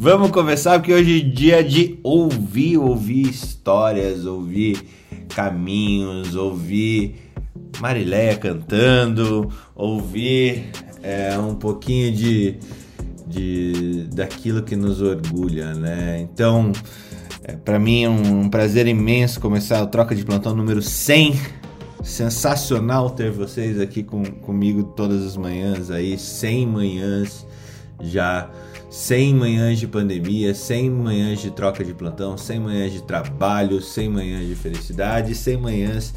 Vamos começar porque hoje é dia de ouvir, ouvir histórias, ouvir caminhos, ouvir Marileia cantando, ouvir é, um pouquinho de, de daquilo que nos orgulha, né? Então, é, para mim é um, prazer imenso começar o Troca de Plantão número 100. Sensacional ter vocês aqui com, comigo todas as manhãs aí, 100 manhãs já 100 manhãs de pandemia, 100 manhãs de troca de plantão, 100 manhãs de trabalho, 100 manhãs de felicidade, 100 manhãs,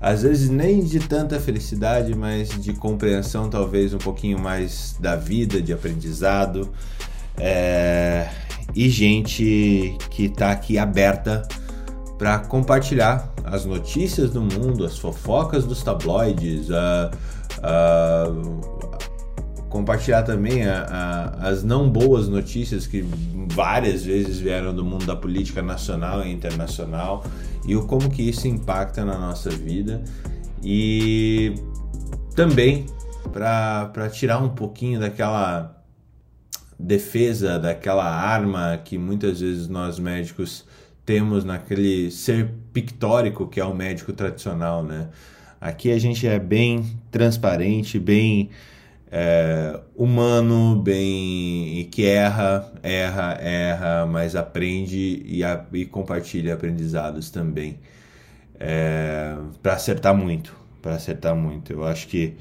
às vezes nem de tanta felicidade, mas de compreensão, talvez um pouquinho mais da vida, de aprendizado. É... E gente que está aqui aberta para compartilhar as notícias do mundo, as fofocas dos tabloides, a, a, compartilhar também a, a, as não boas notícias que várias vezes vieram do mundo da política nacional e internacional e o como que isso impacta na nossa vida e também para tirar um pouquinho daquela defesa, daquela arma que muitas vezes nós médicos temos naquele ser pictórico que é o médico tradicional, né? Aqui a gente é bem transparente, bem é, humano, bem que erra, erra, erra, mas aprende e, a, e compartilha aprendizados também é, para acertar muito, para acertar muito. Eu acho que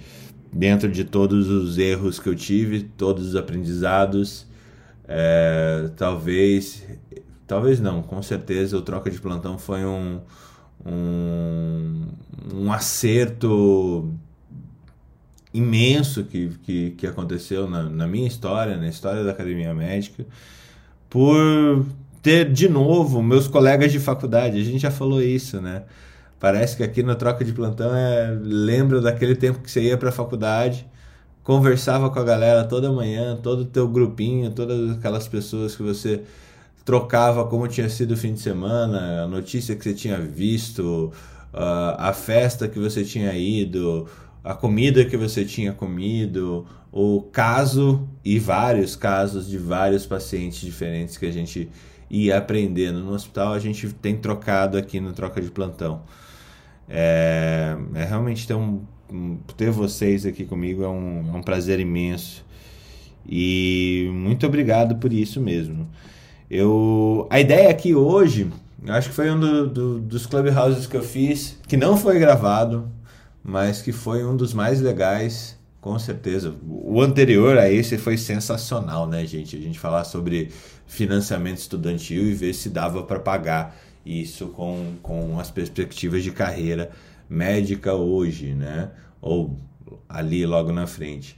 dentro de todos os erros que eu tive, todos os aprendizados, é, talvez, talvez não, com certeza o troca de plantão foi um um, um acerto imenso que, que, que aconteceu na, na minha história, na história da Academia Médica, por ter de novo meus colegas de faculdade. A gente já falou isso, né? Parece que aqui na troca de plantão é lembra daquele tempo que você ia para a faculdade, conversava com a galera toda manhã, todo o teu grupinho, todas aquelas pessoas que você trocava como tinha sido o fim de semana, a notícia que você tinha visto, uh, a festa que você tinha ido, a comida que você tinha comido, o caso e vários casos de vários pacientes diferentes que a gente ia aprendendo no hospital, a gente tem trocado aqui no Troca de Plantão. É, é realmente ter, um, ter vocês aqui comigo é um, é um prazer imenso e muito obrigado por isso mesmo. Eu, a ideia aqui hoje, acho que foi um do, do, dos clubhouses que eu fiz, que não foi gravado, mas que foi um dos mais legais, com certeza. O anterior a esse foi sensacional, né, gente? A gente falar sobre financiamento estudantil e ver se dava para pagar isso com, com as perspectivas de carreira médica hoje, né? Ou ali logo na frente.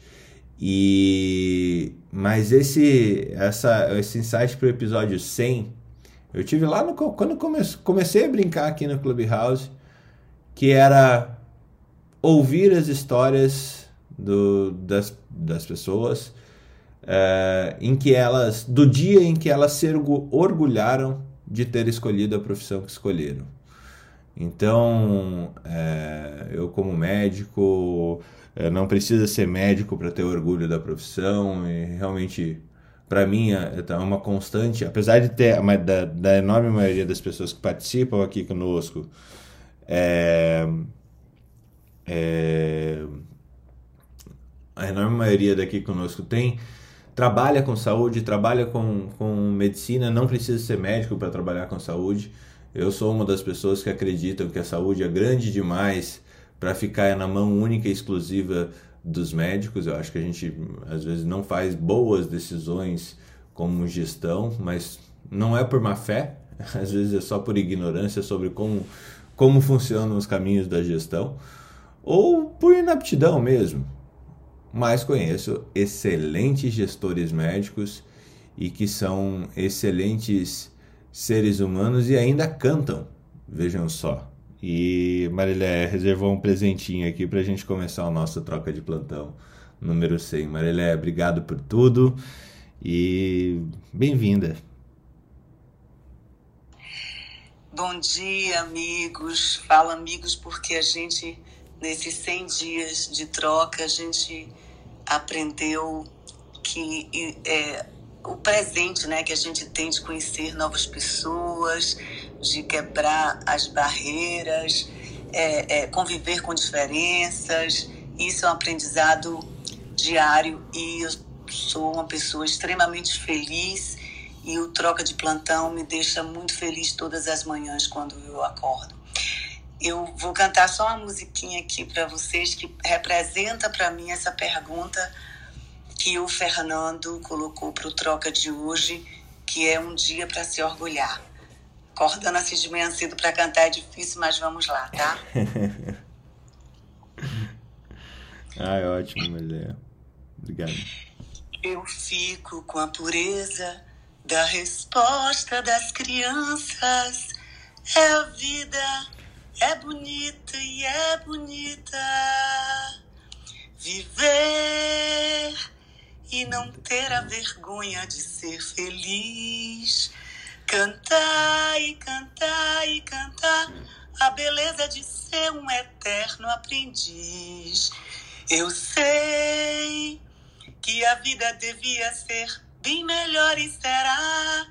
E mas esse essa esse insight para o episódio 100, eu tive lá no quando comece, comecei a brincar aqui no Clubhouse, que era ouvir as histórias do, das, das pessoas é, em que elas do dia em que elas se orgulharam de ter escolhido a profissão que escolheram. Então, é, eu como médico, é, não precisa ser médico para ter orgulho da profissão e realmente para mim é, é uma constante, apesar de ter da, da enorme maioria das pessoas que participam aqui conosco é, é, a enorme maioria daqui conosco tem, trabalha com saúde, trabalha com, com medicina, não precisa ser médico para trabalhar com saúde. Eu sou uma das pessoas que acreditam que a saúde é grande demais para ficar na mão única e exclusiva dos médicos. Eu acho que a gente às vezes não faz boas decisões como gestão, mas não é por má fé, às vezes é só por ignorância sobre como, como funcionam os caminhos da gestão ou por inaptidão mesmo. Mas conheço excelentes gestores médicos e que são excelentes seres humanos e ainda cantam, vejam só. E Marilé reservou um presentinho aqui para a gente começar o nosso troca de plantão número 100. Marilé, obrigado por tudo e bem-vinda. Bom dia, amigos. Fala, amigos, porque a gente nesses 100 dias de troca, a gente aprendeu que é, o presente né, que a gente tem de conhecer novas pessoas, de quebrar as barreiras, é, é, conviver com diferenças. Isso é um aprendizado diário e eu sou uma pessoa extremamente feliz e o troca de plantão me deixa muito feliz todas as manhãs quando eu acordo. Eu vou cantar só uma musiquinha aqui para vocês que representa para mim essa pergunta que o Fernando colocou para o troca de hoje, que é um dia para se orgulhar. Acordando assim de manhã cedo para cantar é difícil, mas vamos lá, tá? Ai, ótimo, Maria. Obrigado. Eu fico com a pureza da resposta das crianças. É a vida, é bonita e é bonita. Viver e não ter a vergonha de ser feliz. Cantar e cantar e cantar a beleza de ser um eterno aprendiz. Eu sei que a vida devia ser bem melhor e será,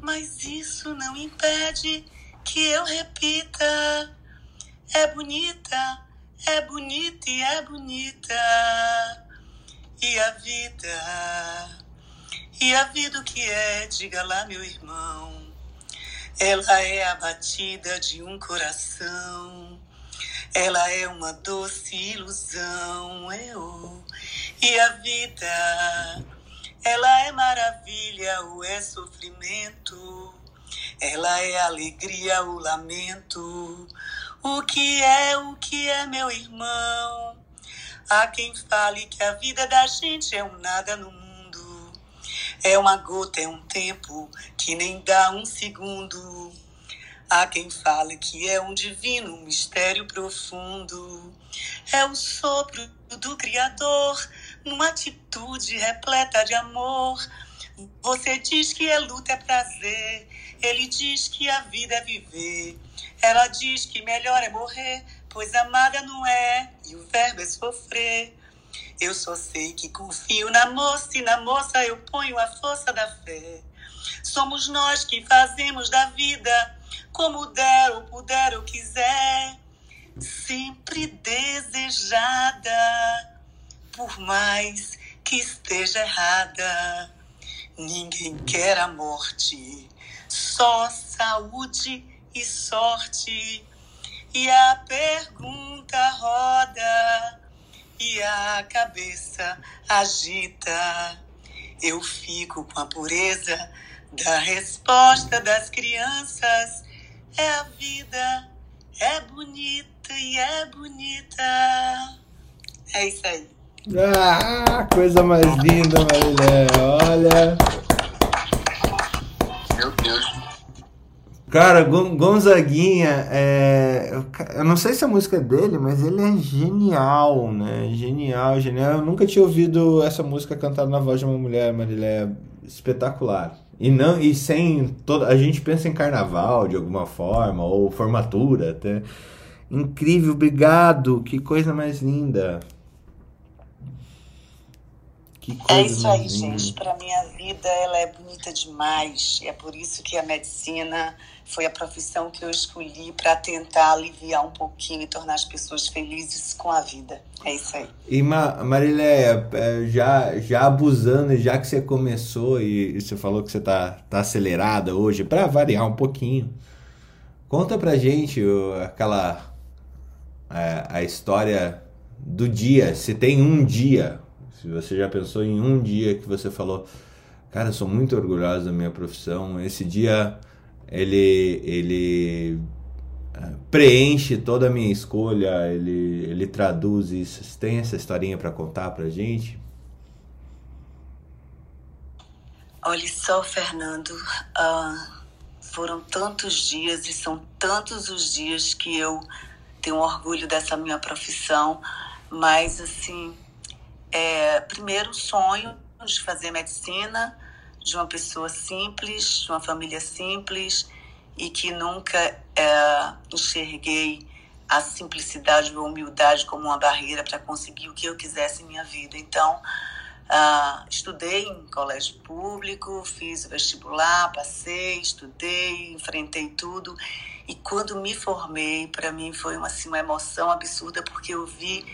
mas isso não impede que eu repita. É bonita, é bonita e é bonita. E a vida, e a vida o que é, diga lá, meu irmão. Ela é a batida de um coração. Ela é uma doce ilusão, eu. E a vida, ela é maravilha ou é sofrimento. Ela é alegria ou lamento. O que é, o que é, meu irmão? Há quem fale que a vida da gente é um nada no mundo. É uma gota, é um tempo que nem dá um segundo. Há quem fale que é um divino um mistério profundo. É o sopro do Criador numa atitude repleta de amor. Você diz que é luta, é prazer. Ele diz que a vida é viver. Ela diz que melhor é morrer pois amada não é, e o verbo é sofrer. Eu só sei que confio na moça e na moça eu ponho a força da fé. Somos nós que fazemos da vida como der ou puder ou quiser, sempre desejada, por mais que esteja errada. Ninguém quer a morte, só saúde e sorte e a pergunta roda e a cabeça agita. Eu fico com a pureza da resposta das crianças. É a vida, é bonita e é bonita. É isso aí. Ah, coisa mais linda, Marilé. Olha. Cara, Gonzaguinha, é... eu não sei se a música é dele, mas ele é genial, né? Genial, genial. Eu nunca tinha ouvido essa música cantada na voz de uma mulher, mas ele é espetacular. E não e sem toda a gente pensa em carnaval de alguma forma ou formatura até. Incrível, obrigado. Que coisa mais linda. Que coisa é isso aí, gente. Para minha vida, ela é bonita demais. É por isso que a medicina foi a profissão que eu escolhi para tentar aliviar um pouquinho e tornar as pessoas felizes com a vida. É isso aí. E Ma Marileia, é, já, já abusando, já que você começou e, você falou que você tá, tá acelerada hoje, para variar um pouquinho, conta pra gente aquela a, é, a história do dia. Se tem um dia se você já pensou em um dia que você falou, cara, sou muito orgulhoso da minha profissão, esse dia ele ele é, preenche toda a minha escolha, ele ele traduz isso. Você tem essa historinha para contar pra gente? Olha só, Fernando, uh, foram tantos dias e são tantos os dias que eu tenho orgulho dessa minha profissão, mas assim, é, primeiro sonho de fazer medicina de uma pessoa simples, de uma família simples e que nunca é, enxerguei a simplicidade ou a humildade como uma barreira para conseguir o que eu quisesse em minha vida. Então, Uh, estudei em colégio público, fiz o vestibular, passei, estudei, enfrentei tudo. E quando me formei, para mim foi uma, assim, uma emoção absurda, porque eu vi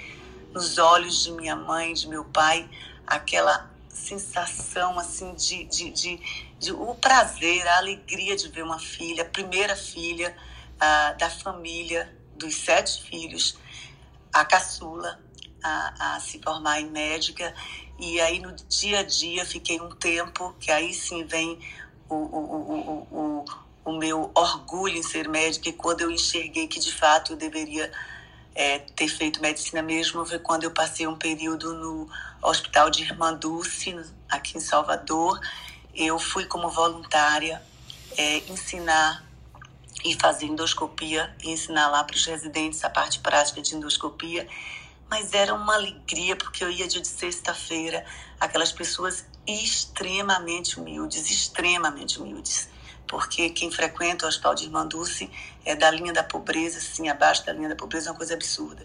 nos olhos de minha mãe, de meu pai, aquela sensação assim de, de, de, de, o prazer, a alegria de ver uma filha, a primeira filha da família, dos sete filhos, a caçula, a, a se formar em médica. E aí no dia a dia fiquei um tempo, que aí sim vem o, o, o, o, o meu orgulho em ser médica, e quando eu enxerguei que de fato eu deveria é, ter feito medicina mesmo, foi quando eu passei um período no Hospital de Irmã Dulce, aqui em Salvador. Eu fui como voluntária é, ensinar e fazer endoscopia e ensinar lá para os residentes a parte prática de endoscopia. Mas era uma alegria, porque eu ia de sexta-feira, aquelas pessoas extremamente humildes, extremamente humildes. Porque quem frequenta o Hospital de Irmã Dulce é da linha da pobreza, assim, abaixo da linha da pobreza, é uma coisa absurda.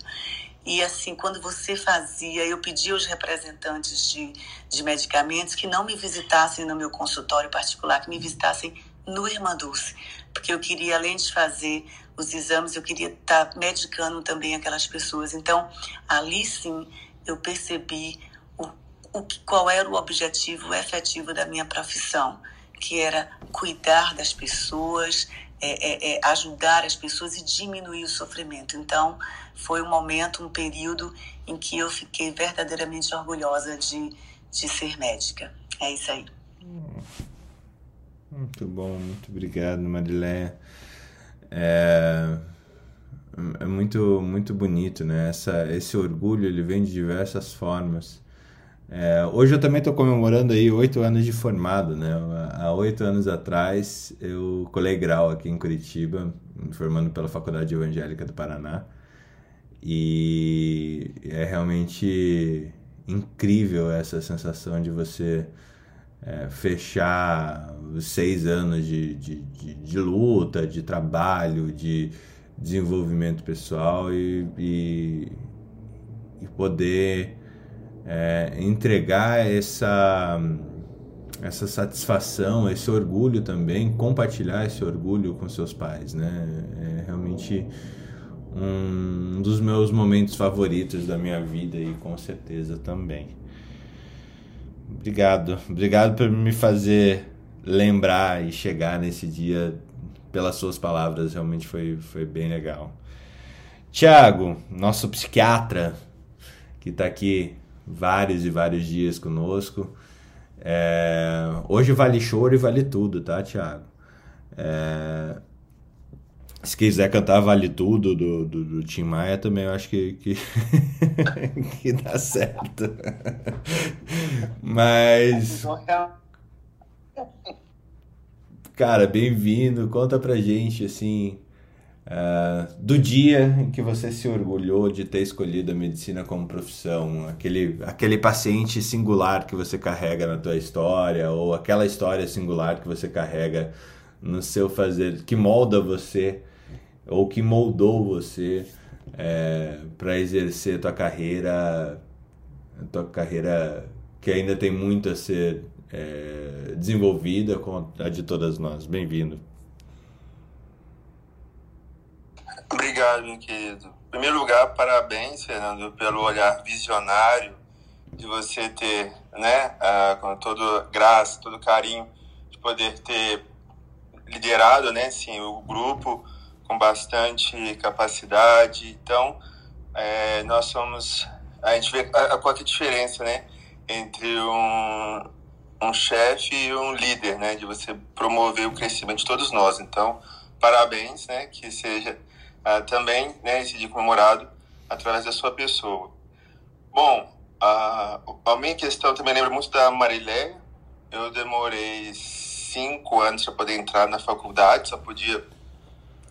E assim, quando você fazia, eu pedia aos representantes de, de medicamentos que não me visitassem no meu consultório particular, que me visitassem no Irmã Dulce, porque eu queria, além de fazer os exames, eu queria estar tá medicando também aquelas pessoas. Então, ali sim, eu percebi o, o, qual era o objetivo efetivo da minha profissão, que era cuidar das pessoas, é, é, é ajudar as pessoas e diminuir o sofrimento. Então, foi um momento, um período em que eu fiquei verdadeiramente orgulhosa de, de ser médica. É isso aí. Muito bom, muito obrigado, Marileia. É, é muito, muito bonito, né? Essa, esse orgulho ele vem de diversas formas. É, hoje eu também estou comemorando aí oito anos de formado, né? Há oito anos atrás eu colei grau aqui em Curitiba, formando pela Faculdade Evangélica do Paraná. E é realmente incrível essa sensação de você é, fechar seis anos de, de, de, de, luta, de trabalho, de desenvolvimento pessoal e, e, e poder é, entregar essa, essa satisfação, esse orgulho também, compartilhar esse orgulho com seus pais, né? É realmente um dos meus momentos favoritos da minha vida e com certeza também. Obrigado, obrigado por me fazer lembrar e chegar nesse dia pelas suas palavras, realmente foi, foi bem legal. Tiago, nosso psiquiatra, que está aqui vários e vários dias conosco. É, hoje vale choro e vale tudo, tá, Tiago? É, se quiser cantar Vale Tudo do, do, do Tim Maia também, eu acho que, que, que dá certo. Mas. Cara, bem-vindo. Conta pra gente, assim, Uh, do dia em que você se orgulhou de ter escolhido a medicina como profissão, aquele, aquele paciente singular que você carrega na tua história, ou aquela história singular que você carrega no seu fazer, que molda você, ou que moldou você é, para exercer tua carreira, tua carreira que ainda tem muito a ser é, desenvolvida com a de todas nós. Bem-vindo. Obrigado, meu querido. Em primeiro lugar, parabéns, Fernando, pelo olhar visionário de você ter, né, com todo graça, todo carinho, de poder ter liderado, né, sim, o grupo com bastante capacidade. Então, é, nós somos, a gente vê a, a, qual é a diferença, né, entre um, um chefe e um líder, né, de você promover o crescimento de todos nós. Então, parabéns, né, que seja uh, também né, esse dia comemorado através da sua pessoa. Bom, a, a minha questão também lembra muito da Mariléia. Eu demorei cinco anos para poder entrar na faculdade, só podia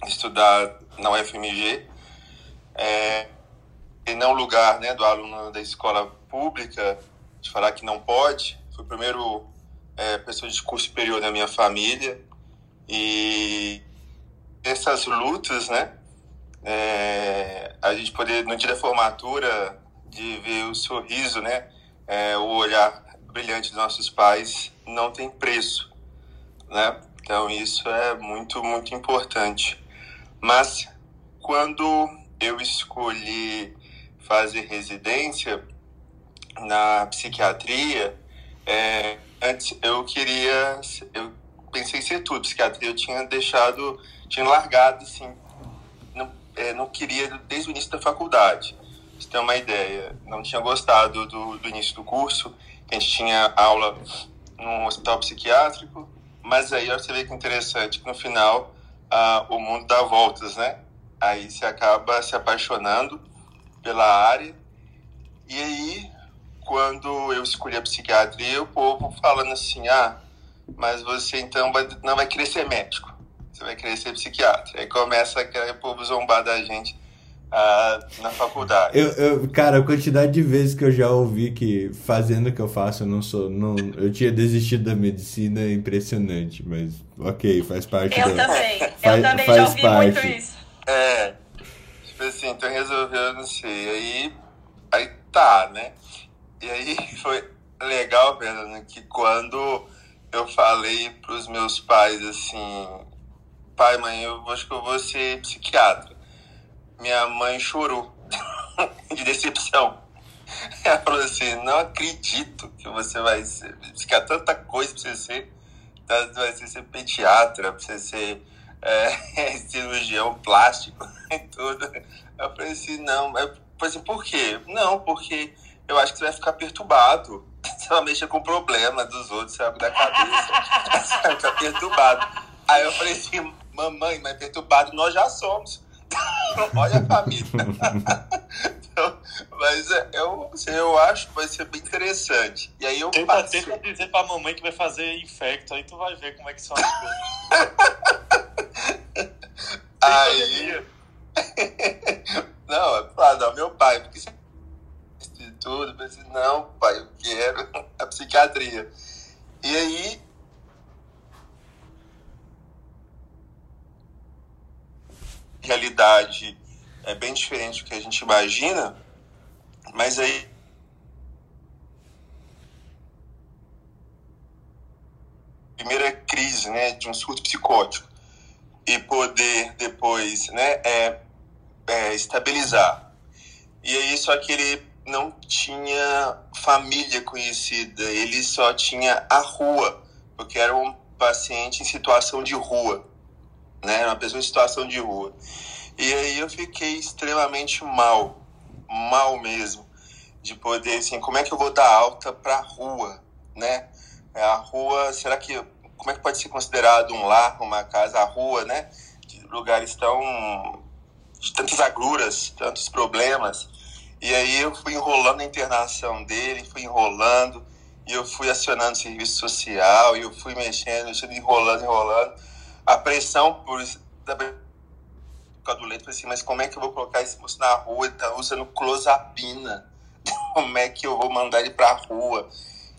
estudar na UFMG. É, e não lugar né, do aluno da escola pública de falar que não pode. Fui o primeiro é, pessoa de curso superior da minha família. E essas lutas, né, é, a gente poder, no dia da formatura, de ver o sorriso, né? é, o olhar brilhante dos nossos pais não tem preço, né? Então isso é muito, muito importante. Mas quando eu escolhi fazer residência na psiquiatria, é, antes eu queria, eu pensei em ser tudo, psiquiatria eu tinha deixado, tinha largado assim, é, não queria desde o início da faculdade. Você tem uma ideia, não tinha gostado do, do início do curso, a gente tinha aula num hospital psiquiátrico, mas aí você vê que interessante que no final ah, o mundo dá voltas, né? Aí você acaba se apaixonando pela área. E aí, quando eu escolhi a psiquiatria, o povo falando assim: ah, mas você então não vai querer ser médico, você vai querer ser psiquiatra. Aí começa aquele povo zombar da gente ah, na faculdade. Eu, eu, cara, a quantidade de vezes que eu já ouvi que fazendo o que eu faço, eu não sou. Não, eu tinha desistido da medicina é impressionante, mas ok, faz parte eu da. Também. Faz, eu também. já ouvi parte. muito isso. É. Tipo assim, então resolveu, não sei. Aí. Aí tá, né? E aí foi legal, Fernando, que quando eu falei pros meus pais assim, pai, mãe, eu acho que eu vou ser psiquiatra minha mãe chorou de decepção. Ela falou assim: Não acredito que você vai ser. Há tanta coisa pra você ser. Tá, vai ser, ser pediatra, pra você ser é, cirurgião plástico e tudo. Eu falei assim: Não. Eu falei assim: Por quê? Não, porque eu acho que você vai ficar perturbado. Você vai mexer com o problema dos outros, sabe, da cabeça. Você vai ficar perturbado. Aí eu falei assim: Mamãe, mas perturbado nós já somos. Olha a família. então, mas é, eu, assim, eu acho que vai ser bem interessante. E aí eu tenta, passei... tenta dizer pra mamãe que vai fazer infecto, aí tu vai ver como é que são as coisas. aí. não, é claro, não, meu pai, porque de tudo, pensei, não, pai, eu quero a psiquiatria. E aí realidade é bem diferente do que a gente imagina, mas aí primeira crise, né, de um surto psicótico e poder depois, né, é, é, estabilizar. E aí só que ele não tinha família conhecida, ele só tinha a rua, porque era um paciente em situação de rua né? Uma pessoa em situação de rua. E aí eu fiquei extremamente mal, mal mesmo, de poder, assim, como é que eu vou dar alta para a rua, né? É, a rua, será que, como é que pode ser considerado um lar, uma casa, a rua, né? De lugares tão, de tantas agruras, tantos problemas. E aí eu fui enrolando a internação dele, fui enrolando, e eu fui acionando o serviço social, e eu fui mexendo, enrolando, enrolando a pressão por da do leite, assim, mas como é que eu vou colocar esse moço na rua? Ele tá usando clozapina. Como é que eu vou mandar ele pra rua?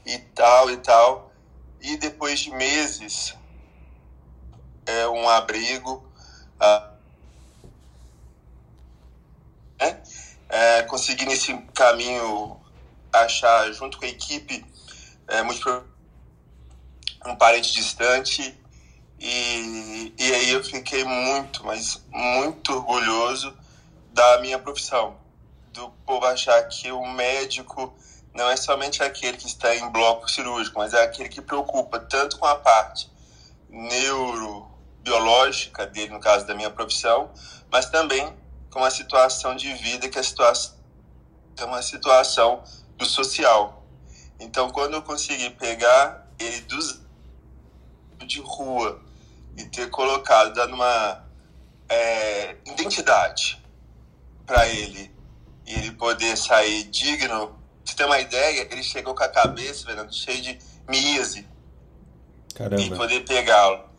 E tal, e tal. E depois de meses, é um abrigo, ah, né? é, consegui nesse caminho achar, junto com a equipe, é, um parente distante e, e aí eu fiquei muito, mas muito orgulhoso da minha profissão. Do povo achar que o médico não é somente aquele que está em bloco cirúrgico, mas é aquele que preocupa tanto com a parte neurobiológica dele, no caso da minha profissão, mas também com a situação de vida, que é situação, é uma situação do social. Então, quando eu consegui pegar ele dos de rua e ter colocado, dando uma é, identidade para ele e ele poder sair digno. Você tem uma ideia? Ele chegou com a cabeça, Fernando, cheio de miase. Caramba. E poder pegá-lo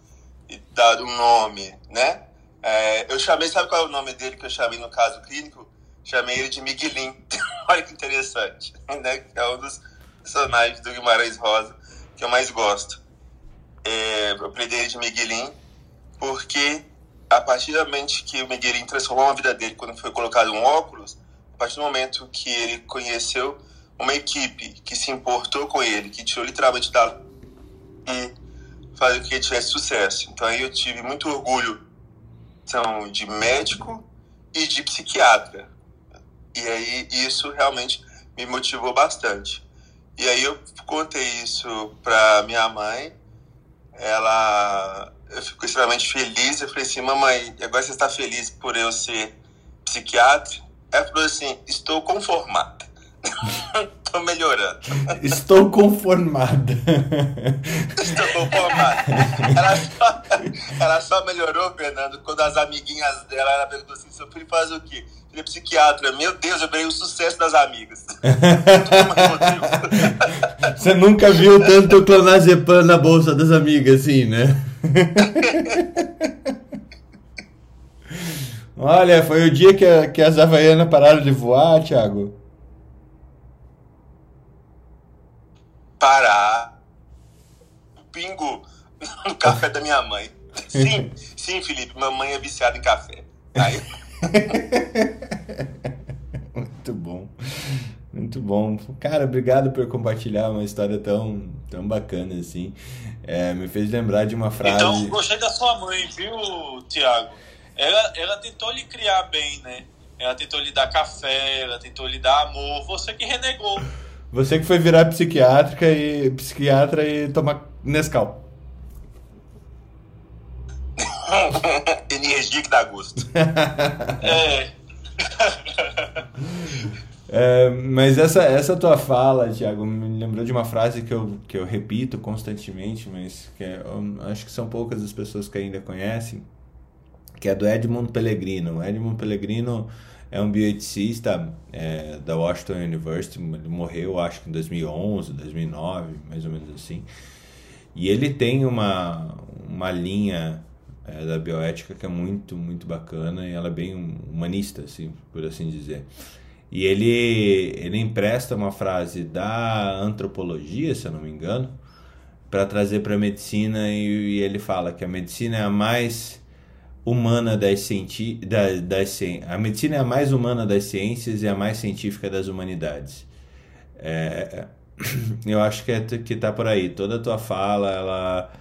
e dar um nome, né? É, eu chamei, sabe qual é o nome dele que eu chamei no caso clínico? Chamei ele de Miguelim. Olha que interessante, né? É um dos personagens do Guimarães Rosa que eu mais gosto é, eu apelidei de Miguelin, porque a partir do momento que o Miguelin transformou a vida dele quando foi colocado um óculos, a partir do momento que ele conheceu uma equipe que se importou com ele, que tirou literalmente da e fazer com que ele tivesse sucesso. Então aí eu tive muito orgulho então, de médico e de psiquiatra. E aí isso realmente me motivou bastante. E aí eu contei isso para minha mãe. Ela eu fico extremamente feliz. Eu falei assim, mamãe, agora você está feliz por eu ser psiquiatra? Ela falou assim, estou conformada. Estou melhorando. Estou conformada. Estou conformada. Ela só, ela só melhorou, Fernando, quando as amiguinhas dela, ela perguntou assim, seu filho faz o quê? Ele é psiquiatra. Meu Deus, eu ganhei o sucesso das amigas. Você nunca viu tanto clonazepam na bolsa das amigas, assim, né? Olha, foi o dia que, a, que as Havaianas pararam de voar, Thiago. Parar pingo no café da minha mãe. Sim, sim, Felipe, mamãe é viciada em café. Aí... Muito bom. Muito bom. Cara, obrigado por compartilhar uma história tão, tão bacana assim. É, me fez lembrar de uma frase. Então, gostei da sua mãe, viu, Tiago? Ela, ela tentou lhe criar bem, né? Ela tentou lhe dar café, ela tentou lhe dar amor. Você que renegou. Você que foi virar psiquiátrica e psiquiatra e tomar Nescau. Energia que dá gosto. é. é. Mas essa, essa tua fala, Tiago, me lembrou de uma frase que eu, que eu repito constantemente, mas que é, acho que são poucas as pessoas que ainda conhecem, que é do Edmund Pellegrino. O Edmund Pellegrino é um bioeticista é, da Washington University, ele morreu acho que em 2011, 2009, mais ou menos assim. E ele tem uma, uma linha é, da bioética que é muito, muito bacana e ela é bem humanista, assim, por assim dizer. E ele, ele empresta uma frase da antropologia, se eu não me engano, para trazer para a medicina e, e ele fala que a medicina é a mais humana das, cienti das, das a medicina é a mais humana das ciências e a mais científica das humanidades. É, eu acho que é que tá por aí. Toda a tua fala, ela,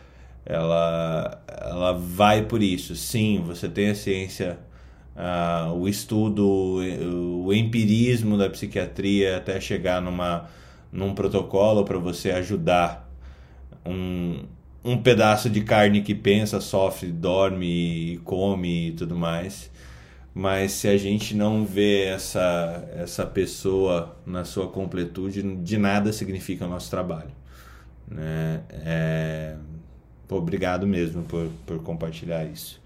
ela, ela vai por isso. Sim, você tem a ciência, uh, o estudo, o empirismo da psiquiatria até chegar numa, num protocolo para você ajudar um, um pedaço de carne que pensa, sofre, dorme, come e tudo mais. Mas se a gente não vê essa, essa pessoa na sua completude, de nada significa o nosso trabalho. Né? É... Obrigado mesmo por, por compartilhar isso.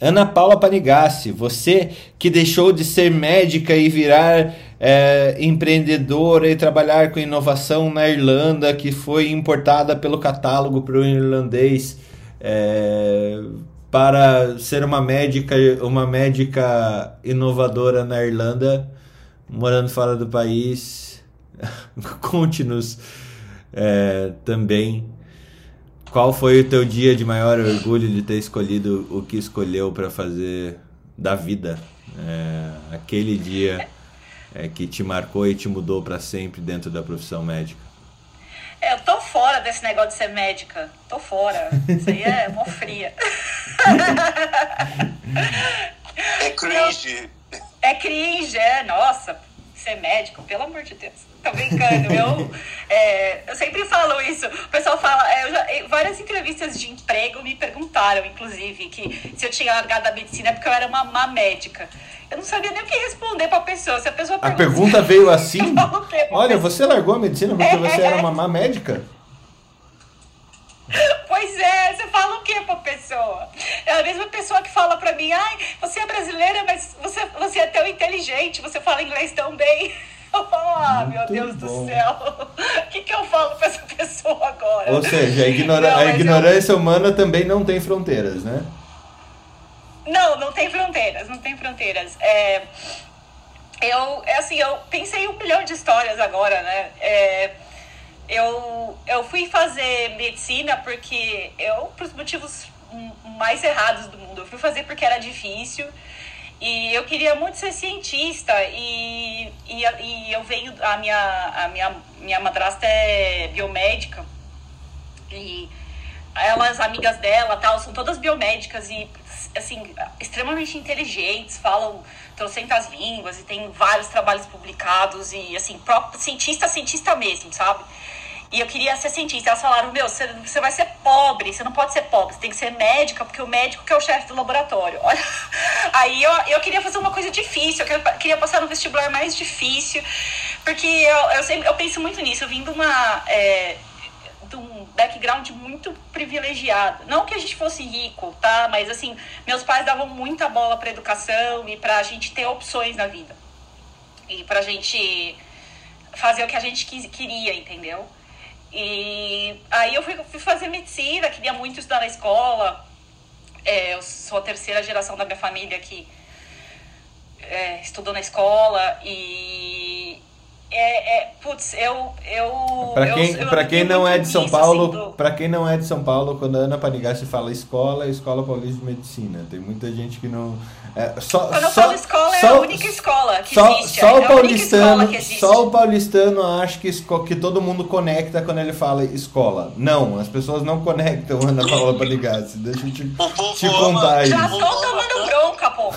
Ana Paula Panigassi, você que deixou de ser médica e virar é, empreendedora e trabalhar com inovação na Irlanda, que foi importada pelo catálogo para o irlandês é, para ser uma médica, uma médica inovadora na Irlanda, morando fora do país. Conte-nos é, também qual foi o teu dia de maior orgulho de ter escolhido o que escolheu para fazer da vida? É, aquele dia é, que te marcou e te mudou para sempre dentro da profissão médica? É, eu tô fora desse negócio de ser médica. Tô fora. Isso aí é mó fria. É cringe. É cringe, é. Nossa, ser médico, pelo amor de Deus. Tô brincando. Eu, é, eu sempre falo isso. O pessoal fala. É, já, várias entrevistas de emprego me perguntaram, inclusive, que se eu tinha largado a medicina é porque eu era uma má médica. Eu não sabia nem o que responder pra pessoa. Se a pessoa A pergunta veio assim? Olha, você largou a medicina porque é, você era uma má médica? Pois é, você fala o que pra pessoa? É a mesma pessoa que fala pra mim, ai, você é brasileira, mas você, você é tão inteligente, você fala inglês tão bem. Eu falo, ah, Muito meu Deus bom. do céu, o que, que eu falo pra essa pessoa agora? Ou seja, a, ignora não, a ignorância eu... humana também não tem fronteiras, né? Não, não tem fronteiras, não tem fronteiras. É, eu, é assim, eu pensei um milhão de histórias agora, né? É, eu, eu fui fazer medicina porque eu, por os motivos mais errados do mundo, eu fui fazer porque era difícil E eu queria muito ser cientista e, e, e eu venho, a minha, a minha, minha madrasta é biomédica e elas, amigas dela, tal, são todas biomédicas e, assim, extremamente inteligentes, falam trocentas línguas e tem vários trabalhos publicados e, assim, próprio, cientista, cientista mesmo, sabe? E eu queria ser cientista. Elas falaram, meu, você, você vai ser pobre, você não pode ser pobre, você tem que ser médica, porque o médico que é o chefe do laboratório. Olha, aí eu, eu queria fazer uma coisa difícil, eu queria passar no vestibular mais difícil, porque eu, eu, sempre, eu penso muito nisso, eu vim de uma... É, background muito privilegiado. Não que a gente fosse rico, tá? Mas assim, meus pais davam muita bola para educação e para a gente ter opções na vida. E para a gente fazer o que a gente quis, queria, entendeu? E aí eu fui, fui fazer medicina, queria muito estudar na escola. É, eu sou a terceira geração da minha família que é, estudou na escola e é, é, putz, eu. eu para quem, eu, pra quem não é de São Paulo, assim, do... para quem não é de São Paulo, quando a Ana Panigás fala escola, é escola paulista de medicina. Tem muita gente que não. É, só, quando eu só, falo escola, só, é a única escola que só, existe. Só é o paulistano, existe. só o paulistano acha que, que todo mundo conecta quando ele fala escola. Não, as pessoas não conectam Ana Paula Panigás. Deixa eu te, te contar aí. Já tô tomando bronca, pô.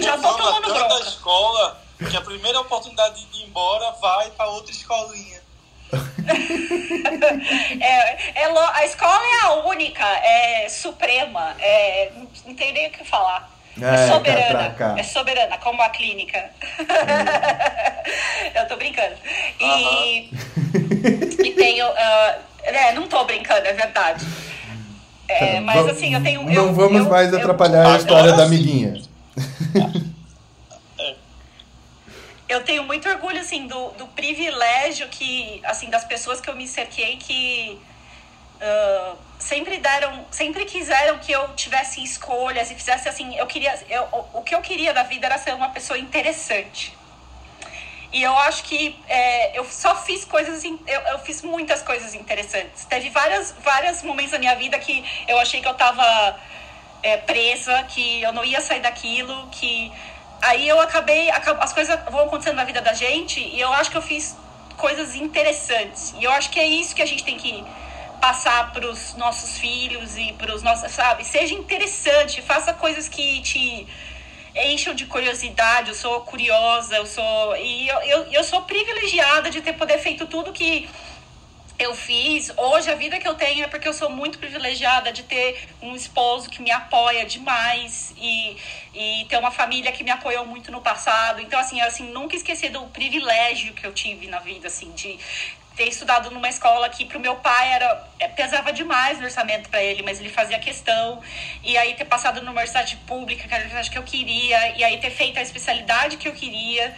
Já tô tomando bronca. da escola que a primeira oportunidade de ir embora vai para outra escolinha. é, é, a escola é a única, é suprema, é, não tem nem o que falar. É, é soberana, é soberana, como a clínica. É. Eu tô brincando. E, e tenho. Uh, é, não tô brincando, é verdade. É, tá, mas assim, eu tenho. Não eu, vamos eu, mais eu, atrapalhar a história da amiguinha. eu tenho muito orgulho, assim, do, do privilégio que, assim, das pessoas que eu me cerquei que uh, sempre deram, sempre quiseram que eu tivesse escolhas e fizesse, assim, eu queria, eu, o que eu queria da vida era ser uma pessoa interessante. E eu acho que é, eu só fiz coisas, eu, eu fiz muitas coisas interessantes. Teve várias, vários momentos da minha vida que eu achei que eu tava é, presa, que eu não ia sair daquilo, que aí eu acabei, as coisas vão acontecendo na vida da gente e eu acho que eu fiz coisas interessantes. E eu acho que é isso que a gente tem que passar para os nossos filhos e para os nossos, sabe? Seja interessante, faça coisas que te encham de curiosidade. Eu sou curiosa, eu sou e eu, eu, eu sou privilegiada de ter poder feito tudo que eu fiz. Hoje a vida que eu tenho é porque eu sou muito privilegiada de ter um esposo que me apoia demais e, e ter uma família que me apoiou muito no passado. Então assim, assim, nunca esqueci do privilégio que eu tive na vida assim de ter estudado numa escola que pro meu pai era é, pesava demais o orçamento para ele, mas ele fazia questão. E aí ter passado numa universidade pública, que era a universidade que eu queria, e aí ter feito a especialidade que eu queria.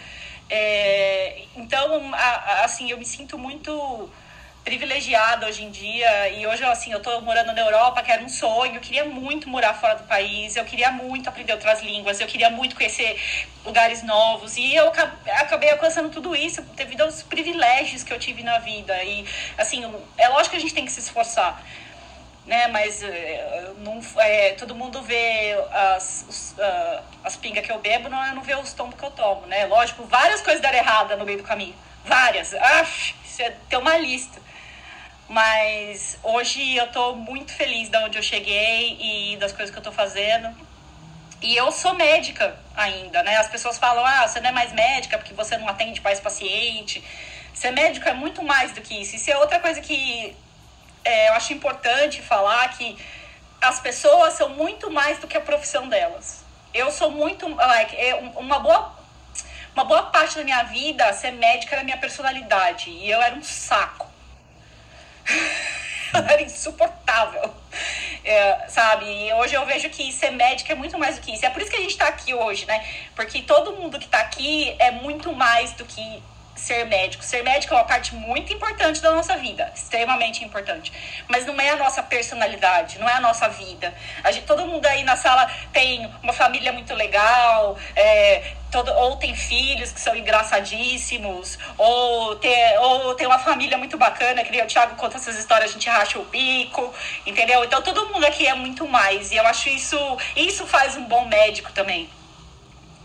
É, então, a, a, assim, eu me sinto muito privilegiada hoje em dia. E hoje assim eu tô morando na Europa que era um sonho. Eu queria muito morar fora do país. Eu queria muito aprender outras línguas. Eu queria muito conhecer lugares novos. E eu acabei alcançando tudo isso devido aos privilégios que eu tive na vida. E assim é lógico que a gente tem que se esforçar né? Mas eh, não é, todo mundo vê as os, uh, as pingas que eu bebo não não vê os tombos que eu tomo né? Lógico várias coisas deram errada no meio do caminho. Várias. Ah, tem uma lista mas hoje eu tô muito feliz de onde eu cheguei e das coisas que eu tô fazendo. E eu sou médica ainda, né? As pessoas falam, ah, você não é mais médica porque você não atende mais paciente. Ser médico é muito mais do que isso. Isso é outra coisa que é, eu acho importante falar, que as pessoas são muito mais do que a profissão delas. Eu sou muito, like, é uma boa uma boa parte da minha vida, ser médica era minha personalidade. E eu era um saco. Era insuportável. É, sabe? E hoje eu vejo que ser médica é muito mais do que isso. É por isso que a gente tá aqui hoje, né? Porque todo mundo que tá aqui é muito mais do que ser médico. Ser médico é uma parte muito importante da nossa vida, extremamente importante. Mas não é a nossa personalidade, não é a nossa vida. A gente, todo mundo aí na sala tem uma família muito legal, é, todo, ou tem filhos que são engraçadíssimos, ou tem, ou tem uma família muito bacana, que o Thiago conta essas histórias, a gente racha o bico, entendeu? Então todo mundo aqui é muito mais. E eu acho isso, isso faz um bom médico também.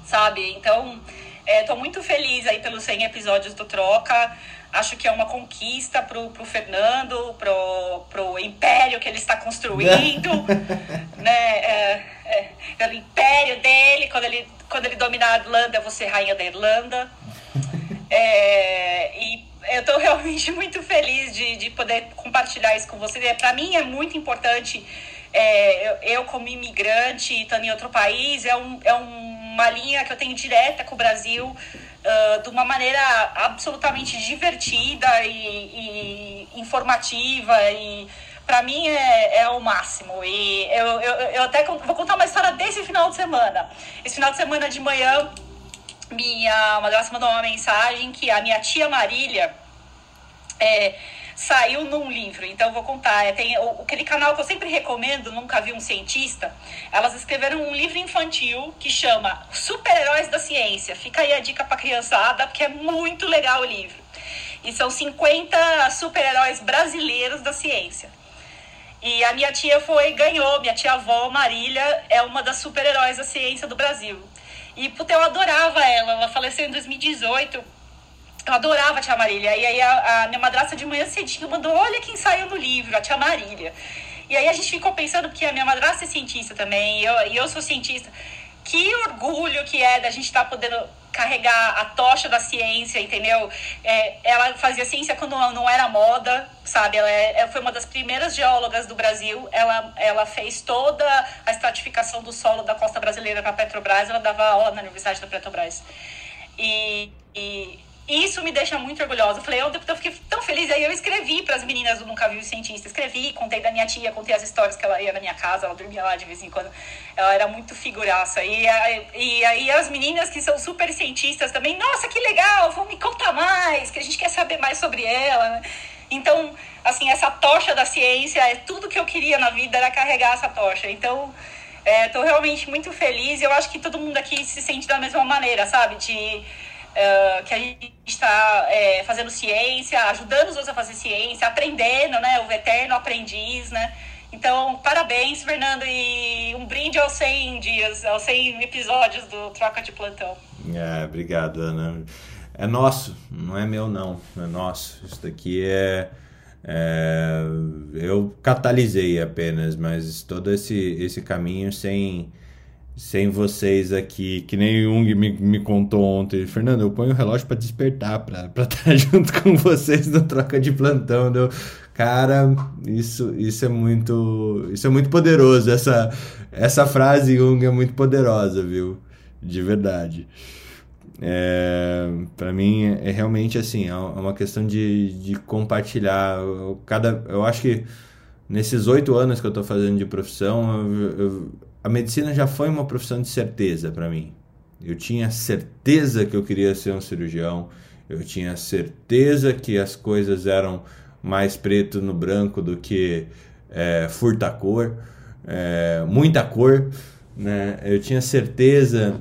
sabe? Então, estou muito feliz aí pelos 100 episódios do Troca. Acho que é uma conquista pro, pro Fernando, pro, pro império que ele está construindo, né? É, é, pelo império dele, quando ele, quando ele dominar a Irlanda, eu vou ser rainha da Irlanda. É, e eu estou realmente muito feliz de, de poder compartilhar isso com você. Para mim é muito importante, é, eu, eu, como imigrante, estando em outro país, é, um, é uma linha que eu tenho direta com o Brasil, uh, de uma maneira absolutamente divertida e, e informativa e para mim é, é o máximo. E eu, eu, eu até vou contar uma história desse final de semana. Esse final de semana de manhã minha madrasta mandou uma mensagem que a minha tia Marília é, saiu num livro. Então, vou contar. É, tem aquele canal que eu sempre recomendo, Nunca Vi um Cientista. Elas escreveram um livro infantil que chama Super-Heróis da Ciência. Fica aí a dica pra criançada, porque é muito legal o livro. E são 50 super-heróis brasileiros da ciência. E a minha tia foi, ganhou, minha tia avó Marília é uma das super-heróis da ciência do Brasil. E, puta, eu adorava ela. Ela faleceu em 2018. Eu adorava a Tia Marília. E aí a, a minha madrasta de manhã cedinho mandou, olha quem saiu no livro, a Tia Marília. E aí a gente ficou pensando, porque a minha madrasta é cientista também, e eu, e eu sou cientista. Que orgulho que é da gente estar tá podendo carregar a tocha da ciência, entendeu? É, ela fazia ciência quando não era moda, sabe? Ela, é, ela, foi uma das primeiras geólogas do Brasil. Ela, ela fez toda a estratificação do solo da costa brasileira na Petrobras. Ela dava aula na Universidade da Petrobras. E, e isso me deixa muito orgulhosa. Eu falei, eu, eu fiquei tão feliz. Aí eu escrevi para as meninas do Nunca Vi o Cientista. Escrevi, contei da minha tia, contei as histórias que ela ia na minha casa, ela dormia lá de vez em quando. Ela era muito figuraça. E, e aí as meninas que são super cientistas também, nossa, que legal, vão me contar mais, que a gente quer saber mais sobre ela. Então, assim, essa tocha da ciência, é tudo que eu queria na vida era carregar essa tocha. Então, estou é, realmente muito feliz. Eu acho que todo mundo aqui se sente da mesma maneira, sabe? De Uh, que a gente está é, fazendo ciência, ajudando os outros a fazer ciência, aprendendo, né? O eterno aprendiz, né? Então, parabéns, Fernando, e um brinde aos 100 dias, aos 100 episódios do Troca de Plantão. É, obrigado, Ana. É nosso, não é meu, não. É nosso. Isso daqui é. é eu catalisei apenas, mas todo esse, esse caminho sem sem vocês aqui, que nem o Jung me, me contou ontem. Fernando, eu ponho o relógio para despertar, para estar tá junto com vocês no troca de plantão. Cara, isso, isso é muito, isso é muito poderoso. Essa, essa frase Jung é muito poderosa, viu? De verdade. É, para mim é realmente assim, é uma questão de, de compartilhar. Cada, eu acho que nesses oito anos que eu estou fazendo de profissão, eu, eu a medicina já foi uma profissão de certeza para mim. Eu tinha certeza que eu queria ser um cirurgião, eu tinha certeza que as coisas eram mais preto no branco do que é, furta-cor, é, muita cor. Né? Eu tinha certeza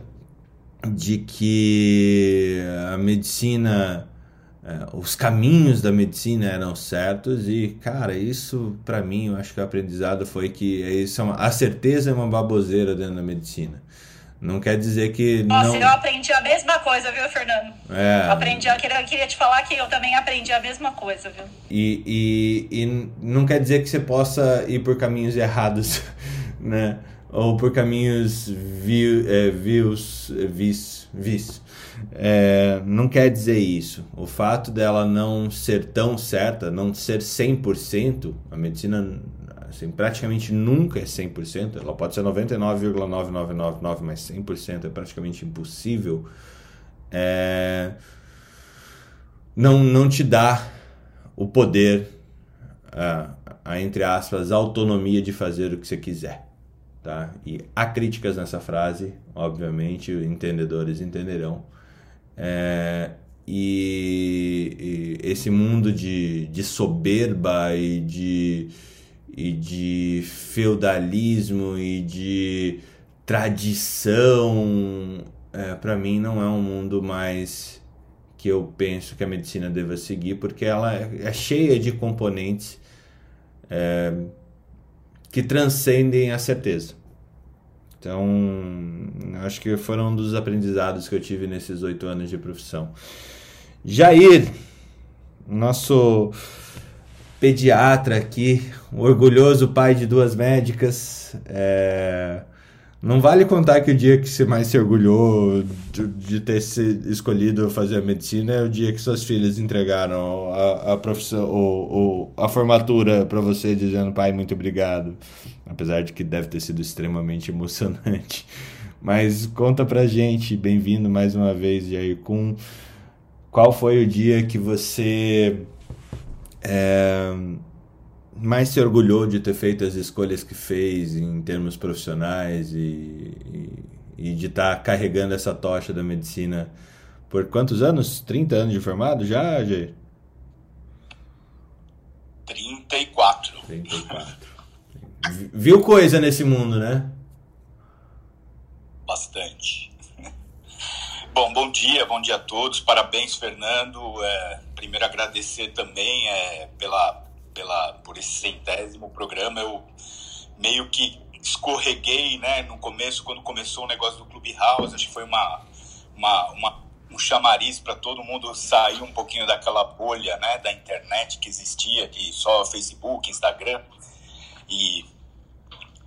de que a medicina é, os caminhos da medicina eram certos e cara isso para mim eu acho que o aprendizado foi que isso é uma, a certeza é uma baboseira dentro da medicina não quer dizer que Nossa, não... eu aprendi a mesma coisa, viu, Fernando? É. Eu aprendi, eu queria, queria te falar que eu também aprendi a mesma coisa, viu? E, e, e não quer dizer que você possa ir por caminhos errados, né? Ou por caminhos vi, é, vios, vis, vis. É, não quer dizer isso. O fato dela não ser tão certa, não ser 100%, a medicina assim, praticamente nunca é 100%, ela pode ser 99,9999, mas 100% é praticamente impossível, é, não, não te dá o poder, a, a, entre aspas, autonomia de fazer o que você quiser. Tá? E há críticas nessa frase, obviamente, entendedores entenderão. É, e, e, esse mundo de, de soberba e de, e de feudalismo e de tradição, é, para mim não é um mundo mais que eu penso que a medicina deva seguir, porque ela é, é cheia de componentes é, que transcendem a certeza. Então, acho que foram um dos aprendizados que eu tive nesses oito anos de profissão. Jair, nosso pediatra aqui, um orgulhoso pai de duas médicas. É... Não vale contar que o dia que você mais se orgulhou de, de ter se escolhido fazer a medicina é o dia que suas filhas entregaram a, a profissão, ou, a formatura para você, dizendo pai, muito obrigado. Apesar de que deve ter sido extremamente emocionante. Mas conta pra gente, bem-vindo mais uma vez, Jair, com qual foi o dia que você é, mais se orgulhou de ter feito as escolhas que fez em termos profissionais e, e, e de estar tá carregando essa tocha da medicina por quantos anos? 30 anos de formado já, Jair? 34. 34. Viu coisa nesse mundo, né? Bastante. Bom, bom dia, bom dia a todos. Parabéns, Fernando. É, primeiro agradecer também é, pela, pela, por esse centésimo programa. Eu meio que escorreguei, né, no começo, quando começou o negócio do Clubhouse. Acho que foi uma, uma, uma um chamariz para todo mundo sair um pouquinho daquela bolha, né, da internet que existia, de só Facebook, Instagram. E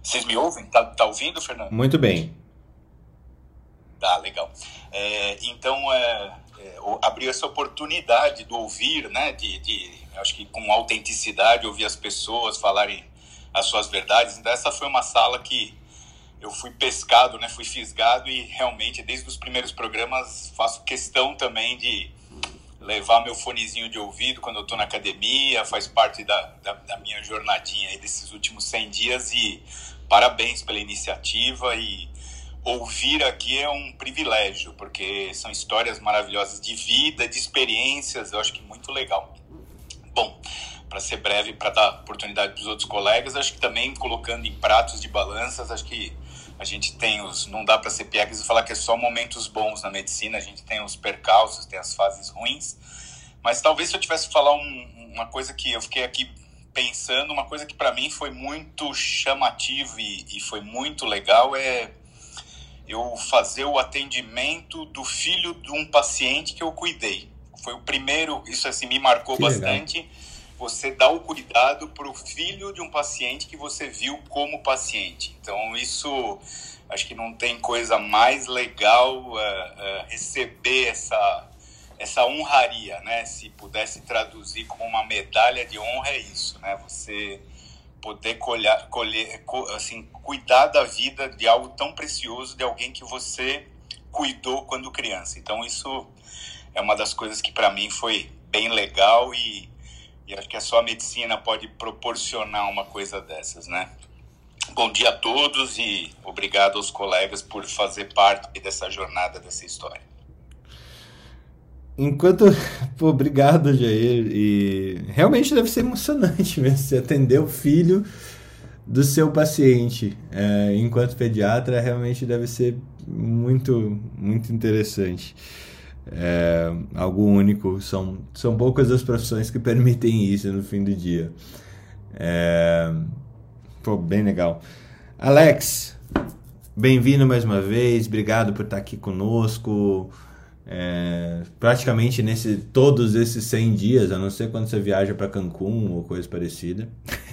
vocês me ouvem? Tá, tá ouvindo, Fernando? Muito bem. Tá, legal. É, então, é, é, abriu essa oportunidade do ouvir, né? De, de, acho que com autenticidade, ouvir as pessoas falarem as suas verdades. Então, essa foi uma sala que eu fui pescado, né? Fui fisgado e realmente, desde os primeiros programas, faço questão também de levar meu fonezinho de ouvido quando eu estou na academia, faz parte da, da, da, minha jornadinha aí desses últimos 100 dias e parabéns pela iniciativa e ouvir aqui é um privilégio, porque são histórias maravilhosas de vida, de experiências, eu acho que muito legal. Bom, para ser breve, para dar oportunidade para os outros colegas, acho que também colocando em pratos de balanças, acho que a gente tem os. Não dá para ser piegas e falar que é só momentos bons na medicina, a gente tem os percalços, tem as fases ruins. Mas talvez se eu tivesse que falar um, uma coisa que eu fiquei aqui pensando, uma coisa que para mim foi muito chamativa e, e foi muito legal é eu fazer o atendimento do filho de um paciente que eu cuidei. Foi o primeiro, isso assim me marcou que bastante. Legal. Você dá o cuidado para o filho de um paciente que você viu como paciente. Então, isso acho que não tem coisa mais legal uh, uh, receber essa, essa honraria, né? Se pudesse traduzir como uma medalha de honra, é isso, né? Você poder colher, colher, assim, cuidar da vida de algo tão precioso de alguém que você cuidou quando criança. Então isso é uma das coisas que para mim foi bem legal e, e acho que só a medicina pode proporcionar uma coisa dessas, né? Bom dia a todos e obrigado aos colegas por fazer parte dessa jornada, dessa história. Enquanto. Pô, obrigado, Jair. E realmente deve ser emocionante mesmo você atender o filho do seu paciente. É, enquanto pediatra, realmente deve ser muito, muito interessante. É, algo único. São, são poucas as profissões que permitem isso no fim do dia. É, pô, bem legal. Alex, bem-vindo mais uma vez. Obrigado por estar aqui conosco. É, praticamente nesse todos esses 100 dias, a não ser quando você viaja para Cancún ou coisa parecida.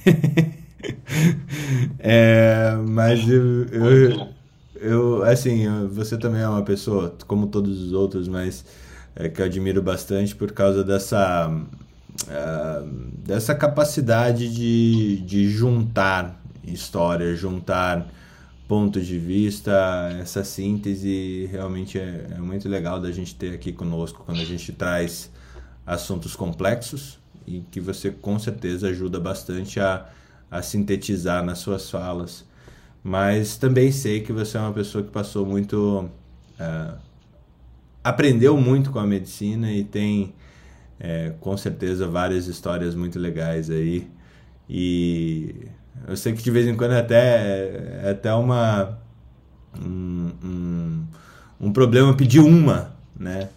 é, mas eu, eu, eu, assim, você também é uma pessoa, como todos os outros, mas é, que eu admiro bastante por causa dessa, uh, dessa capacidade de, de juntar histórias, juntar pontos de vista, essa síntese realmente é, é, muito legal da gente ter aqui conosco quando a gente traz assuntos complexos e que você com certeza ajuda bastante a, a sintetizar nas suas falas. Mas também sei que você é uma pessoa que passou muito. Uh, aprendeu muito com a medicina e tem é, com certeza várias histórias muito legais aí. E eu sei que de vez em quando é até, é até uma, um, um, um problema pedir uma, né?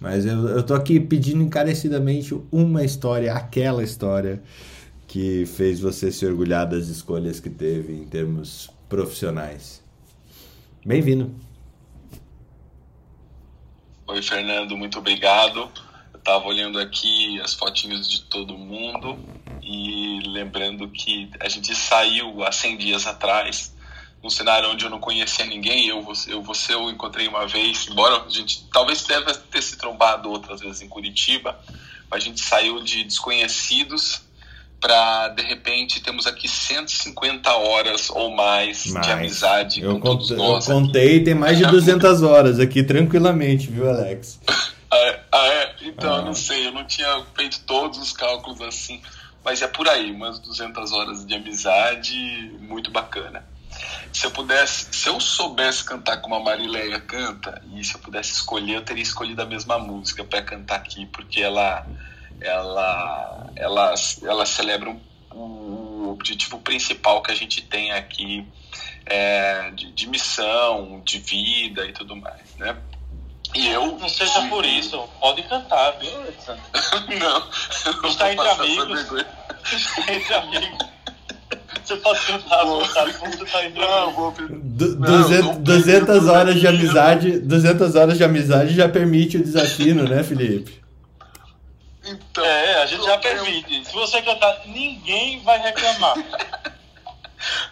Mas eu, eu tô aqui pedindo encarecidamente uma história, aquela história que fez você se orgulhar das escolhas que teve em termos profissionais. Bem-vindo. Oi, Fernando, muito obrigado. Eu estava olhando aqui as fotinhos de todo mundo e lembrando que a gente saiu há 100 dias atrás num cenário onde eu não conhecia ninguém. Eu, você, eu, você eu encontrei uma vez, embora a gente talvez deva ter se trombado outras vezes em Curitiba, mas a gente saiu de desconhecidos para de repente temos aqui 150 horas ou mais, de amizade eu com todos nós. Eu contei, aqui. tem mais de 200 horas aqui tranquilamente, viu, Alex? ah, é? ah, é? Então, ah. eu não sei, eu não tinha feito todos os cálculos assim, mas é por aí, umas 200 horas de amizade, muito bacana. Se eu pudesse, se eu soubesse cantar como a Marileia canta, e se eu pudesse escolher, eu teria escolhido a mesma música para cantar aqui, porque ela ela, ela, ela celebra o, o objetivo principal que a gente tem aqui é, de, de, missão, de vida e tudo mais, né? E eu. Não seja por isso, pode cantar, viu, Alexandre? não. Está entre amigos. Está entre amigos. Você pode cantar, vontade, como você está entre não, vou... Du 200, 200 horas de amizade, 200 horas de amizade já permite o desafio, né, Felipe? Então, é, a gente já permite. Se você cantar, ninguém vai reclamar.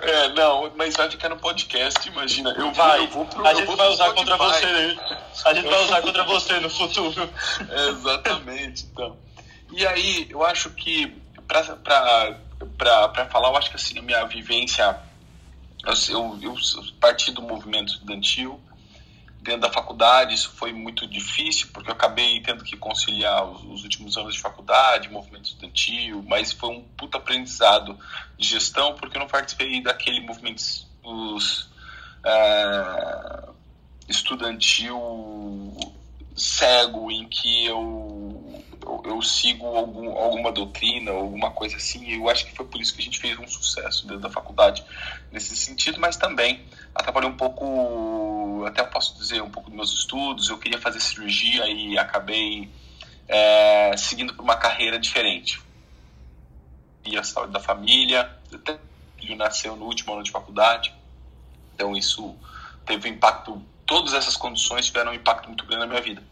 É, não, mas vai ficar no podcast, imagina. Eu vai, eu vou pro, a gente vai usar contra você. A gente vai usar contra você no futuro. É, exatamente, então. E aí, eu acho que pra, pra, pra, pra falar, eu acho que assim, a minha vivência, eu, eu, eu parti do movimento estudantil, dentro da faculdade isso foi muito difícil porque eu acabei tendo que conciliar os, os, últimos anos de faculdade, movimento estudantil, mas foi um puta aprendizado de gestão porque eu não participei daquele movimento os, uh, estudantil cego em que eu, eu, eu sigo algum, alguma doutrina, alguma coisa assim. E eu acho que foi por isso que a gente fez um sucesso dentro da faculdade nesse sentido, mas também atrapalhou um pouco, até posso dizer, um pouco dos meus estudos. Eu queria fazer cirurgia e acabei é, seguindo por uma carreira diferente. E a saúde da família, até filho nasceu no último ano de faculdade, então isso teve um impacto todas essas condições tiveram um impacto muito grande na minha vida.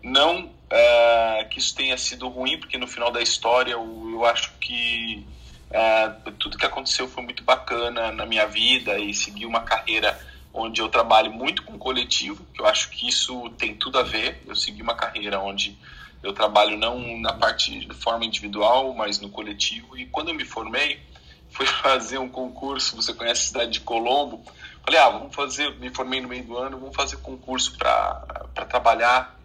Não é, que isso tenha sido ruim, porque no final da história eu, eu acho que é, tudo que aconteceu foi muito bacana na minha vida e segui uma carreira onde eu trabalho muito com coletivo, que eu acho que isso tem tudo a ver. Eu segui uma carreira onde eu trabalho não na parte de forma individual, mas no coletivo. E quando eu me formei, fui fazer um concurso. Você conhece a cidade de Colombo? Falei, ah, vamos fazer, me formei no meio do ano, vamos fazer concurso para trabalhar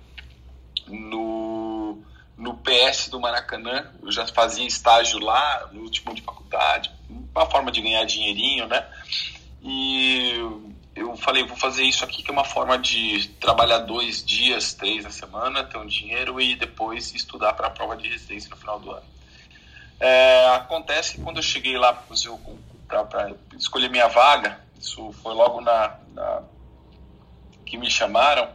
no, no PS do Maracanã. Eu já fazia estágio lá no último de faculdade, uma forma de ganhar dinheirinho, né? E eu falei, vou fazer isso aqui que é uma forma de trabalhar dois dias, três na semana, ter um dinheiro e depois estudar para a prova de residência no final do ano. É, acontece que quando eu cheguei lá para escolher minha vaga, isso foi logo na, na que me chamaram.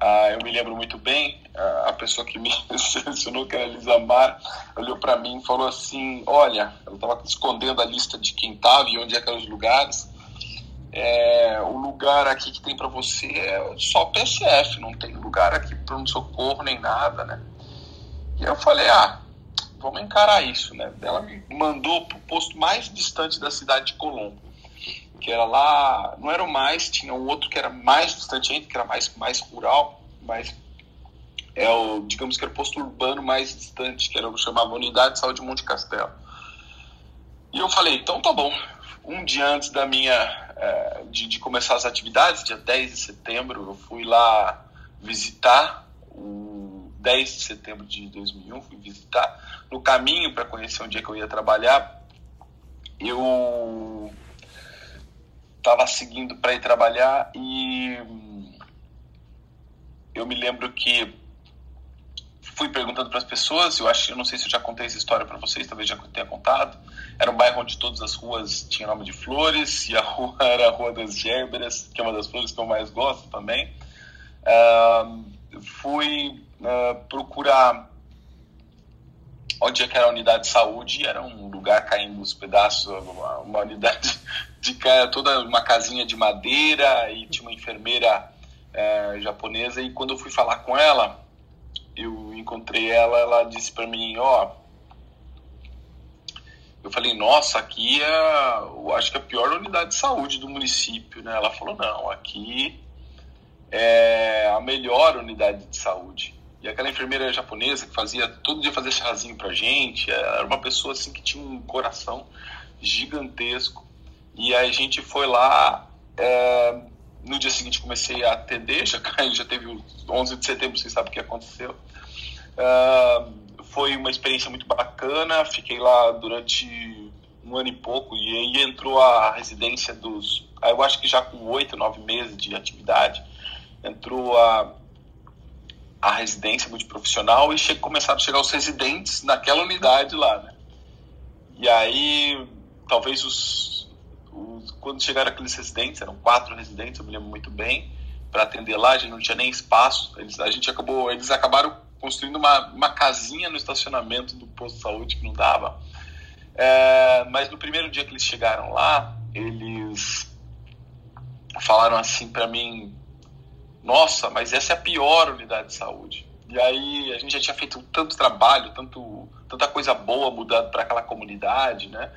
Ah, eu me lembro muito bem, a pessoa que me selecionou, que era a Lisa Mar, olhou para mim e falou assim: Olha, ela estava escondendo a lista de quem estava e onde é que eram os lugares. É, o lugar aqui que tem para você é só PSF, não tem lugar aqui para um socorro nem nada, né? E eu falei: Ah, vamos encarar isso, né? Ela me mandou para o posto mais distante da cidade de Colombo que era lá, não era o mais, tinha um outro que era mais distante ainda, que era mais, mais rural, mas é o, digamos que era o posto urbano mais distante, que era o que chamava Unidade de Saúde Monte Castelo. E eu falei, então tá bom. Um dia antes da minha, é, de, de, começar as atividades, dia 10 de setembro, eu fui lá visitar, o 10 de setembro de 2001, fui visitar. No caminho para conhecer onde é que eu ia trabalhar, eu estava seguindo para ir trabalhar e eu me lembro que fui perguntando para as pessoas, eu acho, eu não sei se eu já contei essa história para vocês, talvez já tenha contado. Era um bairro onde todas as ruas tinham nome de flores e a rua era a Rua das Gérberas, que é uma das flores que eu mais gosto também. Uh, fui uh, procurar onde é que era a unidade de saúde, era um lugar caindo os pedaços, uma, uma unidade de toda uma casinha de madeira e tinha uma enfermeira é, japonesa e quando eu fui falar com ela, eu encontrei ela, ela disse para mim, ó, oh, eu falei, nossa, aqui é, eu acho que é a pior unidade de saúde do município, né? Ela falou, não, aqui é a melhor unidade de saúde. E aquela enfermeira japonesa que fazia todo dia fazer chazinho pra gente, era uma pessoa assim que tinha um coração gigantesco. E aí a gente foi lá, é, no dia seguinte comecei a atender, já, já teve o 11 de setembro, vocês sabem o que aconteceu. É, foi uma experiência muito bacana, fiquei lá durante um ano e pouco, e aí entrou a residência dos, eu acho que já com oito, nove meses de atividade, entrou a, a residência multiprofissional e che, começaram a chegar os residentes naquela unidade lá, né? E aí, talvez os quando chegaram aqueles residentes, eram quatro residentes, eu me lembro muito bem, para atender lá, a gente não tinha nem espaço, eles, a gente acabou, eles acabaram construindo uma, uma casinha no estacionamento do posto de saúde que não dava. É, mas no primeiro dia que eles chegaram lá, eles falaram assim para mim: Nossa, mas essa é a pior unidade de saúde. E aí a gente já tinha feito tanto trabalho, tanto, tanta coisa boa mudando para aquela comunidade, né?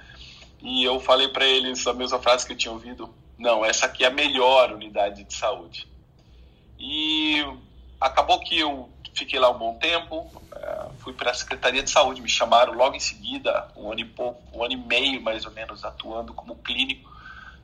E eu falei para eles a mesma frase que eu tinha ouvido: Não, essa aqui é a melhor unidade de saúde. E acabou que eu fiquei lá um bom tempo, é, fui para a Secretaria de Saúde, me chamaram logo em seguida, um ano e pouco, um ano e meio mais ou menos, atuando como clínico,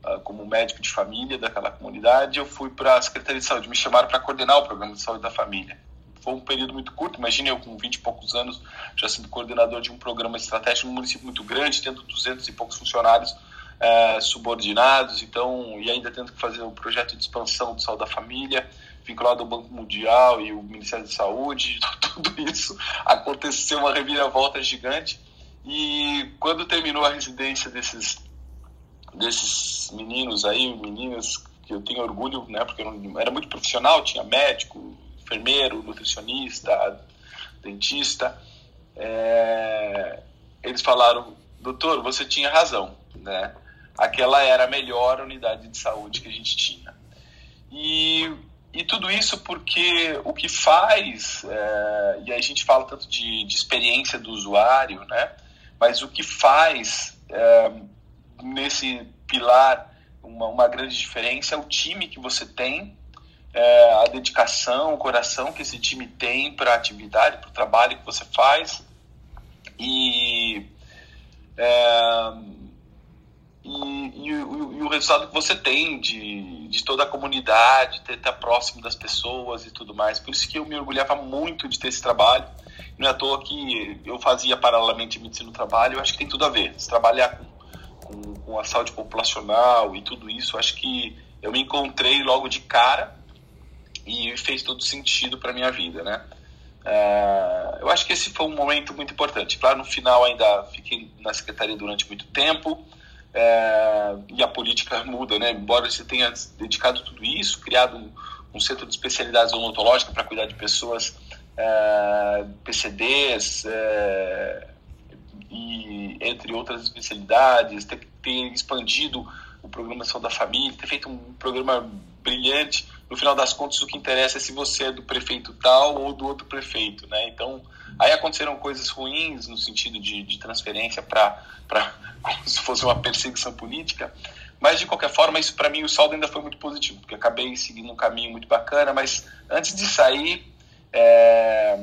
é, como médico de família daquela comunidade. Eu fui para a Secretaria de Saúde, me chamaram para coordenar o programa de saúde da família. Foi um período muito curto, imagine eu com 20 e poucos anos, já sendo coordenador de um programa estratégico num município muito grande, tendo 200 e poucos funcionários é, subordinados, então, e ainda tendo que fazer um projeto de expansão de saúde da família vinculado ao Banco Mundial e o Ministério da Saúde, tudo isso aconteceu uma reviravolta gigante. E quando terminou a residência desses desses meninos aí, meninas que eu tenho orgulho, né, porque eu era muito profissional, tinha médico, enfermeiro, nutricionista, dentista, é, eles falaram, doutor, você tinha razão, né? Aquela era a melhor unidade de saúde que a gente tinha. E e tudo isso porque o que faz, é, e a gente fala tanto de, de, experiência do usuário, né? mas o que faz é, nesse pilar uma, uma, grande diferença é o time que você tem, é, a dedicação, o coração que esse time tem para a atividade, para o trabalho que você faz. E é, e, e, e, o resultado que você tem de, de toda a comunidade, ter estar próximo das pessoas e tudo mais. Por isso que eu me orgulhava muito de ter esse trabalho. Não é à toa que eu fazia paralelamente medicina no trabalho, eu acho que tem tudo a ver. Se trabalhar com, com, com a saúde populacional e tudo isso, acho que eu me encontrei logo de cara e fez todo sentido para minha vida, né? É, eu acho que esse foi um momento muito importante. Claro, no final ainda fiquei na secretaria durante muito tempo, é, e a política muda, né? Embora você tenha dedicado tudo isso, criado um, um centro de especialidades odontológicas para cuidar de pessoas é, PCDs e entre outras especialidades, ter, ter expandido o programa de saúde da família, ter feito um programa brilhante. No final das contas, o que interessa é se você é do prefeito tal ou do outro prefeito, né? Então, aí aconteceram coisas ruins no sentido de, de transferência para como se fosse uma perseguição política. Mas, de qualquer forma, isso para mim, o saldo ainda foi muito positivo, porque acabei seguindo um caminho muito bacana. Mas, antes de sair, é,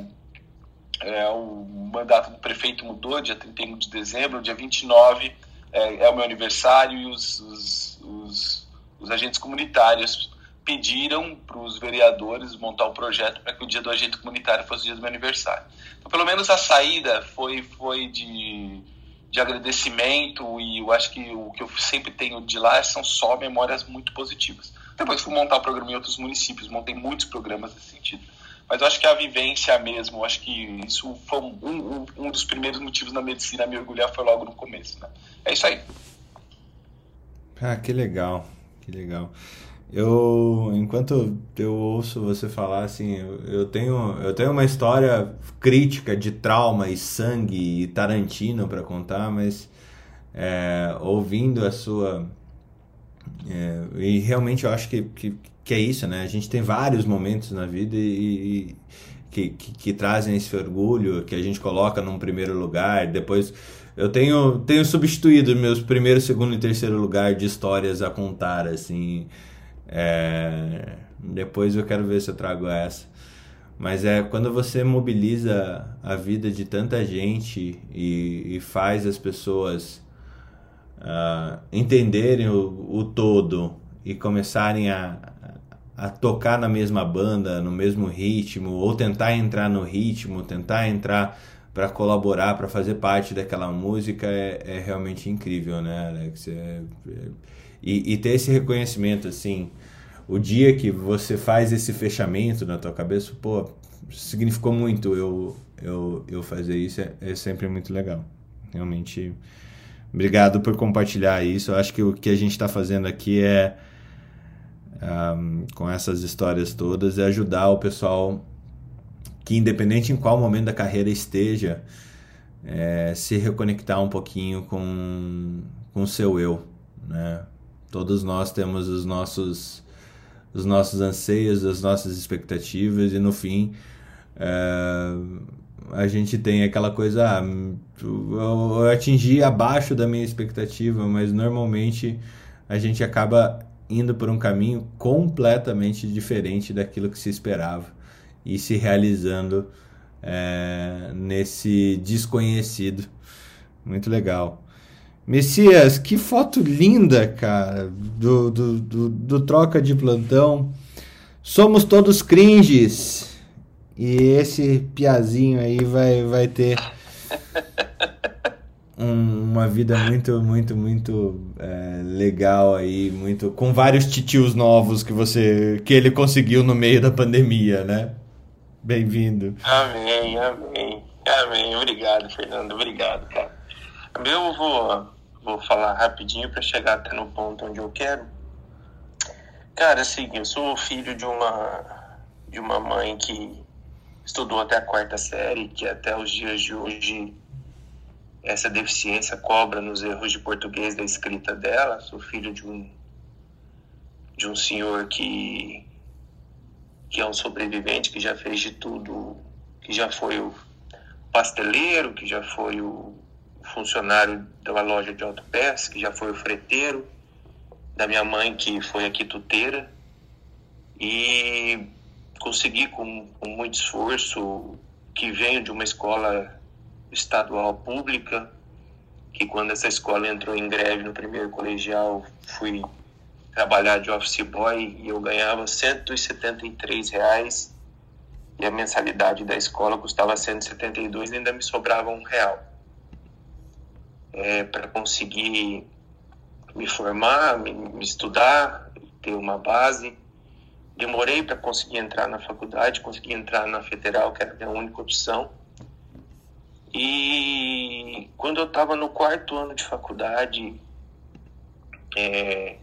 é, o mandato do prefeito mudou, dia 31 de dezembro, dia 29 é, é o meu aniversário e os, os, os, os agentes comunitários pediram para os vereadores montar um projeto para que o dia do agente comunitário fosse o dia do meu aniversário. Então, pelo menos a saída foi, foi de de agradecimento e eu acho que o que eu sempre tenho de lá são só memórias muito positivas. Depois fui montar o programa em outros municípios, montei muitos programas nesse sentido. Mas eu acho que a vivência mesmo, eu acho que isso foi um, um, um dos primeiros motivos na medicina a me orgulhar foi logo no começo. Né? É isso aí. Ah, que legal, que legal. Eu enquanto eu ouço você falar assim, eu, eu, tenho eu tenho uma história crítica de trauma e sangue e Tarantino para contar, mas é, ouvindo a sua é, e realmente eu acho que, que, que, é isso, né? A gente tem vários momentos na vida e, e que, que, que, trazem esse orgulho, que a gente coloca num primeiro lugar, depois eu tenho, tenho substituído meus primeiro, segundo e terceiro lugar de histórias a contar, assim. É, depois eu quero ver se eu trago essa. Mas é quando você mobiliza a vida de tanta gente e, e faz as pessoas uh, entenderem o, o todo e começarem a, a tocar na mesma banda, no mesmo ritmo, ou tentar entrar no ritmo, tentar entrar para colaborar, para fazer parte daquela música é, é, realmente incrível, né, Alex? É, é, e, e, ter esse reconhecimento, assim, o dia que você faz esse fechamento na tua cabeça, pô, significou muito eu, eu, eu fazer isso, é, é sempre muito legal. Realmente, obrigado por compartilhar isso. Eu acho que o que a gente está fazendo aqui é, um, com essas histórias todas, é ajudar o pessoal que independente em qual momento da carreira esteja, é, se reconectar um pouquinho com com o seu eu, né? Todos nós temos os nossos os nossos anseios, as nossas expectativas e no fim é, a gente tem aquela coisa, ah, eu atingi abaixo da minha expectativa, mas normalmente a gente acaba indo por um caminho completamente diferente daquilo que se esperava e se realizando é, nesse desconhecido. Muito legal. Messias, que foto linda, cara, do, do, do, do troca de plantão. Somos todos cringes. E esse piazinho aí vai, vai ter um, uma vida muito, muito, muito é, legal aí, muito com vários titios novos que você que ele conseguiu no meio da pandemia, né? Bem-vindo. Amém, amém. Amém. Obrigado, Fernando. Obrigado, cara. Eu vou, vou falar rapidinho para chegar até no ponto onde eu quero. Cara, assim, eu sou filho de uma, de uma mãe que estudou até a quarta série, que até os dias de hoje essa deficiência cobra nos erros de português da escrita dela. Sou filho de um, de um senhor que que é um sobrevivente que já fez de tudo, que já foi o pasteleiro, que já foi o funcionário de uma loja de autopeças, que já foi o freteiro, da minha mãe que foi a quituteira e consegui com, com muito esforço que venho de uma escola estadual pública que quando essa escola entrou em greve no primeiro colegial fui trabalhar de office boy e eu ganhava 173 reais e a mensalidade da escola custava 172 e ainda me sobrava um real é, para conseguir me formar, me, me estudar, ter uma base. Demorei para conseguir entrar na faculdade, consegui entrar na federal, que era a minha única opção. E quando eu estava no quarto ano de faculdade, é,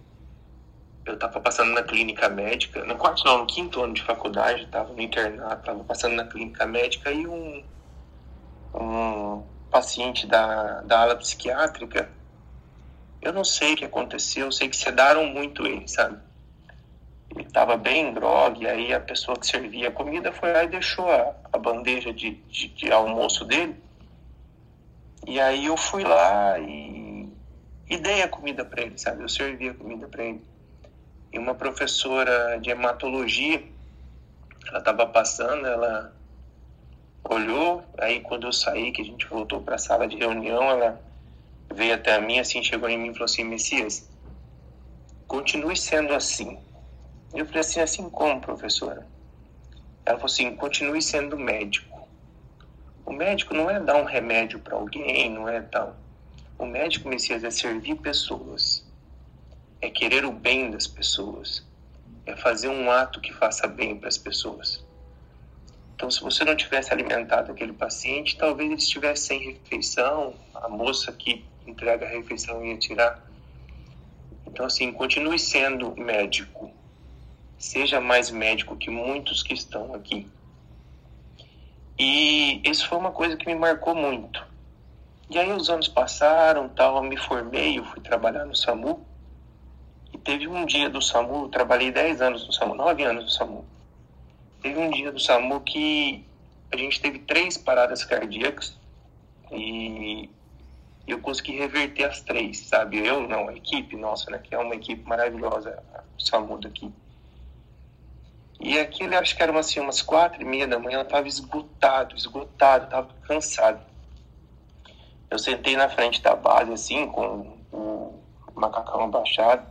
eu estava passando na clínica médica, no quarto não, no quinto ano de faculdade, estava no internato, estava passando na clínica médica e um, um paciente da, da ala psiquiátrica, eu não sei o que aconteceu, eu sei que sedaram muito ele, sabe? Ele estava bem grog, e aí a pessoa que servia a comida foi lá e deixou a, a bandeja de, de, de almoço dele. E aí eu fui lá e, e dei a comida para ele, sabe? Eu servi a comida para ele e uma professora de hematologia, ela estava passando, ela olhou, aí quando eu saí, que a gente voltou para a sala de reunião, ela veio até a mim, assim, chegou em mim e falou assim, Messias, continue sendo assim. Eu falei assim, assim como, professora? Ela falou assim, continue sendo médico. O médico não é dar um remédio para alguém, não é tal. O médico, Messias, é servir pessoas é querer o bem das pessoas, é fazer um ato que faça bem para as pessoas. Então, se você não tivesse alimentado aquele paciente, talvez ele estivesse sem refeição, a moça que entrega a refeição ia tirar. Então, assim, continue sendo médico, seja mais médico que muitos que estão aqui. E isso foi uma coisa que me marcou muito. E aí os anos passaram, tal, eu me formei, eu fui trabalhar no SAMU. E teve um dia do SAMU, eu trabalhei 10 anos no SAMU, 9 anos no SAMU. Teve um dia do SAMU que a gente teve três paradas cardíacas e eu consegui reverter as três, sabe? Eu não, a equipe nossa, né? Que é uma equipe maravilhosa, o SAMU daqui. E aquilo, acho que era assim, umas quatro e meia da manhã, eu tava esgotado, esgotado, tava cansado. Eu sentei na frente da base, assim, com o macacão abaixado,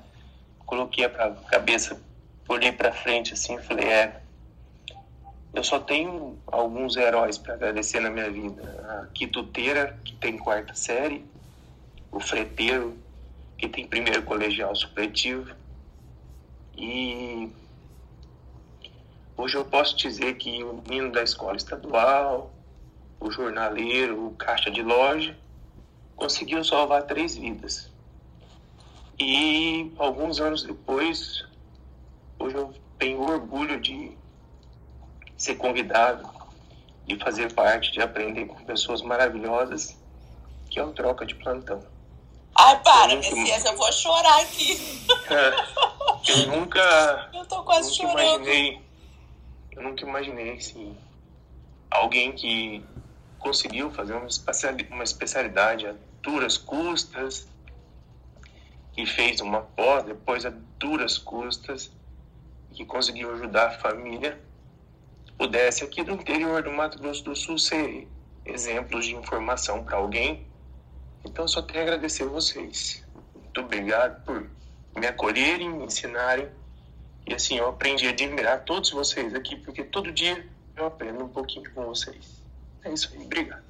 coloquei a cabeça, olhei para frente, assim, falei: é, eu só tenho alguns heróis para agradecer na minha vida. A quituteira, que tem quarta série, o freteiro, que tem primeiro colegial supletivo, e hoje eu posso dizer que o menino da escola estadual, o jornaleiro, o caixa de loja, conseguiu salvar três vidas. E alguns anos depois, hoje eu tenho orgulho de ser convidado, de fazer parte, de aprender com pessoas maravilhosas, que é o Troca de Plantão. Ai, para, Messias, eu vou chorar aqui. É, eu nunca. Eu tô quase nunca chorando. Imaginei, eu nunca imaginei, assim, alguém que conseguiu fazer uma especiali- uma especialidade a duras custas, que fez uma pós depois a duras custas, e que conseguiu ajudar a família, pudesse aqui do interior do Mato Grosso do Sul ser exemplos de informação para alguém. Então, só tenho a agradecer a vocês. Muito obrigado por me acolherem, me ensinarem. E assim, eu aprendi a admirar todos vocês aqui, porque todo dia eu aprendo um pouquinho com vocês. É isso aí, obrigado.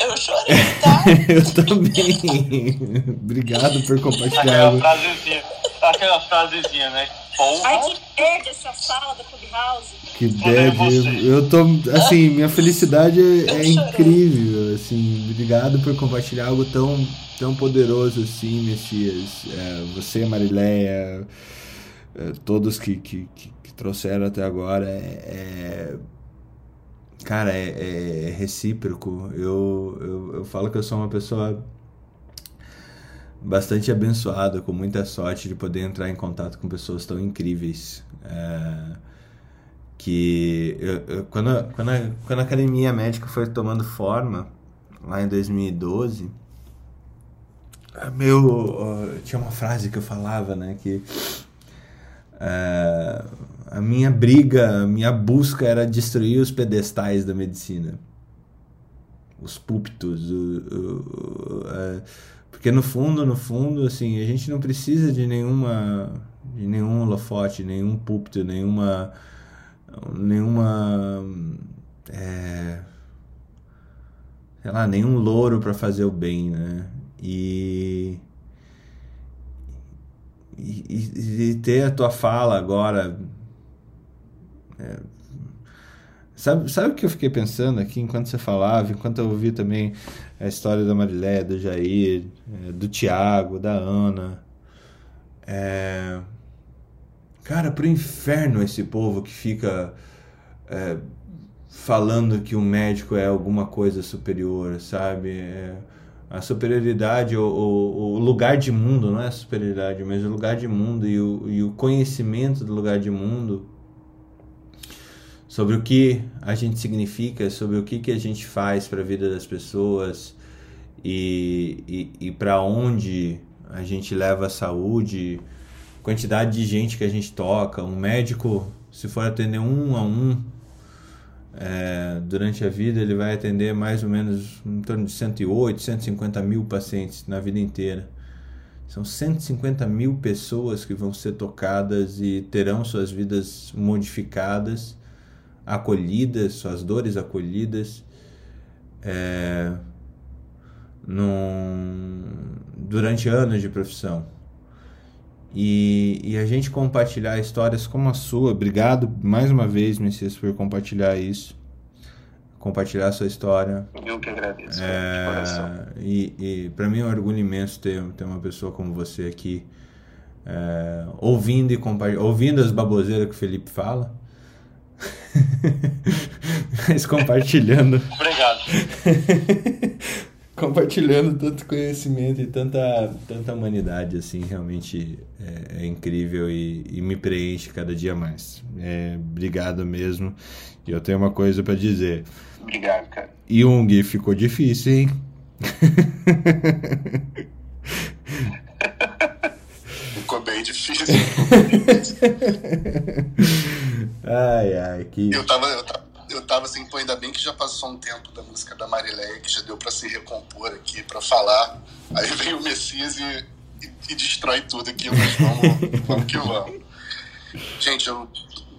Eu chorei, tá? Eu também. Obrigado por compartilhar. Aquela frasezinha. Aquela frasezinha, né? Porra. Ai, que perde essa sala da Clubhouse. Que bad. vocês. Eu tô. Assim, minha felicidade é, é incrível. Assim, obrigado por compartilhar algo tão, tão poderoso assim, Messias. É, você, Marileia, é, todos que, que, que, que trouxeram até agora. É, é- cara, é, é recíproco. Eu, eu, eu falo que eu sou uma pessoa bastante abençoada, com muita sorte de poder entrar em contato com pessoas tão incríveis. É, que eu, eu- quando, quando, a, quando a academia médica foi tomando forma, lá em 2012, a meu, tinha uma frase que eu falava, né, que é, a minha briga, a minha busca era destruir os pedestais da medicina. Os púlpitos, o, o- o- é, porque no fundo, no fundo, assim, a gente não precisa de nenhuma de nenhum holofote, nenhum púlpito, nenhuma nenhuma é, sei lá, nenhum louro para fazer o bem, né? E e, e- ter a tua fala agora é, Sabe, sabe o que eu fiquei pensando aqui enquanto você falava, enquanto eu ouvi também a história da Mariléia, do Jair, eh, do Tiago, da Ana. É... Cara, pro inferno esse povo que fica é, falando que o médico é alguma coisa superior, sabe? É, a superioridade, o, o, o lugar de mundo, não é a superioridade, mas o lugar de mundo e o, e o conhecimento do lugar de mundo sobre o que a gente significa, sobre o que, que a gente faz para a vida das pessoas e, e, e para onde a gente leva a saúde, quantidade de gente que a gente toca. Um médico, se for atender um a um é, durante a vida, ele vai atender mais ou menos em torno de 108, 150 mil pacientes na vida inteira. São 150 mil pessoas que vão ser tocadas e terão suas vidas modificadas acolhidas, suas dores acolhidas é, num, durante anos de profissão. E, e a gente compartilhar histórias como a sua. Obrigado mais uma vez, Messias, por compartilhar isso. Compartilhar a sua história. Eu que agradeço, de coração. É, e e para mim é um orgulho imenso ter, ter uma pessoa como você aqui é, ouvindo e ouvindo as baboseiras que o Felipe fala. Mas compartilhando. Obrigado. compartilhando tanto conhecimento e tanta, tanta humanidade, assim, realmente é, é incrível e, e, me preenche cada dia mais. É, obrigado mesmo. E eu tenho uma coisa para dizer. Obrigado, cara. Jung ficou difícil, hein? ficou bem difícil. Ai, ai, que. Eu tava, eu tava eu tava assim, pô, ainda bem que já passou um tempo da música da Marileia, que já deu para se recompor aqui, para falar. Aí vem o Messias e, e, e destrói tudo aqui, mas vamos, vamos que vamos. Gente, eu,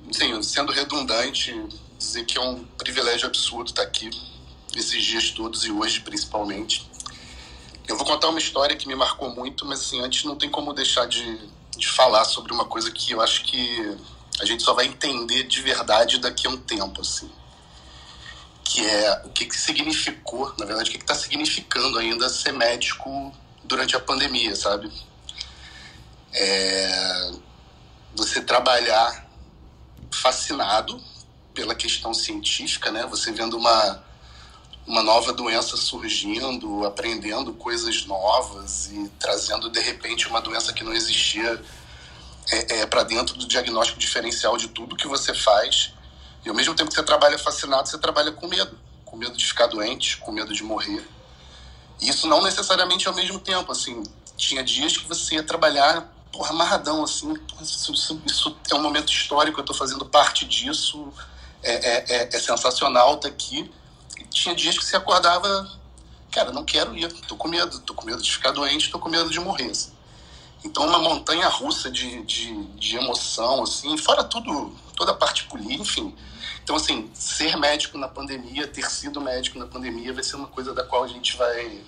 assim, sendo redundante, dizer que é um privilégio absurdo estar aqui esses dias todos e hoje principalmente. Eu vou contar uma história que me marcou muito, mas assim, antes não tem como deixar de, de falar sobre uma coisa que eu acho que a gente só vai entender de verdade daqui a um tempo, assim. Que é o que, que significou, na verdade, o que está significando ainda ser médico durante a pandemia, sabe? É você trabalhar fascinado pela questão científica, né? Você vendo uma, uma nova doença surgindo, aprendendo coisas novas e trazendo de repente uma doença que não existia é, é para dentro do diagnóstico diferencial de tudo que você faz. E ao mesmo tempo que você trabalha fascinado, você trabalha com medo, com medo de ficar doente, com medo de morrer. E isso não necessariamente ao mesmo tempo, assim, tinha dias que você ia trabalhar porra, amarradão, assim, isso, isso, isso é um momento histórico, eu estou fazendo parte disso, é, é, é, é sensacional estar tá aqui. E tinha dias que você acordava, cara, não quero ir, tô com medo, tô com medo de ficar doente, tô com medo de morrer. Assim. Então, uma montanha russa de, de, de emoção, assim, fora tudo, toda a parte política, enfim. Então, assim, ser médico na pandemia, ter sido médico na pandemia, vai ser uma coisa da qual a gente vai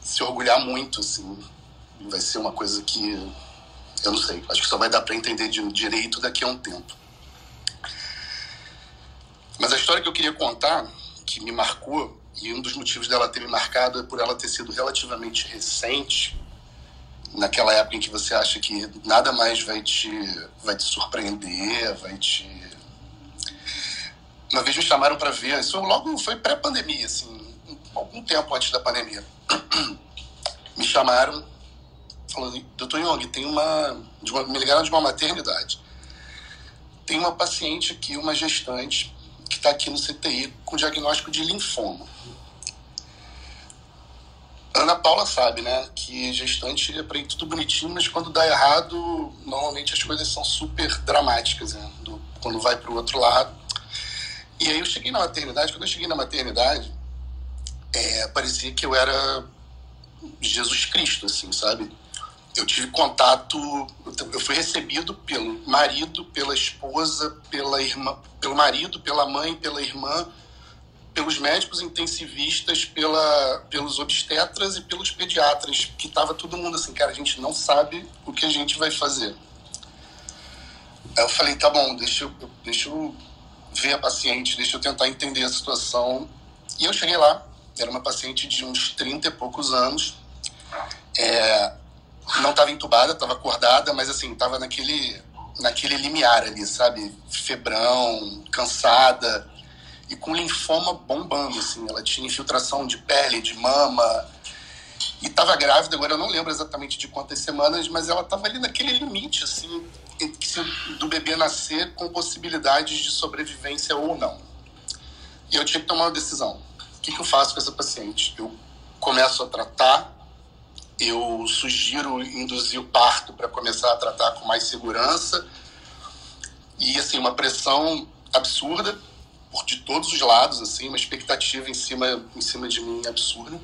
se orgulhar muito, assim. Vai ser uma coisa que, eu não sei, acho que só vai dar para entender de, direito daqui a um tempo. Mas a história que eu queria contar, que me marcou, e um dos motivos dela ter me marcado é por ela ter sido relativamente recente, naquela época em que você acha que nada mais vai te, vai te surpreender, vai te. Uma vez me chamaram para ver, isso logo foi pré-pandemia, assim, algum tempo antes da pandemia. Me chamaram, falando, doutor Young, tem uma, uma. Me ligaram de uma maternidade. Tem uma paciente aqui, uma gestante, que está aqui no CTI com diagnóstico de linfoma. Ana Paula sabe, né? Que gestante aprende tudo bonitinho, mas quando dá errado, normalmente as coisas são super dramáticas, né? Do, quando vai para o outro lado. E aí eu cheguei na maternidade, quando eu cheguei na maternidade, é, parecia que eu era Jesus Cristo, assim, sabe? Eu tive contato, eu fui recebido pelo marido, pela esposa, pela irmã, pelo marido, pela mãe, pela irmã, pelos médicos intensivistas, pela, pelos obstetras e pelos pediatras, que tava todo mundo assim, cara, a gente não sabe o que a gente vai fazer. Aí eu falei, tá bom, deixa eu, deixa eu ver a paciente, deixa eu tentar entender a situação. E eu cheguei lá, era uma paciente de uns 30 e poucos anos, é, não estava entubada, estava acordada, mas assim, estava naquele, naquele limiar ali, sabe? Febrão, cansada, e com linfoma bombando, assim. Ela tinha infiltração de pele, de mama, e estava grávida, agora eu não lembro exatamente de quantas semanas, mas ela estava ali naquele limite, assim, do bebê nascer com possibilidades de sobrevivência ou não. E eu tinha que tomar uma decisão. O que, que eu faço com essa paciente? Eu começo a tratar, eu sugiro induzir o parto para começar a tratar com mais segurança, e assim, uma pressão absurda, por de todos os lados, assim, uma expectativa em cima, em cima de mim absurda.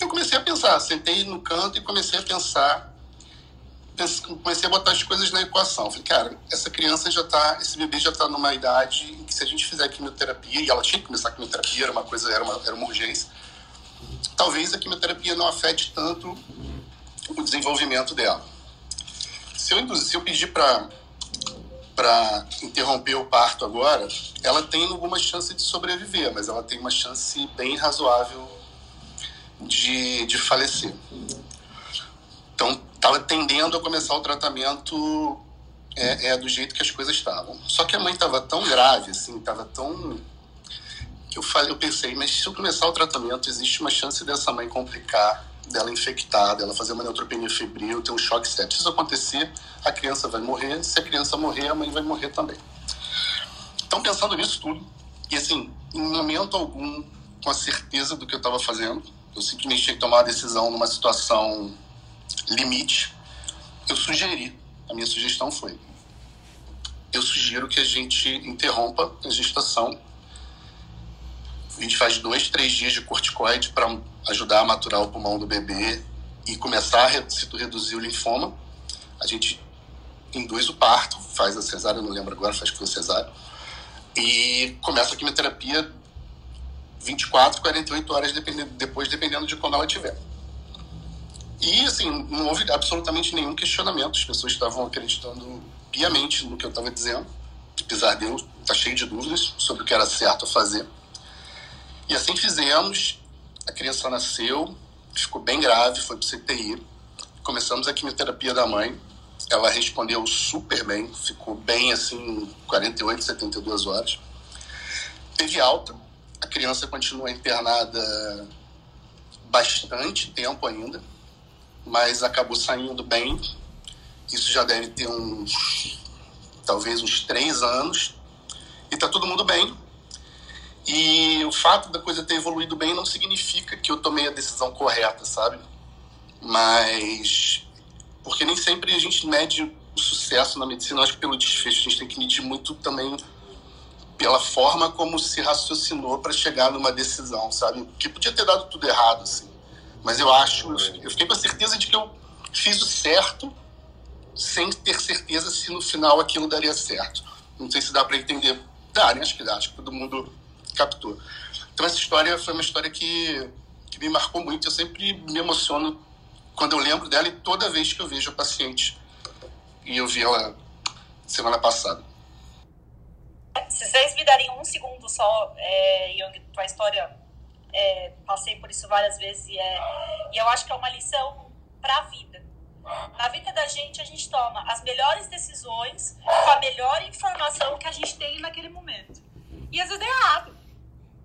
Eu comecei a pensar, sentei no canto e comecei a pensar, comecei a botar as coisas na equação. Falei, cara, essa criança já tá, esse bebê já está numa idade em que se a gente fizer quimioterapia, e ela tinha que começar a quimioterapia, era uma coisa, era uma, era uma urgência, talvez a quimioterapia não afete tanto o desenvolvimento dela. Se eu, se eu pedir para para interromper o parto agora, ela tem alguma chance de sobreviver, mas ela tem uma chance bem razoável de, de falecer. Então, estava tendendo a começar o tratamento é, é, do jeito que as coisas estavam. Só que a mãe estava tão grave, assim, estava tão que eu falei, eu pensei, mas se eu começar o tratamento, existe uma chance dessa mãe complicar, dela infectar, dela fazer uma neutropenia febril, ter um choque séptico. Se isso acontecer, a criança vai morrer. Se a criança morrer, a mãe vai morrer também. Então, pensando nisso tudo, e assim, em momento algum, com a certeza do que eu estava fazendo, eu simplesmente tinha que tomar uma decisão numa situação limite, eu sugeri, a minha sugestão foi, eu sugiro que a gente interrompa a gestação a gente faz dois, três dias de corticoide para ajudar a maturar o pulmão do bebê e começar a se reduzir o linfoma. A gente induz o parto, faz a cesárea, não lembro agora, faz que foi cesárea, e começa a quimioterapia 24, 48 horas dependendo, depois, dependendo de quando ela tiver. E, assim, não houve absolutamente nenhum questionamento. As pessoas estavam acreditando piamente no que eu estava dizendo. Apesar de eu estar tá cheio de dúvidas sobre o que era certo a fazer. E assim fizemos. A criança nasceu, ficou bem grave, foi para CTI. Começamos a quimioterapia da mãe. Ela respondeu super bem, ficou bem assim, 48, 72 horas. Teve alta. A criança continua internada bastante tempo ainda, mas acabou saindo bem. Isso já deve ter uns, talvez uns três anos. E tá todo mundo bem. E o fato da coisa ter evoluído bem não significa que eu tomei a decisão correta, sabe? Mas. Porque nem sempre a gente mede o sucesso na medicina, acho que pelo desfecho. A gente tem que medir muito também pela forma como se raciocinou para chegar numa decisão, sabe? Que podia ter dado tudo errado, assim. Mas eu acho, eu fiquei com a certeza de que eu fiz o certo sem ter certeza se no final aquilo daria certo. Não sei se dá para entender. Dá, né? Acho que dá. Acho que todo mundo captou. Então essa história foi uma história que, que me marcou muito. Eu sempre me emociono quando eu lembro dela e toda vez que eu vejo a paciente. E eu vi ela semana passada. Se vocês me derem um segundo só, é, Young, tua história, é, passei por isso várias vezes e, é, e eu acho que é uma lição para a vida. Na vida da gente, a gente toma as melhores decisões com a melhor informação que a gente tem naquele momento. E às vezes é errado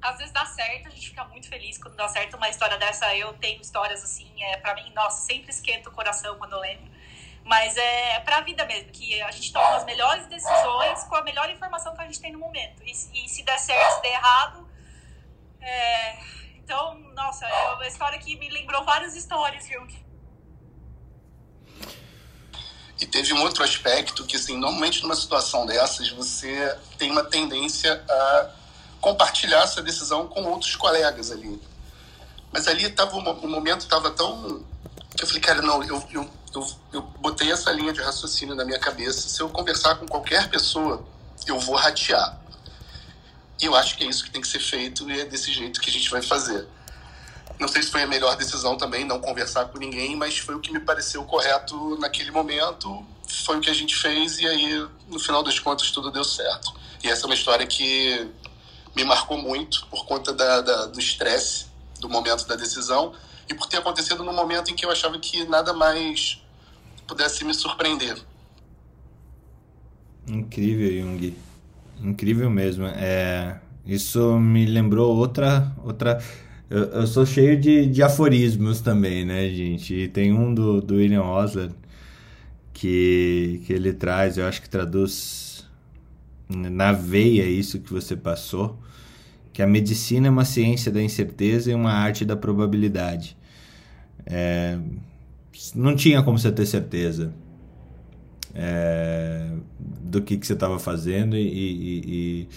às vezes dá certo, a gente fica muito feliz quando dá certo uma história dessa. Eu tenho histórias assim, é, para mim, nossa, sempre esquenta o coração quando eu lembro. Mas é, é pra vida mesmo, que a gente toma as melhores decisões com a melhor informação que a gente tem no momento. E, e se der certo, se der errado. É, então, nossa, é uma história que me lembrou várias histórias, viu? E teve um outro aspecto que, assim, normalmente numa situação dessas, você tem uma tendência a compartilhar essa decisão com outros colegas ali. Mas ali tava, o momento estava tão. que eu falei, cara, não, eu, eu, eu, eu botei essa linha de raciocínio na minha cabeça. Se eu conversar com qualquer pessoa, eu vou ratear. E eu acho que é isso que tem que ser feito e é desse jeito que a gente vai fazer. Não sei se foi a melhor decisão também, não conversar com ninguém, mas foi o que me pareceu correto naquele momento. Foi o que a gente fez e aí, no final das contas, tudo deu certo. E essa é uma história que me marcou muito por conta da, da do estresse do momento da decisão e por ter acontecido num momento em que eu achava que nada mais pudesse me surpreender. Incrível, Jung. Incrível mesmo. É, isso me lembrou outra. outra eu, eu sou cheio de, de aforismos também, né, gente? E tem um do, do William Osler que, que ele traz, eu acho que traduz na veia isso que você passou, que a medicina é uma ciência da incerteza e uma arte da probabilidade. É, não tinha como você ter certeza é, do que, que você estava fazendo e, e, e,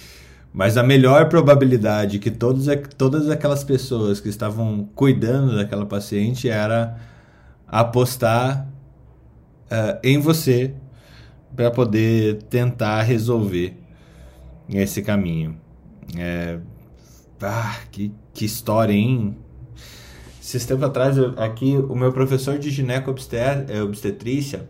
mas a melhor probabilidade que todos, todas aquelas pessoas que estavam cuidando daquela paciente era apostar uh, em você para poder tentar resolver esse caminho. É, ah, que, que história, hein? Esses tempos atrás, aqui, o meu professor de gineco-obstetrícia,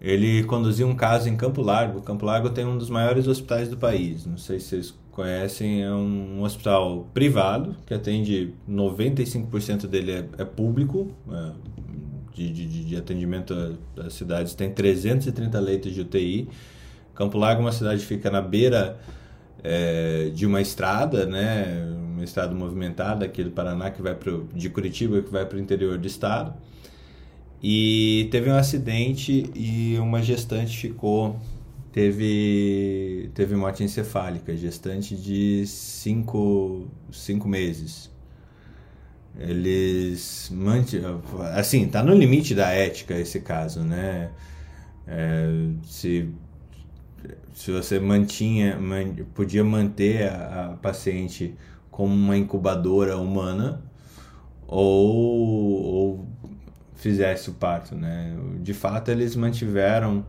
é, ele conduziu um caso em Campo Largo. Campo Largo tem um dos maiores hospitais do país. Não sei se vocês conhecem, é um hospital privado, que atende 95% dele é, é público, é, de, de, de atendimento das cidades tem 330 leitos de UTI. Campo Largo é uma cidade que fica na beira é, de uma estrada, né, uma estrada movimentada aqui do Paraná que vai pro, de Curitiba que vai para o interior do estado. E teve um acidente e uma gestante ficou teve teve morte encefálica, gestante de cinco, cinco meses. Eles assim, tá no limite da ética esse caso, né? É, se se você mantinha, man, podia manter a, a, paciente como uma incubadora humana ou, ou fizesse o parto, né? De fato, eles mantiveram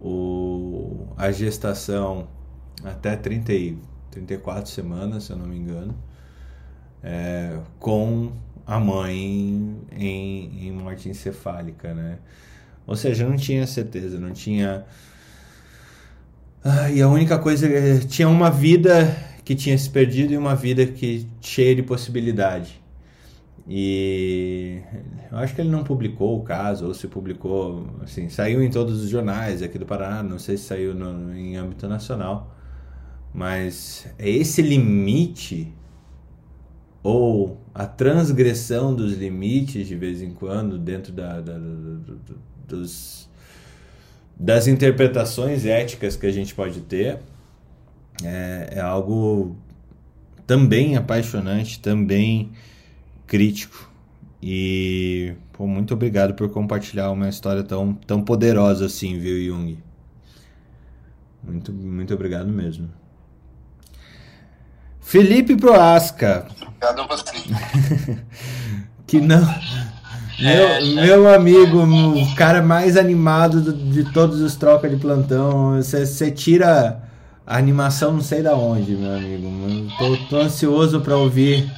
o, a gestação até 30 e, 34 semanas, se eu não me engano, é, com a mãe em, em morte encefálica, né? Ou seja, não tinha certeza, não tinha ah, e a única coisa é tinha uma vida que tinha se perdido e uma vida que cheia de possibilidade. E eu acho que ele não publicou o caso, ou se publicou, assim, saiu em todos os jornais aqui do Paraná, não sei se saiu no, em âmbito nacional, mas é esse limite ou a transgressão dos limites de vez em quando dentro da, da, da dos das interpretações éticas que a gente pode ter é, é algo também apaixonante, também crítico. E pô, muito obrigado por compartilhar uma história tão, tão poderosa assim, viu, Jung? Muito, muito obrigado mesmo. Felipe Proasca. Obrigado a você. que não meu, meu amigo, o cara mais animado de todos os trocas de plantão. Você tira a animação não sei da onde, meu amigo. Tô, tô ansioso para ouvir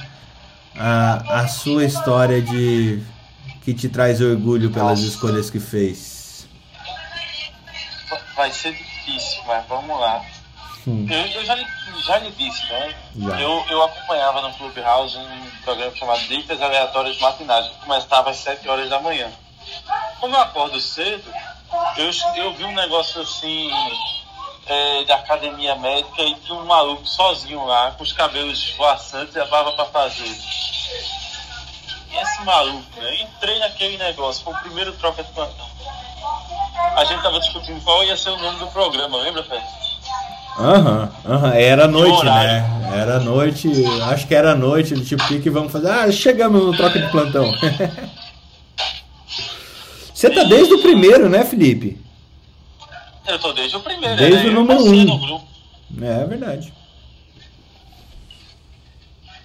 a, a sua história de que te traz orgulho pelas Nossa. escolhas que fez. Vai ser difícil, mas vamos lá. Hum. Eu, eu, já, lhe, já lhe disse, né? Eu, eu acompanhava no Clubhouse um programa chamado Dicas Aleatórias Matinais, que começava às 7 horas da manhã. Como eu acordo cedo, eu, eu vi um negócio assim é, da academia médica e tinha um maluco sozinho lá, com os cabelos esvoaçantes e a barba para fazer. E esse maluco, né? Entrei naquele negócio, foi o primeiro troca de plantão. A gente tava discutindo qual ia ser o nome do programa, lembra, Fé? Aham, uhum, aham, uhum. era noite, né? Era noite, acho que era noite, tipo, o que vamos fazer? Ah, chegamos no troca de plantão. Você tá desde o primeiro, né, Felipe? Eu tô desde o primeiro, Desde né? o número um. É, é verdade.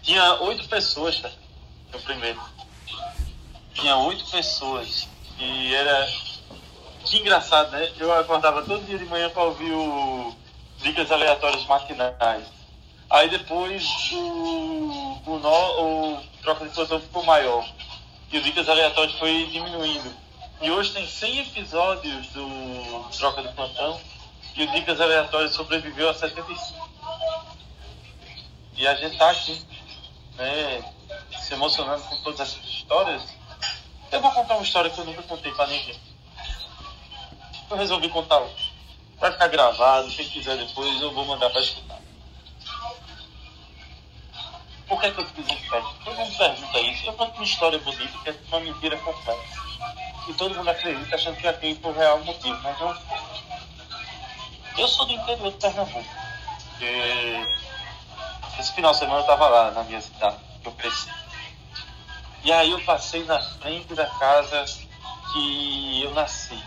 Tinha oito pessoas, tá? No primeiro. Tinha oito pessoas. E era. Que engraçado, né? Eu acordava todo dia de manhã pra ouvir o dicas aleatórias matinais. Aí depois o, o, no, o troca de plantão ficou maior. E o dicas aleatórias foi diminuindo. E hoje tem 100 episódios do troca de plantão e o dicas aleatórias sobreviveu a 75. E a gente tá aqui, né, se emocionando com todas essas histórias. Eu vou contar uma história que eu nunca contei para ninguém. Eu resolvi contar hoje. Vai ficar gravado, quem quiser depois eu vou mandar para escutar. Por que, é que eu fiz um pet? Todo mundo pergunta isso. Eu conto uma história bonita que é uma mentira completa. E todo mundo acredita achando que aqui por real motivo, mas não Eu sou do interior de Pernambuco. Esse final de semana eu estava lá na minha cidade, que eu cresci. E aí eu passei na frente da casa que eu nasci.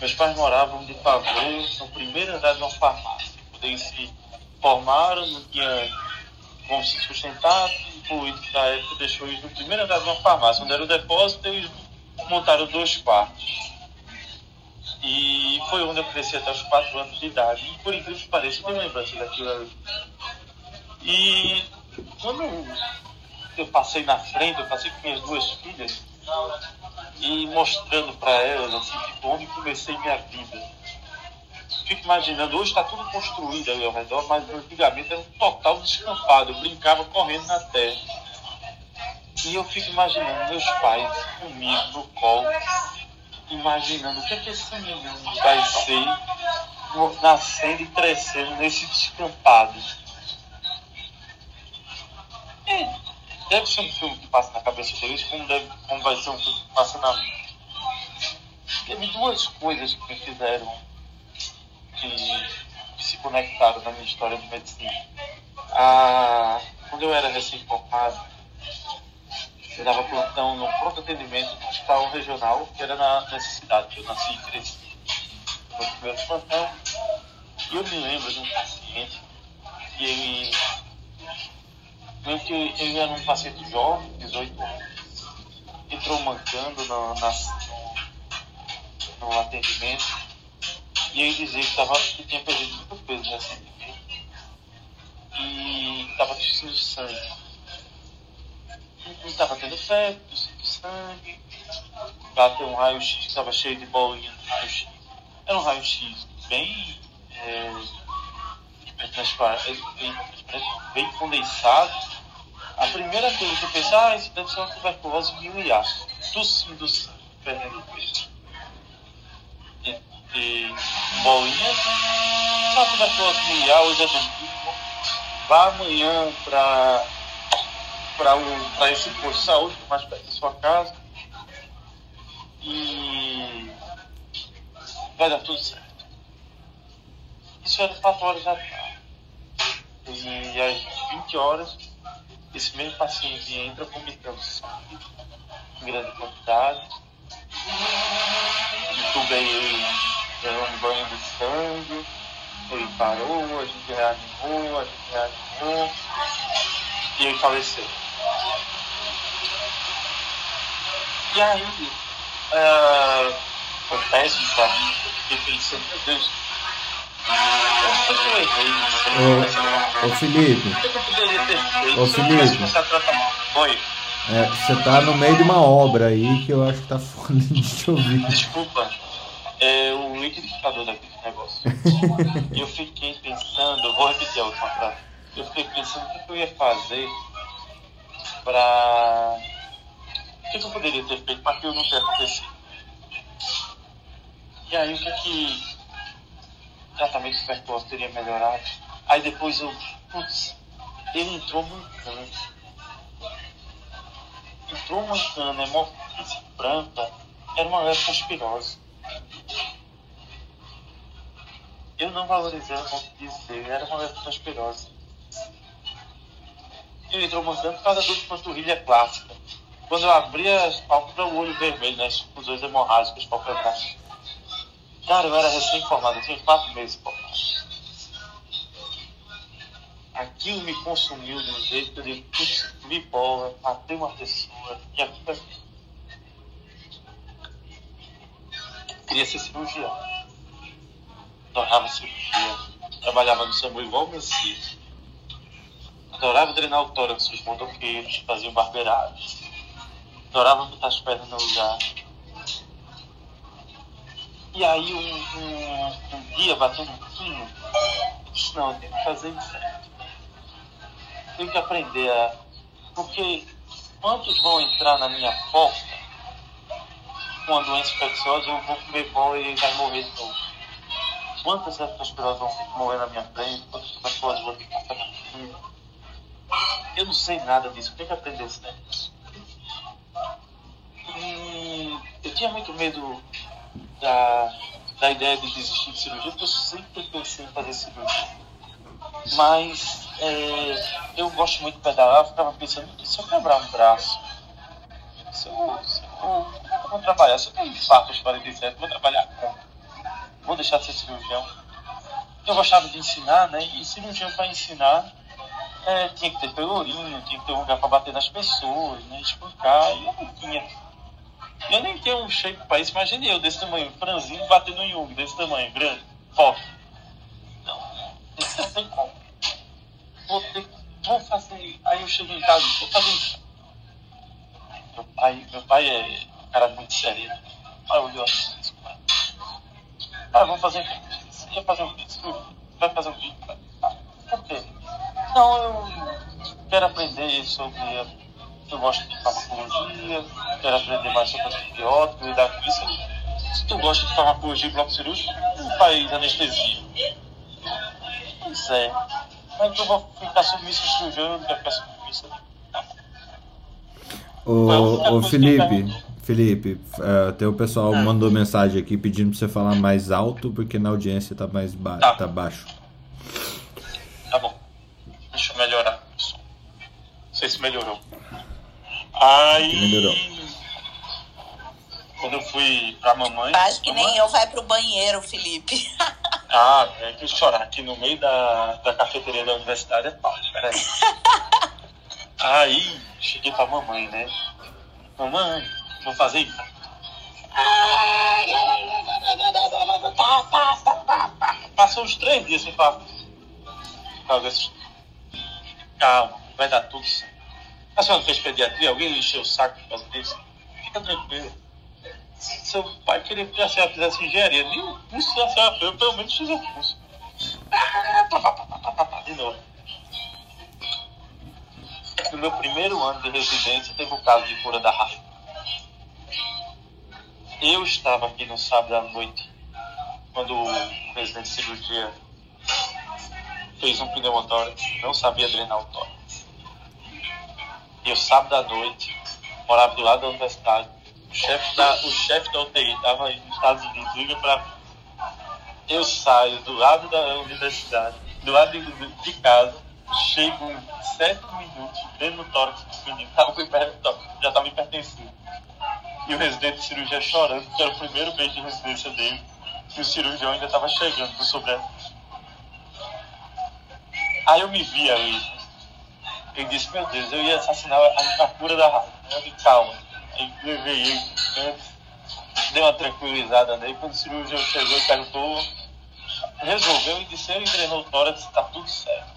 Meus pais moravam de favor no primeiro andar de uma farmácia. Eles se formaram, não tinha como se sustentar, o político da época deixou eles no primeiro andar de uma farmácia, onde era o depósito, eles montaram dois quartos. E foi onde eu cresci até os 4 anos de idade. E por incrível que pareça, eu tenho lembrança daquilo ali. E quando eu passei na frente, eu passei com minhas duas filhas, e mostrando para elas assim, tipo, onde comecei minha vida. Fico imaginando, hoje está tudo construído ali ao redor, mas antigamente era um total descampado. Eu brincava correndo na terra. E eu fico imaginando meus pais comigo no colo, imaginando o que, é que esse menino vai ser nascendo e crescendo nesse descampado. Deve ser um filme que passa na cabeça deles, como, deve, como vai ser um filme que passa na minha. Teve duas coisas que me fizeram que, que se conectaram na minha história de medicina. Ah, quando eu era recém-formado, eu dava plantão no pronto atendimento do hospital regional, que era na, nessa cidade que eu nasci e cresci. Foi o primeiro plantão. E eu me lembro de um paciente que ele. Que ele era um paciente jovem, 18 anos, entrou mancando no, na, no, no atendimento. E ele dizia que, tava, que tinha perdido muito peso recentemente e estava de sangue. Estava tendo febre, de sangue, bateu um raio-x estava cheio de bolinha no raio-x. Era um raio-x bem, é, bem bem condensado. A primeira coisa que eu pensei, ah, isso deve ser uma tuberculose miliar, tossindo perdendo peso. De, de bolinhas, uma tuberculose miliar, hoje é domingo, vá amanhã para para um, esse posto de saúde, mais perto da sua casa. E vai dar tudo certo. Isso era 4 horas da tarde. E às 20 horas, esse mesmo paciente entra vomitando sangue em grande quantidade. Entubei ele dando um banho de sangue. Ele parou, a gente reanimou, a gente reanimou. E ele faleceu. E aí, uh, foi péssimo pra mim, fiquei pensando, meu Deus, que eu errei. Ô, ô Felipe. O que eu poderia ter feito? Ô, eu tivesse Felipe. a tratar. Oi, É, você tá no meio de uma obra aí que eu acho que tá foda de te ouvir. desculpa. É o liquidificador daquele negócio. Eu fiquei pensando, eu vou repetir a última frase. Eu fiquei pensando o que que eu ia fazer pra. O que que eu poderia ter feito para aquilo não ter acontecido? E aí o que que tratamento de teria melhorado? Aí depois eu. Putz, ele entrou mancando. Entrou mancando, hemofílice branca, era uma leptospirose. Eu não valorizei a hemofílice dele, era uma leptospirose. Ele entrou mancando por causa da dor de panturrilha clássica. Quando eu abri as pálpebras, o olho vermelho, né? As fusões hemorrágicas palpebrais. Cara, eu era recém-formado, eu tinha quatro meses formado. Aquilo me consumiu de um jeito que eu digo, putz, vi bola, matei uma pessoa, e aqui vai. Queria ser cirurgião. Adorava cirurgia. Trabalhava no SAMU igual o Messias. Adorava treinar o tórax dos motoqueiros, fazia barbeirados. Adorava botar as pernas no lugar. E aí um, um, um dia batendo um fino, eu disse, não, eu tenho que fazer isso. Tenho que aprender a. Porque quantos vão entrar na minha porta com uma doença infecciosa, eu vou comer bola e vai morrer de novo. Quantas leptospirose vão morrer na minha frente, quantas tuberculose vão passar na frente. Eu não sei nada disso, tenho que aprender. E eu tinha muito medo da, da ideia de desistir de cirurgia, porque eu sempre pensei em fazer cirurgia. Mas é, eu gosto muito de pedalar, eu ficava pensando, se eu quebrar um braço, se eu, se eu, eu vou trabalhar, se eu tenho infarto aos 47, vou trabalhar como? Vou deixar de ser cirurgião. Eu gostava de ensinar, né? E cirurgião para ensinar é, tinha que ter pelourinho, tinha que ter um lugar para bater nas pessoas, né? Espancar, e eu não tinha. Eu nem tenho um shape para isso, imagine eu desse tamanho, franzinho, batendo em Jung, desse tamanho, grande, forte. Não, não tem como. Vou ter vou fazer. Aí eu chego em casa, vou fazer isso. Meu pai, meu pai é um cara muito sério. Aí olhou assim, ah, vamos fazer Você ia fazer um vídeo? Vai fazer um vídeo? Ah, por quê? Não, eu quero aprender sobre eu gosto de farmacologia, quero aprender mais sobre antibiótico, lidar com isso. Se tu gosta de farmacologia e bloco cirúrgico, não faz anestesia. Pois é. Mas eu vou ficar submisso ao cirurgião, eu não quero ficar submisso. Ô, ô Felipe, Felipe, tem o pessoal Ah. mandou mensagem aqui pedindo pra você falar mais alto porque na audiência tá mais ba Tá. tá baixo. Tá bom. Deixa eu melhorar. Não sei se melhorou. Aí. Melhorou. Quando eu fui pra mamãe. Faz que nem mamãe- eu, vai pro banheiro, Felipe. Ah, é que chorar aqui no meio da, da cafeteria da universidade é tarde, peraí. Aí, cheguei pra mamãe, né? Mamãe, vou fazer isso. Passou uns três dias sem falar. Talvez. Calma, vai dar tudo certo. A senhora fez pediatria? Alguém encheu o saco por causa disso? Fica tranquilo. Seu pai queria que a senhora fizesse engenharia. Nem o curso da senhora fez, eu pelo menos fiz o curso. De novo. No meu primeiro ano de residência, teve o caso de cura da raiva. Eu estava aqui no sábado à noite, quando o residente de cirurgia fez um pneumotórax, não sabia drenar o tórax. E eu, sábado à noite, morava do lado da universidade. O chefe da, o chefe da UTI estava nos Estados Unidos, liga pra mim. Eu saio do lado da universidade, do lado de, de casa, chego em sete minutos dentro do tórax do menino, tava com já estava hipertensivo. E o residente de cirurgia chorando, que era o primeiro mês de residência dele, e o cirurgião ainda estava chegando no sobre Aí eu me vi aí. Eu disse, meu Deus, eu ia assassinar a, a cura da raiva. Eu disse, calma. Aí levei ele antes, dei uma tranquilizada nele. Quando o cirurgião chegou e perguntou, resolveu e disse, ele drenou o tórax, tá tudo certo.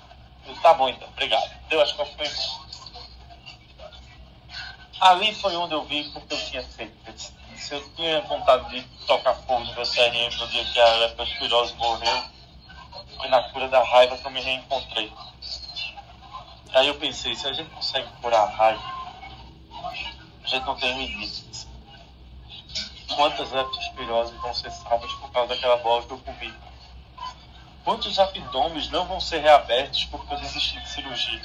Eu disse, tá bom então, obrigado. Deu as costas foi embora. Ali foi onde eu vi porque eu tinha feito. Eu Se eu tinha vontade de tocar fogo no meu CRM no dia que a leptospirose morreu, foi na cura da raiva que eu me reencontrei. Aí eu pensei, se a gente consegue curar a raiva, a gente não tem limites. Quantas leptospiroses vão ser salvas por causa daquela bola que eu comi? Quantos abdômenes não vão ser reabertos porque eu desisti de cirurgia?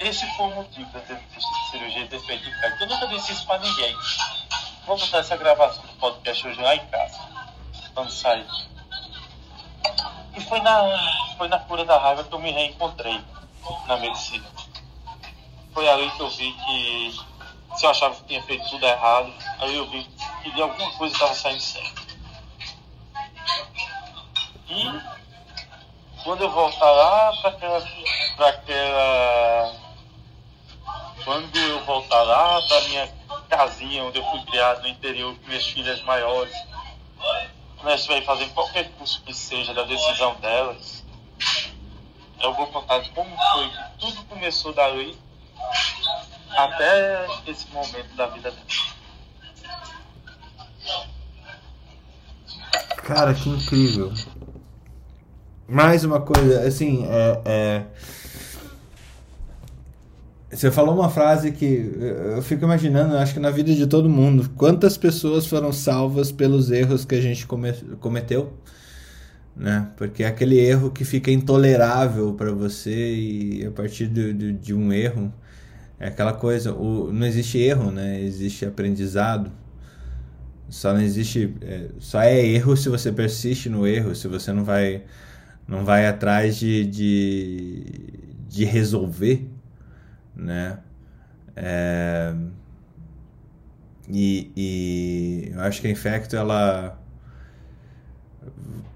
Esse foi o motivo de eu de cirurgia e ter feito infecto. Eu nunca disse isso pra ninguém. Vou botar essa gravação do podcast hoje lá em casa, quando sair. E foi na, foi na cura da raiva que eu me reencontrei na medicina. Foi ali que eu vi que se eu achava que tinha feito tudo errado, aí eu vi que de alguma coisa estava saindo certo. E quando eu voltar lá para aquela, aquela. Quando eu voltar lá para minha casinha onde eu fui criado no interior com minhas filhas maiores, quando estiverem fazendo qualquer curso que seja da decisão delas, eu vou contar como foi que tudo começou dali até esse momento da vida delas. Cara, que incrível. Mais uma coisa, assim, é, é- Você falou uma frase que eu fico imaginando, acho que na vida de todo mundo, quantas pessoas foram salvas pelos erros que a gente come- cometeu, né? Porque é aquele erro que fica intolerável para você e a partir do- do- de um erro, é aquela coisa, o, não existe erro, né? Existe aprendizado. Só não existe. é, só é erro se você persiste no erro, se você não vai, não vai atrás de, de, de resolver, né? É, e, e eu acho que a Infecto, ela.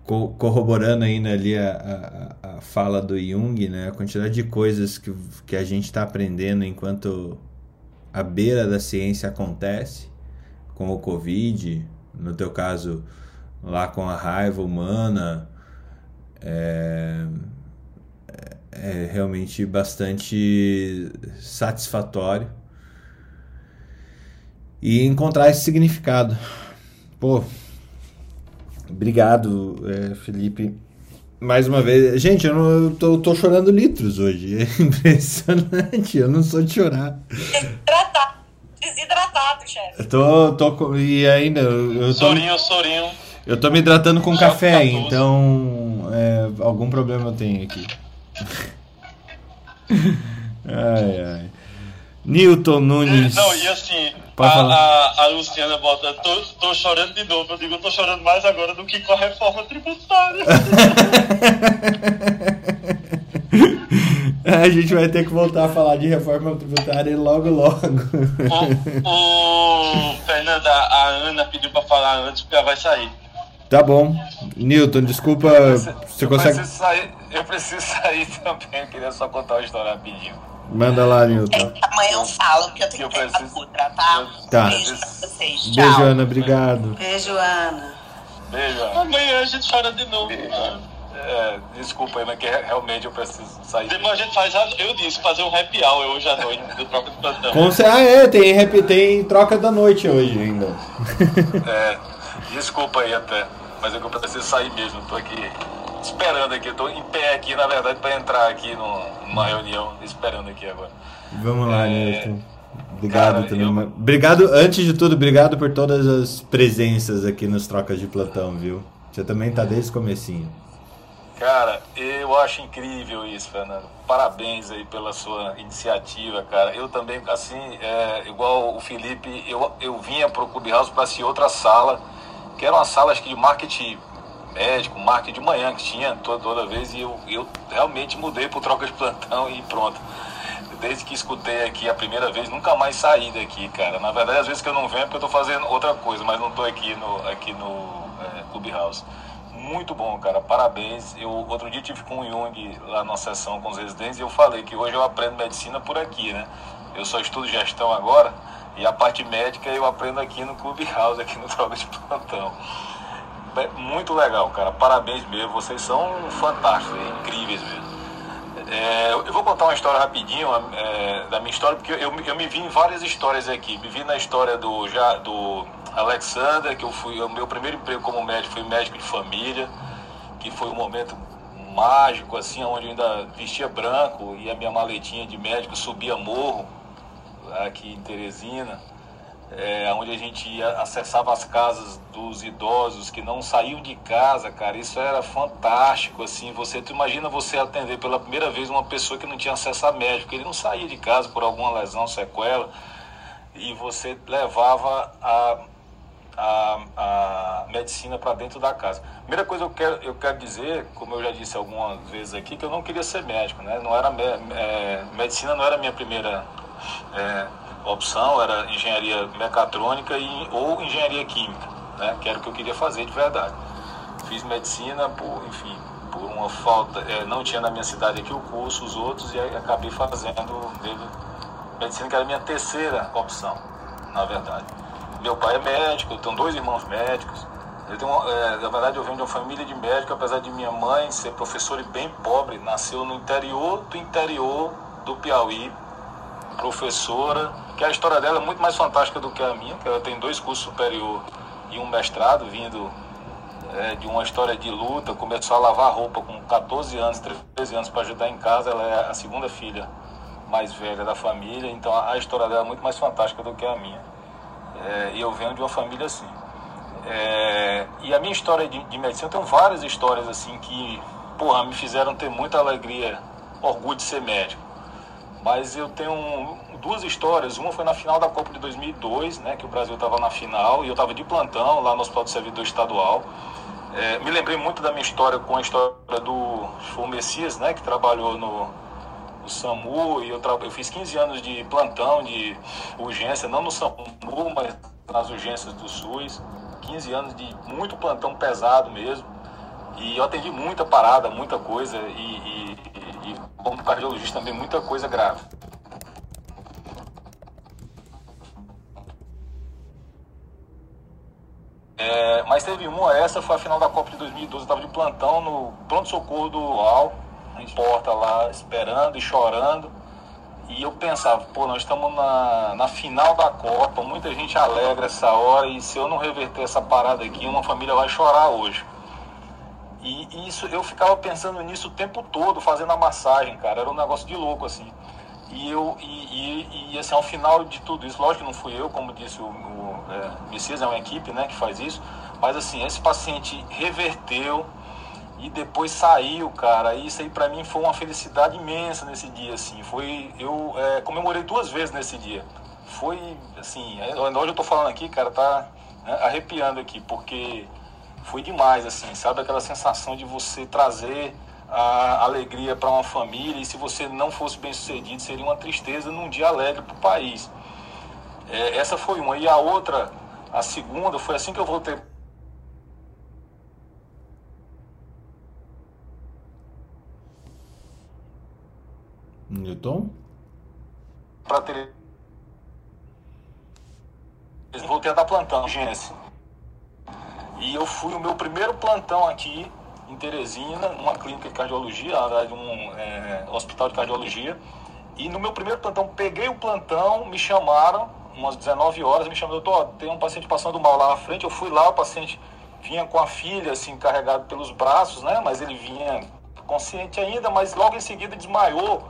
co- corroborando ainda ali a, a, a fala do Jung, né? A quantidade de coisas que, que a gente está aprendendo enquanto a beira da ciência acontece com o Covid, no teu caso lá com a raiva humana, é, é realmente bastante satisfatório. E encontrar esse significado. Pô, obrigado, é, Felipe. Mais uma vez, gente, eu, não, eu tô, tô chorando litros hoje. É impressionante, eu não sou de chorar. Desidratado. Desidratado, chefe. Eu tô, tô com- e ainda eu, eu tô, Sorinho, sorinho. eu tô me hidratando com Já café, 14. então é, algum problema eu tenho aqui. Ai, ai. Newton Nunes. Não, e assim, a, a, a Luciana bota, tô, tô chorando de novo. Eu digo, eu tô chorando mais agora do que com a reforma tributária. a gente vai ter que voltar a falar de reforma tributária logo, logo. o, o Fernanda, a Ana pediu pra falar antes porque ela vai sair. Tá bom. Newton, desculpa. Você eu consegue. Preciso sair, eu preciso sair também. Eu queria só contar uma história rapidinho. Manda lá, Newton. Amanhã eu falo que eu tenho Eu que preciso- outra, tá? Tá. Beijo pra vocês. Tchau. Beijo, Ana. Obrigado. Beijo, Ana. Beijo. Ana. Amanhã a gente chora de novo. É, desculpa aí, mas que realmente eu preciso sair. Depois a gente faz, a- eu disse, fazer um happy hour hoje à noite do Troca de Plantão. Com cer- Ah, é, tem, rep- tem troca da noite hoje ainda. É, desculpa aí até, mas é que eu preciso sair mesmo. Tô aqui esperando aqui, tô em pé aqui, na verdade, para entrar aqui numa reunião, esperando aqui agora. Vamos lá, É, Newton. Obrigado cara, também. eu- Obrigado, antes de tudo, obrigado por todas as presenças aqui nos trocas de plantão, viu? Você também tá desde o comecinho. Cara, eu acho incrível isso, Fernando. Parabéns aí pela sua iniciativa, cara. Eu também, assim, é, igual o Felipe, eu, eu vinha pro Clubhouse para assistir outra sala, que era uma sala acho que de marketing médico, marketing de manhã que tinha toda, toda vez, e eu, eu realmente mudei pro troca de plantão e pronto. Desde que escutei aqui a primeira vez, nunca mais saí daqui, cara. Na verdade, às vezes que eu não venho é porque eu tô fazendo outra coisa, mas não tô aqui no, aqui no é, Clubhouse. Muito bom, cara. Parabéns. Eu outro dia tive com o Jung lá na sessão com os residentes e eu falei que hoje eu aprendo medicina por aqui, né? Eu só estudo gestão agora e a parte médica eu aprendo aqui no Clubhouse, aqui no Troca de Plantão. É muito legal, cara. Parabéns mesmo. Vocês são fantásticos, é incríveis mesmo. É, eu vou contar uma história rapidinho é, da minha história, porque eu, eu me vi em várias histórias aqui. Me vi na história do, já, do Alexander, que eu fui, o meu primeiro emprego como médico foi médico de família, que foi um momento mágico, assim, onde eu ainda vestia branco e a minha maletinha de médico subia morro, aqui em Teresina é, onde a gente ia, acessava as casas dos idosos que não saíam de casa, cara, isso era fantástico, assim, você, tu imagina você atender pela primeira vez uma pessoa que não tinha acesso a médico, ele não saía de casa por alguma lesão, sequela, e você levava a, a, a medicina para dentro da casa. Primeira coisa eu quero, eu quero dizer, como eu já disse algumas vezes aqui, que eu não queria ser médico, né, não era, é, medicina não era minha primeira... é, opção era engenharia mecatrônica e, ou engenharia química, né? que era o que eu queria fazer de verdade. Fiz medicina, por, enfim, por uma falta, eh, não tinha na minha cidade aqui o curso, os outros, e aí acabei fazendo medicina, que era a minha terceira opção, na verdade. Meu pai é médico, eu tenho dois irmãos médicos. Eu tenho, eh, na verdade, eu venho de uma família de médicos, apesar de minha mãe ser professora e bem pobre, nasceu no interior do interior do Piauí, professora, que a história dela é muito mais fantástica do que a minha, que ela tem dois cursos superior e um mestrado, vindo é, de uma história de luta, começou a lavar roupa com 14 anos, 13 anos para ajudar em casa, ela é a segunda filha mais velha da família, então a, história dela é muito mais fantástica do que a minha. É, e eu venho de uma família assim. É, e a minha história de, de medicina, eu tenho várias histórias assim que, porra, me fizeram ter muita alegria, orgulho de ser médico. Mas eu tenho duas histórias. Uma foi na final da Copa de 2002, né, que o Brasil estava na final e eu estava de plantão lá no Hospital do Servidor Estadual. É, me lembrei muito da minha história com a história do foi Messias, né, que trabalhou no, no SAMU e eu, eu fiz 15 anos de plantão, de urgência, não no SAMU, mas nas urgências do SUS. 15 anos de muito plantão pesado mesmo. E eu atendi muita parada, muita coisa, e, e- e- como cardiologista também, muita coisa grave. É, mas teve uma, essa foi a final da Copa de 2012, eu estava de plantão no pronto-socorro do UAL, em porta lá, esperando e chorando. E eu pensava, pô, nós estamos na, na final da Copa, muita gente alegra essa hora, e se eu não reverter essa parada aqui, uma família vai chorar hoje. E, e isso eu ficava pensando nisso o tempo todo, fazendo a massagem, cara. Era um negócio de louco, assim. E eu e, e, e assim, ao final de tudo isso, lógico que não fui eu, como disse o, o é, Messias, é uma equipe né, que faz isso, mas assim, esse paciente reverteu e depois saiu, cara. E isso aí para mim foi uma felicidade imensa nesse dia, assim. Foi eu é, comemorei duas vezes nesse dia. Foi assim, é, hoje eu tô falando aqui, cara, tá né, arrepiando aqui, porque foi demais, assim, sabe? Aquela sensação de você trazer a alegria para uma família e se você não fosse bem sucedido, seria uma tristeza num dia alegre para o país. É, essa foi uma. E a outra, a segunda, foi assim que eu voltei Newton? para ter. Voltei a dar plantão, gente. E eu fui o meu primeiro plantão aqui em Teresina, numa clínica de cardiologia, na verdade, um é, hospital de cardiologia. E no meu primeiro plantão, peguei o plantão, me chamaram, umas 19 horas, me chamaram, doutor, tem um paciente passando mal lá na frente. Eu fui lá, o paciente vinha com a filha, assim, carregado pelos braços, né? Mas ele vinha consciente ainda, mas logo em seguida desmaiou.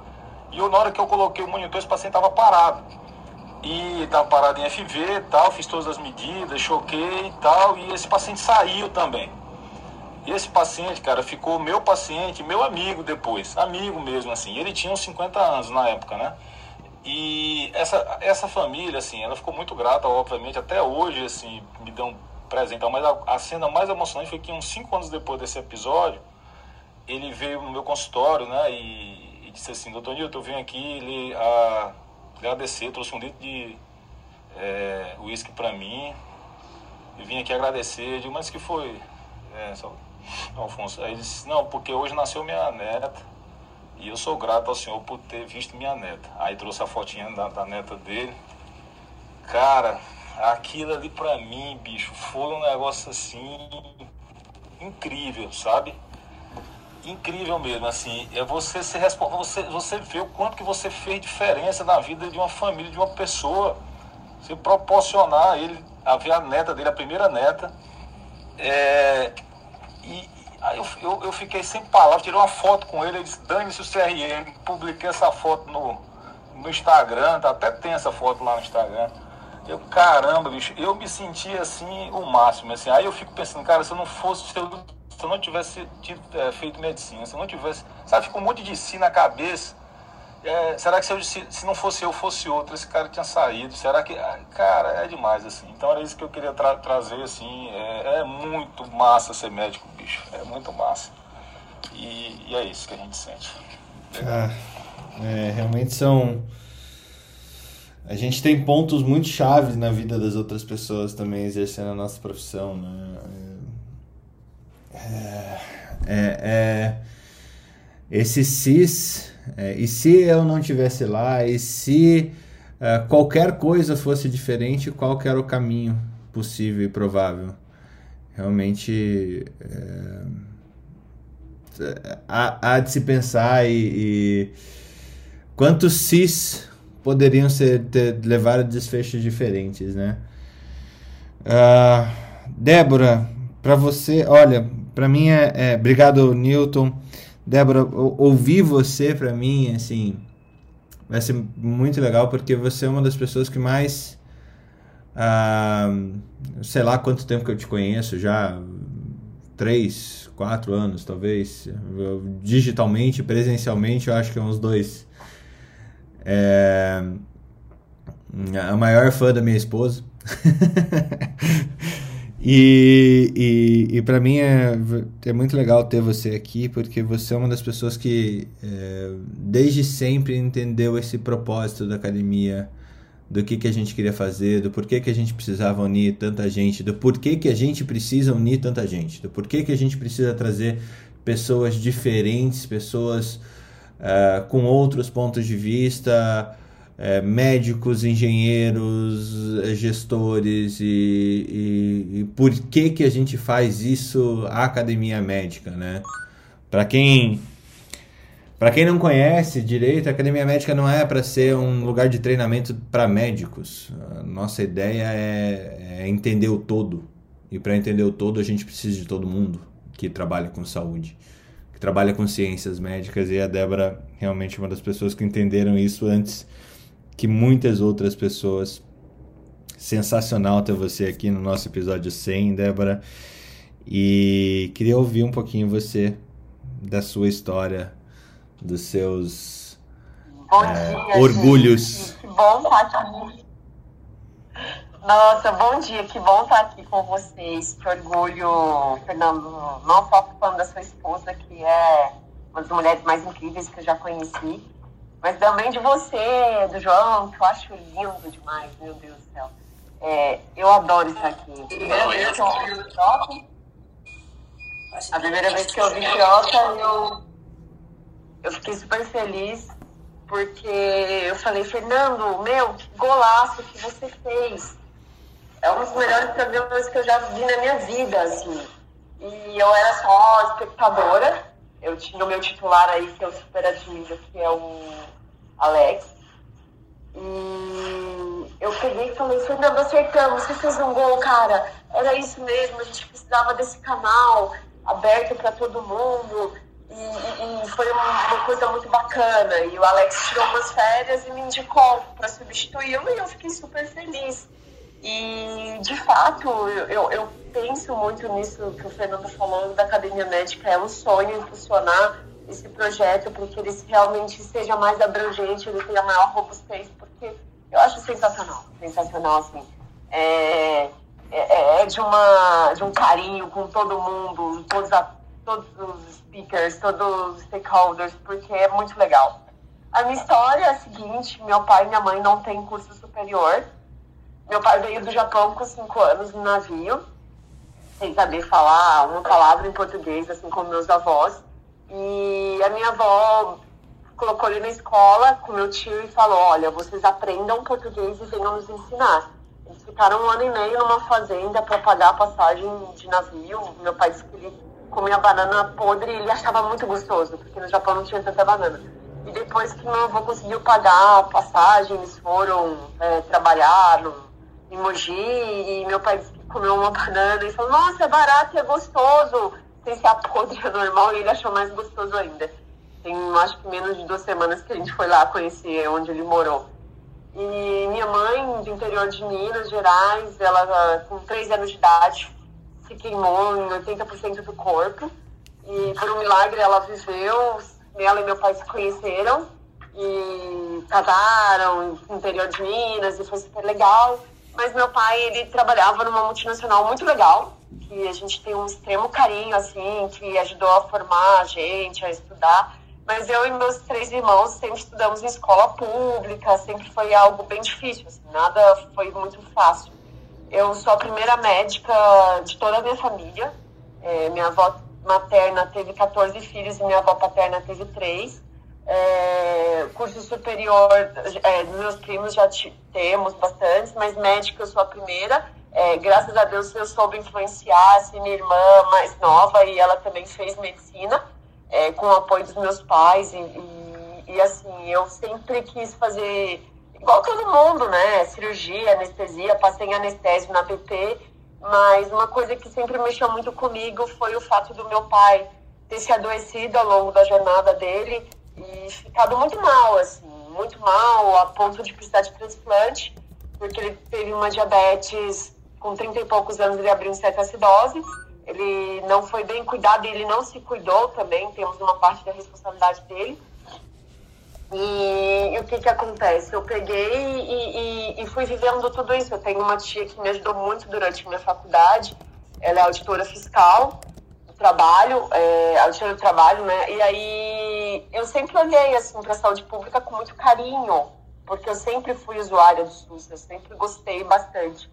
E eu, na hora que eu coloquei o monitor, esse paciente estava parado. E estava parado em FV e tal, fiz todas as medidas, choquei e tal, e esse paciente saiu também. E esse paciente, cara, ficou meu paciente, meu amigo depois, amigo mesmo, assim. Ele tinha uns 50 anos na época, né? E essa, essa família, assim, ela ficou muito grata, obviamente, até hoje, assim, me dão presente. Mas a, a cena mais emocionante foi que uns 5 anos depois desse episódio, ele veio no meu consultório, né? E, e disse assim, doutor Nilton, eu vim aqui ele, a, agradecer, trouxe um litro de é, uísque para mim. Eu vim aqui agradecer, eu digo, mas que foi? É, só, Alfonso, aí ele disse, não, porque hoje nasceu minha neta e eu sou grato ao senhor por ter visto minha neta. Aí trouxe a fotinha da, da neta dele. Cara, aquilo ali pra mim, bicho, foi um negócio assim incrível, sabe? Incrível mesmo, assim, é você se você, você vê o quanto que você fez diferença na vida de uma família, de uma pessoa. Você proporcionar a ele a ver a neta dele, a primeira neta, é, e eu, eu, eu, fiquei sem palavras, tirei uma foto com ele, ele disse, dane-se o CRM, publiquei essa foto no, no Instagram, tá, até tem essa foto lá no Instagram. Eu, caramba, bicho, eu me senti assim o máximo, assim, aí eu fico pensando, cara, se eu não fosse, se eu, se eu não tivesse tido, é, feito medicina, se eu não tivesse, sabe, fica um monte de si na cabeça, é, será que se, eu, se, se, não fosse eu, fosse outro, esse cara tinha saído? Será que. Cara, é demais, assim. Então era isso que eu queria tra trazer, assim. É, é, muito massa ser médico, bicho. É muito massa. E, e é isso que a gente sente. Ah, é, realmente são. A gente tem pontos muito chaves na vida das outras pessoas também exercendo a nossa profissão, né? É, é, é esse cis é, e se eu não tivesse lá? E se uh, qualquer coisa fosse diferente, qual era o caminho possível e provável? Realmente é, há, há, de se pensar e, e quantos cis poderiam ser ter, levar a desfechos diferentes, né? Uh, Débora, para você, olha, para mim é, é, obrigado Newton. Débora, ouvir você para mim, assim, vai ser muito legal porque você é uma das pessoas que mais. Ah, sei lá quanto tempo que eu te conheço já três, quatro anos, talvez. Digitalmente, presencialmente, eu acho que é uns dois. É, a maior fã da minha esposa. E, e, e para mim é, é muito legal ter você aqui, porque você é uma das pessoas que é, desde sempre entendeu esse propósito da academia, do que, que a gente queria fazer, do porquê que a gente precisava unir tanta gente, do porquê que a gente precisa unir tanta gente, do porquê que a gente precisa trazer pessoas diferentes, pessoas uh, com outros pontos de vista, é, médicos, engenheiros, é, gestores e, e, e, por que que a gente faz isso a academia médica, né? Para quem para quem não conhece direito, a academia médica não é para ser um lugar de treinamento para médicos. A nossa ideia é, é entender o todo e para entender o todo a gente precisa de todo mundo. que trabalha com saúde, que trabalha com ciências médicas, e a Débora realmente é uma das pessoas que entenderam isso antes que muitas outras pessoas. Sensacional ter você aqui no nosso episódio 100, Débora. E queria ouvir um pouquinho você, da sua história, dos seus Bom é, dia, orgulhos. gente. Que bom estar aqui. Nossa, bom dia, que bom estar aqui com vocês. Que orgulho, Fernando, não só falando da sua esposa, que é uma das mulheres mais incríveis que eu já conheci, mas também de você, do João, que eu acho lindo demais, meu Deus do céu. É, eu adoro estar aqui. Primeira vez que eu ouvi o a primeira vez que eu ouvi Frota, eu, eu fiquei super feliz, porque eu falei, Fernando, meu, que golaço que você fez. É um dos melhores programas que eu já vi na minha vida, assim. E eu era só espectadora. Eu tinha o meu titular aí, que eu super admiro, que é o Alex. E eu peguei e falei, Fernando, acertamos, você fez um gol, cara. Era isso mesmo, a gente precisava desse canal aberto para todo mundo. E, e- e foi uma, coisa muito bacana. E o Alex tirou umas férias e me indicou para substituí-lo e eu fiquei super feliz. E, de fato, eu, eu, penso muito nisso que o Fernando falou da Academia Médica. É um sonho impulsionar esse projeto para que ele realmente seja mais abrangente, ele tenha maior robustez, porque eu acho sensacional, sensacional, assim. É, é, é de, uma, de um carinho com todo mundo, todos, a, todos os speakers, todos os stakeholders, porque é muito legal. A minha história é a seguinte, meu pai e minha mãe não têm curso superior, meu pai veio do Japão com cinco anos no navio, sem saber falar uma palavra em português, assim como meus avós. E a minha avó colocou ele na escola com meu tio e falou: Olha, vocês aprendam português e venham nos ensinar. Eles ficaram um ano e meio numa fazenda para pagar a passagem de navio. Meu pai disse que ele comia banana podre e ele achava muito gostoso, porque no Japão não tinha tanta banana. E depois que meu avô conseguiu pagar a passagem, eles foram é, trabalhar no, em Mogi e meu pai comeu uma banana e falou, nossa, é barato e é gostoso. Sem ser a podre é normal e ele achou mais gostoso ainda. Tem acho que menos de duas semanas que a gente foi lá conhecer onde ele morou. E minha mãe, do interior de Minas Gerais, ela com três anos de idade se queimou em 80% do corpo. E por um milagre ela viveu, ela e meu pai se conheceram e casaram no interior de Minas e foi super legal. Mas meu pai, ele trabalhava numa multinacional muito legal, que a gente tem um extremo carinho, assim, que ajudou a formar a gente, a estudar. Mas eu e meus três irmãos sempre estudamos em escola pública, sempre foi algo bem difícil, assim, nada foi muito fácil. Eu sou a primeira médica de toda a minha família. É, minha avó materna teve 14 filhos e minha avó paterna teve 3. É, curso superior, é, dos meus primos já temos bastantes, mas médica eu sou a primeira. É, graças a Deus eu soube influenciar assim, minha irmã mais nova e ela também fez medicina, é, com o apoio dos meus pais. E, e, e, assim, eu sempre quis fazer igual todo mundo, né? Cirurgia, anestesia, passei em anestésio na BP, mas uma coisa que sempre mexeu muito comigo foi o fato do meu pai ter se adoecido ao longo da jornada dele e ficado muito mal, assim, muito mal, a ponto de precisar de transplante, porque ele teve uma diabetes com 30 e poucos anos, ele abriu cetoacidose, ele não foi bem cuidado e ele não se cuidou também, temos uma parte da responsabilidade dele. E, o que que acontece? Eu peguei e, e- e fui vivendo tudo isso. Eu tenho uma tia que me ajudou muito durante minha faculdade. Ela é auditora fiscal trabalho, é, auditora do trabalho, né? E aí eu sempre olhei assim para a saúde pública com muito carinho, porque eu sempre fui usuária do SUS, eu sempre gostei bastante.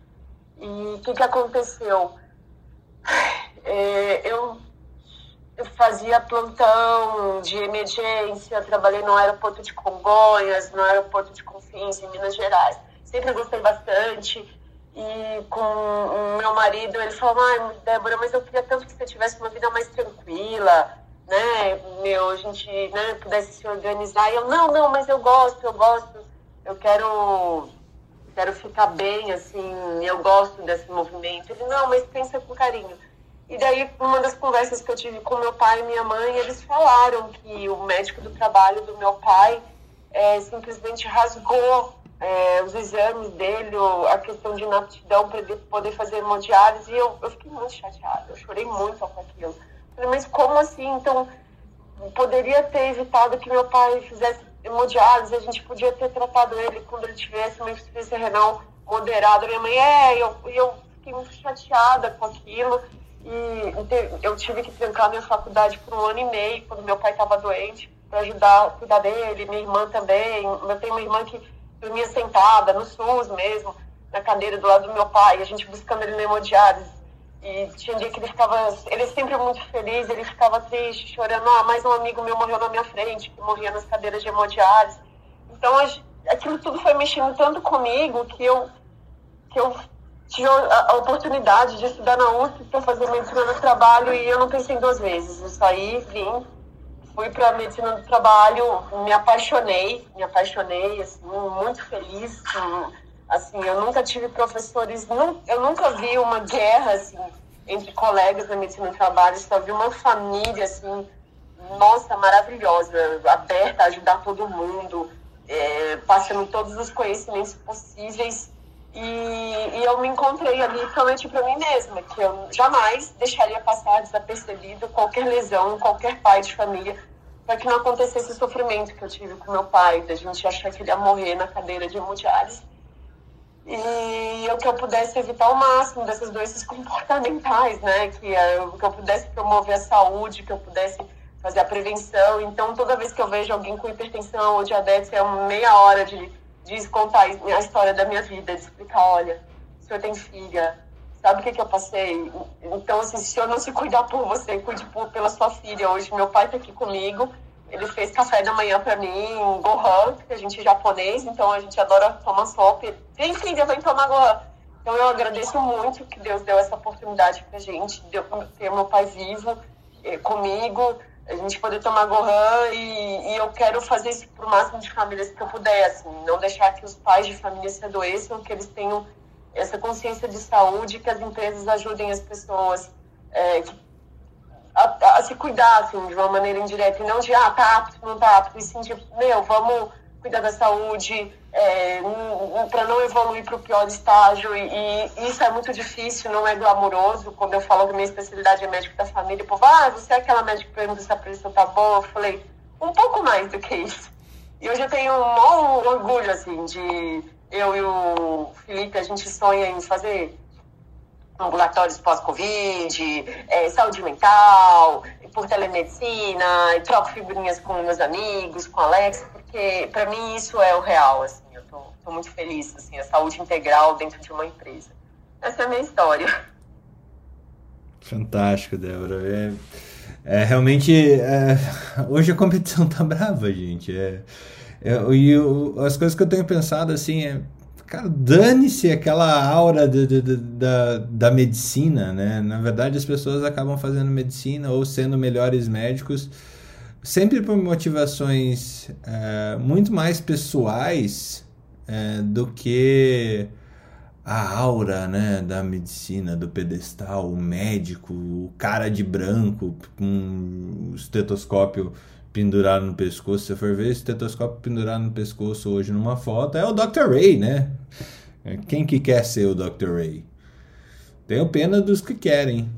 E o que que aconteceu? É, eu eu fazia plantão de emergência, trabalhei no aeroporto de Congonhas, no aeroporto de Confins, em Minas Gerais. Sempre gostei bastante. E com o meu marido, ele falou, ai, Débora, mas eu queria tanto que você tivesse uma vida mais tranquila, né? Meu, a gente né, pudesse se organizar. E eu, não, não, mas eu gosto, eu gosto. Eu quero, quero ficar bem, assim, eu gosto desse movimento. Ele, não, mas pensa com carinho. E daí, numa das conversas que eu tive com meu pai e minha mãe, eles falaram que o médico do trabalho do meu pai é, simplesmente rasgou é, os exames dele, a questão de inaptidão para ele poder fazer hemodiálise. E eu, eu fiquei muito chateada, eu chorei muito com aquilo. Falei, mas como assim? Então, poderia ter evitado que meu pai fizesse hemodiálise, a gente podia ter tratado ele quando ele tivesse uma insuficiência renal moderada. Minha mãe, é, eu, eu fiquei muito chateada com aquilo. E eu tive que trancar minha faculdade por um ano e meio, quando meu pai estava doente, para ajudar cuidar dele, minha irmã também. Eu tenho uma irmã que dormia sentada, no SUS mesmo, na cadeira do lado do meu pai, a gente buscando ele na hemodiálise. E tinha dia que ele ficava, ele é sempre muito feliz, ele ficava triste, chorando, ah, mais um amigo meu morreu na minha frente, que morria nas cadeiras de hemodiálise. Então, aquilo tudo foi mexendo tanto comigo que eu, que eu tive a, oportunidade de estudar na USP para fazer medicina do trabalho e eu não pensei duas vezes. Eu saí, vim, fui para medicina do trabalho, me apaixonei, me apaixonei, assim, muito feliz. Assim, eu nunca tive professores, eu nunca vi uma guerra assim entre colegas na medicina do trabalho, só vi uma família assim, nossa, maravilhosa, aberta a ajudar todo mundo, é, passando todos os conhecimentos possíveis. E, e eu me encontrei ali prometi para mim mesma que eu jamais deixaria passar desapercebido qualquer lesão, qualquer pai de família, para que não acontecesse o sofrimento que eu tive com meu pai, da gente achar que ele ia morrer na cadeira de hemodiálise. E eu que eu pudesse evitar ao máximo dessas doenças comportamentais, né? Que eu, que eu pudesse promover a saúde, que eu pudesse fazer a prevenção. Então, toda vez que eu vejo alguém com hipertensão ou diabetes, é uma meia hora de, de contar a história da minha vida, de explicar, olha, o senhor tem filha, sabe o que, que eu passei? Então, assim, se senhor não se cuidar por você, cuide por, pela sua filha. Hoje, meu pai está aqui comigo, ele fez café da manhã para mim, gohan, porque a gente é japonês, então a gente adora tomar sopa. Vem, filha, vem tomar gohan. Então, eu agradeço muito que Deus deu essa oportunidade pra gente, de eu ter meu pai vivo eh, comigo, a gente poder tomar gohan e, e eu quero fazer isso pro máximo de famílias que eu puder, assim, não deixar que os pais de família se adoeçam, que eles tenham essa consciência de saúde, que as empresas ajudem as pessoas que- a, a se cuidar, assim, de uma maneira indireta, e não de, ah, tá apto, não tá apto, e sim de, meu, vamos cuidar da saúde, para não evoluir para o pior estágio, e, e isso é muito difícil, não é glamouroso. Quando eu falo que minha especialidade é médico da família, o povo, ah, você é aquela médica que pergunta se a pressão tá boa? Eu falei, um pouco mais do que isso. E hoje eu tenho um orgulho, assim, de eu e o Felipe, a gente sonha em fazer ambulatórios pós-Covid, eh, saúde mental, por telemedicina, troco figurinhas com meus amigos, com Alex, porque para mim isso é o real, assim, eu tô, tô muito feliz, assim, a saúde integral dentro de uma empresa. Essa é a minha história. Fantástico, Débora. É, é, realmente, é, hoje a competição tá brava, gente. É, é, e o- as coisas que eu tenho pensado assim é, cara, dane-se aquela aura de- de- de- da, da medicina, né? Na verdade, as pessoas acabam fazendo medicina ou sendo melhores médicos sempre por motivações é, muito mais pessoais é, do que a aura, né, da medicina, do pedestal, o médico, o cara de branco com o estetoscópio pendurado no pescoço. Se você for ver o estetoscópio pendurado no pescoço hoje numa foto, é o Dr. Ray, né? Quem que quer ser o Dr. Ray? Tenho pena dos que querem.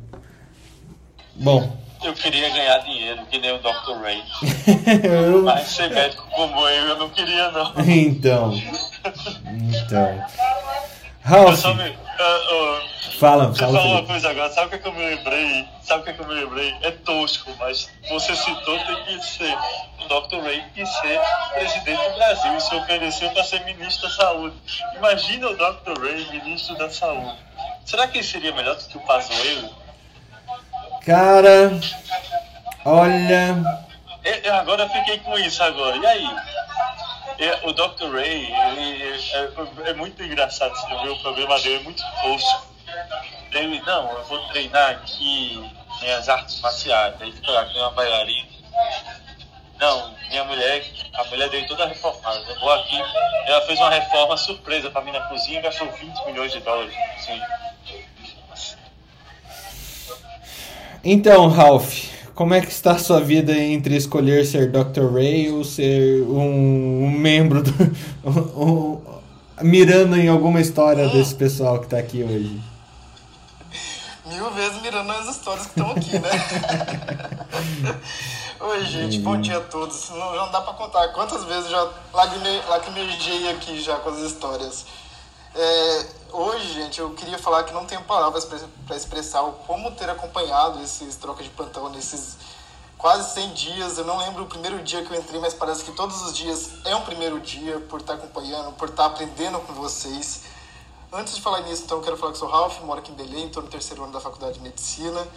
Bom, Eu queria ganhar dinheiro, que nem o Dr. Ray. Eu- Mas ser médico como eu, eu não queria, não. então, então, Ralph, me- ah, ah, fala, Você fala. falou uma coisa agora, sabe o que, é que eu me lembrei? Sabe o que, é que eu me lembrei? É tosco, mas você citou tem que ser. O Dr. Ray quis ser presidente do Brasil e se ofereceu para ser ministro da saúde. Imagina o Dr. Ray, ministro da saúde. Será que ele seria melhor do que o Pazuello? Cara, olha, Eu, eu agora fiquei com isso agora. E aí? É, o Dr. Ray, ele é, é muito engraçado você ver o problema dele, é muito tosco. Ele, não, eu vou treinar aqui minhas artes marciais. Aí fica lá, tem uma bailarina. Não, minha mulher, a mulher dele toda reformada. Eu vou aqui, ela fez uma reforma surpresa pra mim na cozinha e gastou 20 milhões de dólares. Sim. Então, Ralph, como é que está a sua vida entre escolher ser Dr. Ray ou ser um, um membro do. Um, mirando em alguma história desse pessoal que está aqui hoje? Mil vezes mirando nas histórias que estão aqui, né? Oi, gente, bom dia a todos. Não, não dá pra contar quantas vezes já lacrimejei aqui já com as histórias. É, hoje, gente, eu queria falar que não tenho palavras para expressar o como ter acompanhado esses trocas de plantão nesses quase 100 dias. Eu não lembro o primeiro dia que eu entrei, mas parece que todos os dias é um primeiro dia por estar acompanhando, por estar aprendendo com vocês. Antes de falar nisso, então, eu quero falar que sou Ralph, moro aqui em Belém, estou no terceiro ano da Faculdade de Medicina.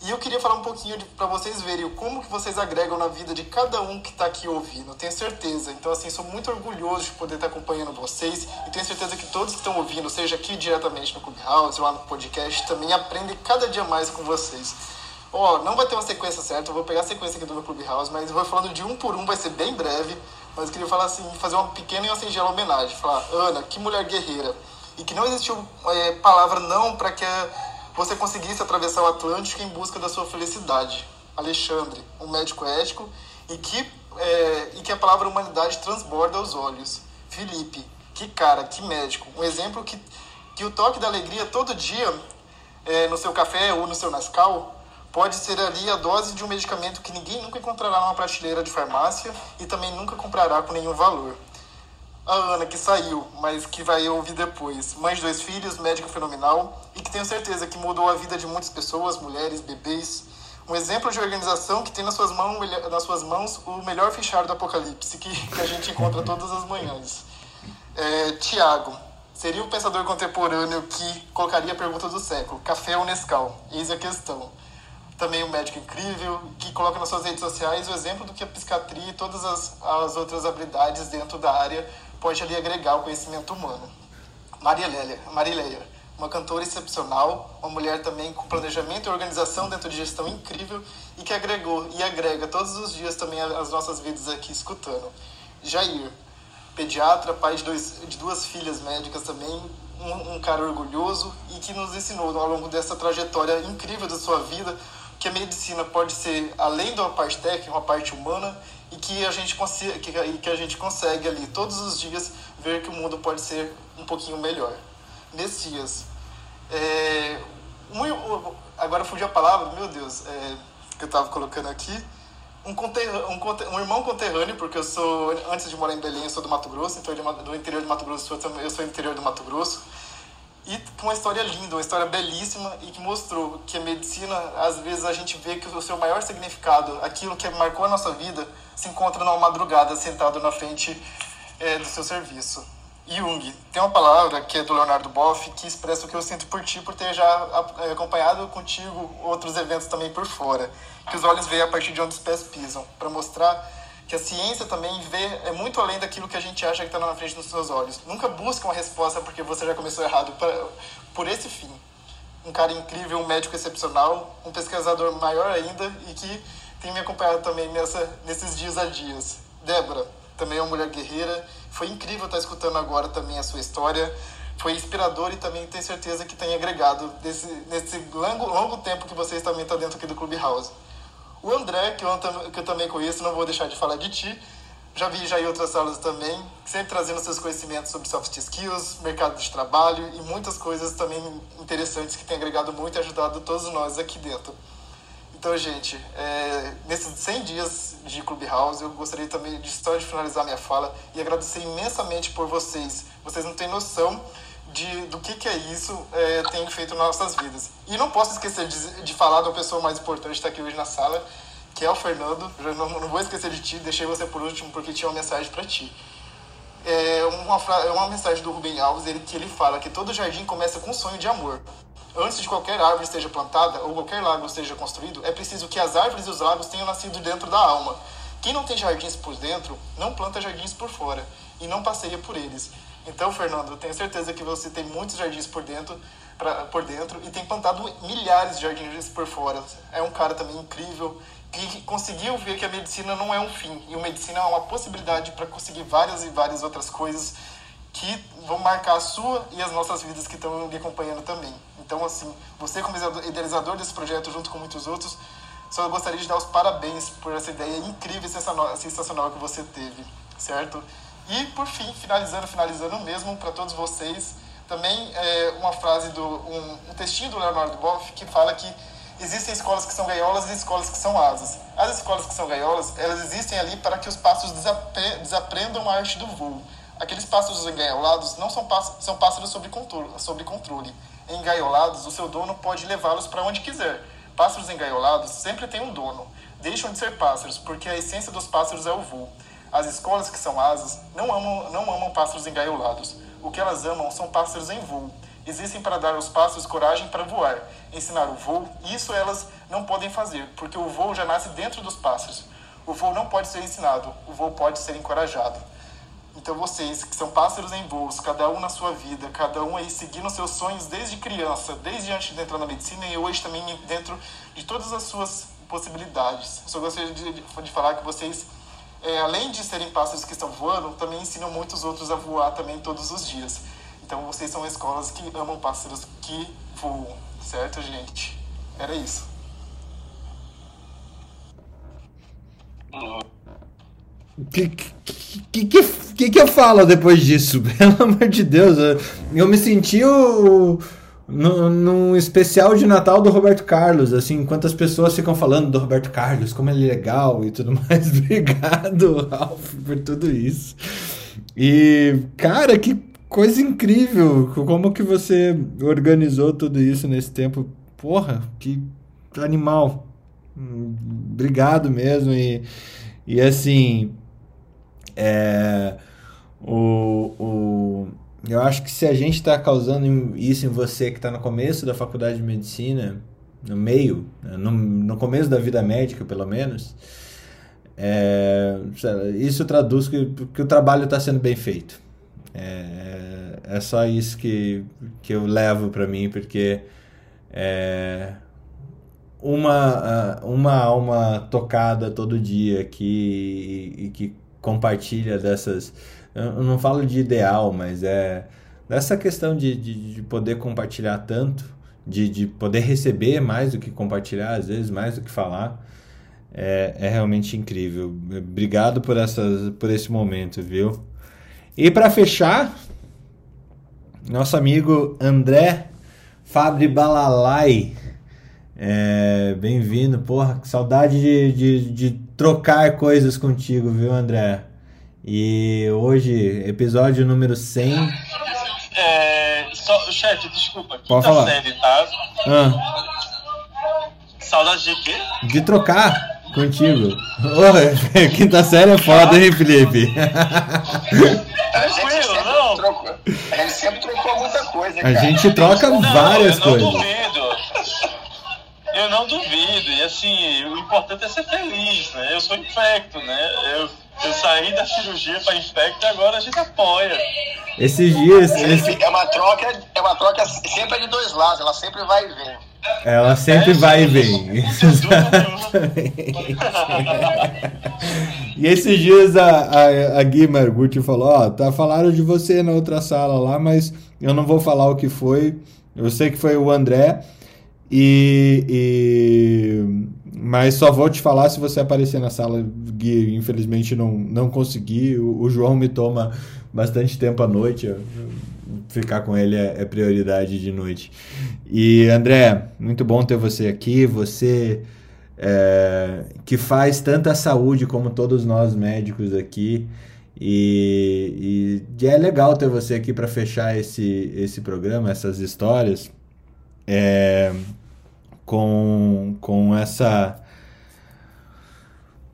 E eu queria falar um pouquinho para vocês verem como que vocês agregam na vida de cada um que está aqui ouvindo, tenho certeza. Então, assim, sou muito orgulhoso de poder estar tá acompanhando vocês e tenho certeza que todos que estão ouvindo, seja aqui diretamente no Clubhouse, lá no podcast, também aprendem cada dia mais com vocês. Ó, oh, não vai ter uma sequência certa, eu vou pegar a sequência aqui do meu Clubhouse, mas eu vou falando de um por um, vai ser bem breve, mas eu queria falar assim, fazer uma pequena e uma singela homenagem, falar, Ana, que mulher guerreira, e que não existiu é, palavra não para que a você conseguisse atravessar o Atlântico em busca da sua felicidade. Alexandre, um médico ético e que, é, e que a palavra humanidade transborda os olhos. Felipe, que cara, que médico. Um exemplo que, que o toque da alegria todo dia é, no seu café ou no seu Nescau pode ser ali a dose de um medicamento que ninguém nunca encontrará numa prateleira de farmácia e também nunca comprará com nenhum valor a Ana, que saiu, mas que vai ouvir depois. Mãe de dois filhos, médica fenomenal e que tenho certeza que mudou a vida de muitas pessoas, mulheres, bebês. Um exemplo de organização que tem nas suas mãos, nas suas mãos o melhor fichário do apocalipse que, que a gente encontra todas as manhãs. É, Tiago, seria o pensador contemporâneo que colocaria a pergunta do século: café ou Nescau? Eis a questão. Também um médico incrível que coloca nas suas redes sociais o exemplo do que a psiquiatria e todas as, as outras habilidades dentro da área pode ali agregar o conhecimento humano. Marileia, Marileia, uma cantora excepcional, uma mulher também com planejamento e organização dentro de gestão incrível e que agregou e agrega todos os dias também as nossas vidas aqui escutando. Jair, pediatra, pai de, dois, de duas filhas médicas também, um, um cara orgulhoso e que nos ensinou ao longo dessa trajetória incrível da sua vida que a medicina pode ser, além da parte técnica, uma parte humana e que a gente consiga, que, que a gente consegue ali todos os dias ver que o mundo pode ser um pouquinho melhor. Messias. É, um, agora fugiu a palavra, meu Deus, é, que eu estava colocando aqui. Um, um, um, irmão conterrâneo, porque eu sou, antes de morar em Belém, eu sou do Mato Grosso, então do interior do Mato Grosso, eu sou do interior do Mato Grosso. E com uma história linda, uma história belíssima e que mostrou que a medicina, às vezes a gente vê que o seu maior significado, aquilo que marcou a nossa vida, se encontra numa madrugada sentado na frente é, do seu serviço. Jung, tem uma palavra que é do Leonardo Boff que expressa o que eu sinto por ti, por ter já é, acompanhado contigo outros eventos também por fora. Que os olhos veem a partir de onde os pés pisam, para mostrar que a ciência também vê é muito além daquilo que a gente acha que está na frente dos seus olhos. Nunca busca uma resposta porque você já começou errado pra, por esse fim. Um cara incrível, um médico excepcional, um pesquisador maior ainda e que tem me acompanhado também nessa, nesses dias a dias. Débora, também é uma mulher guerreira. Foi incrível estar escutando agora também a sua história. Foi inspirador e também tenho certeza que tem agregado desse, nesse longo, longo tempo que vocês também estão dentro aqui do Clubhouse. O André, que eu, que eu também conheço, não vou deixar de falar de ti. Já vi já em outras salas também, sempre trazendo seus conhecimentos sobre soft skills, mercado de trabalho e muitas coisas também interessantes que têm agregado muito e ajudado todos nós aqui dentro. Então, gente, é, nesses 100 dias de Clubhouse, eu gostaria também de só de finalizar minha fala e agradecer imensamente por vocês. Vocês não têm noção de, do que, que é isso é, tem feito nas nossas vidas. E não posso esquecer de, de falar da pessoa mais importante que está aqui hoje na sala, que é o Fernando. Não, não vou esquecer de ti, deixei você por último porque tinha uma mensagem para ti. É uma, é uma mensagem do Rubem Alves, ele, que ele fala que todo jardim começa com um sonho de amor. Antes de qualquer árvore esteja plantada ou qualquer lago seja construído, é preciso que as árvores e os lagos tenham nascido dentro da alma. Quem não tem jardins por dentro, não planta jardins por fora e não passeia por eles. Então, Fernando, eu tenho certeza que você tem muitos jardins por dentro, pra, por dentro e tem plantado milhares de jardins por fora. É um cara também incrível que conseguiu ver que a medicina não é um fim e a medicina é uma possibilidade para conseguir várias e várias outras coisas que vão marcar a sua e as nossas vidas que estão me acompanhando também. Então, assim, você como idealizador desse projeto, junto com muitos outros, só gostaria de dar os parabéns por essa ideia incrível e sensacional que você teve, certo? E, por fim, finalizando, finalizando mesmo, para todos vocês, também é uma frase, do um, um textinho do Leonardo Boff que fala que existem escolas que são gaiolas e escolas que são asas. As escolas que são gaiolas, elas existem ali para que os pássaros desapre desaprendam a arte do voo. Aqueles pássaros engaiolados não são pássaros, são pássaros sob controle, sob controle. Engaiolados, o seu dono pode levá-los para onde quiser. Pássaros engaiolados sempre têm um dono. Deixam de ser pássaros, porque a essência dos pássaros é o voo. As escolas que são asas não amam, não amam pássaros engaiolados. O que elas amam são pássaros em voo existem para dar aos pássaros coragem para voar, ensinar o voo, e isso elas não podem fazer, porque o voo já nasce dentro dos pássaros. O voo não pode ser ensinado, o voo pode ser encorajado. Então vocês, que são pássaros em voos, cada um na sua vida, cada um aí seguindo seus sonhos desde criança, desde antes de entrar na medicina e hoje também dentro de todas as suas possibilidades. Só gostaria de, de falar que vocês, é, além de serem pássaros que estão voando, também ensinam muitos outros a voar também todos os dias. Então vocês são escolas que amam pássaros que voam, certo, gente? Era isso. O que, que, que, que, eu falo depois disso? Pelo amor de Deus, eu me senti o, num especial de Natal do Roberto Carlos, assim, quantas pessoas ficam falando do Roberto Carlos, como ele é legal e tudo mais. Obrigado, Ralph, por tudo isso. E, cara, que coisa incrível! Como que você organizou tudo isso nesse tempo? Porra, que animal! Obrigado mesmo. E, e assim, é, o, o, eu acho que se a gente está causando isso em você que está no começo da faculdade de medicina, no meio, né, no, no começo da vida médica, pelo menos, é, isso traduz que, que o trabalho está sendo bem feito. É, é só isso que, que eu levo para mim, porque é, uma, uma alma tocada todo dia que, e que compartilha dessas. Eu não falo de ideal, mas é dessa questão de, de, de poder compartilhar tanto, de, de poder receber mais do que compartilhar, às vezes mais do que falar. É, é realmente incrível. Obrigado por, essas, por esse momento, viu? E para fechar, nosso amigo André Fabri Balalai. É, Bem-vindo, porra, que saudade de, de, de, trocar coisas contigo, viu, André? E hoje, episódio número 100. É, só, chefe, desculpa, Pode falar. série, tá? Ah. Saudade de quê? De trocar contigo. Oh, quinta série é foda, hein, Felipe? A gente, sempre trocou, a gente sempre trocou muita coisa. A cara. gente troca Não, várias eu não coisas. duvido. Eu não duvido. E assim, o importante é ser feliz, né? Eu sou infecto, né? Eu, eu saí da cirurgia para infecto e agora a gente apoia. Esses dias. Esse... É uma troca, é uma troca sempre é de dois lados, ela sempre vai e vem. Ela sempre vai e vem. e esses dias a, a, a Gui Margutti falou: Ó, tá, falaram de você na outra sala lá, mas eu não vou falar o que foi. Eu sei que foi o André. E, e, mas só vou te falar se você aparecer na sala. Gui, infelizmente não, não consegui. O, o João me toma bastante tempo à noite. Eu, ficar com ele é, é, prioridade de noite. E André, muito bom ter você aqui. Você é, que faz tanta saúde como todos nós médicos aqui. E, e é legal ter você aqui para fechar esse, esse programa, essas histórias. É, com, com essa.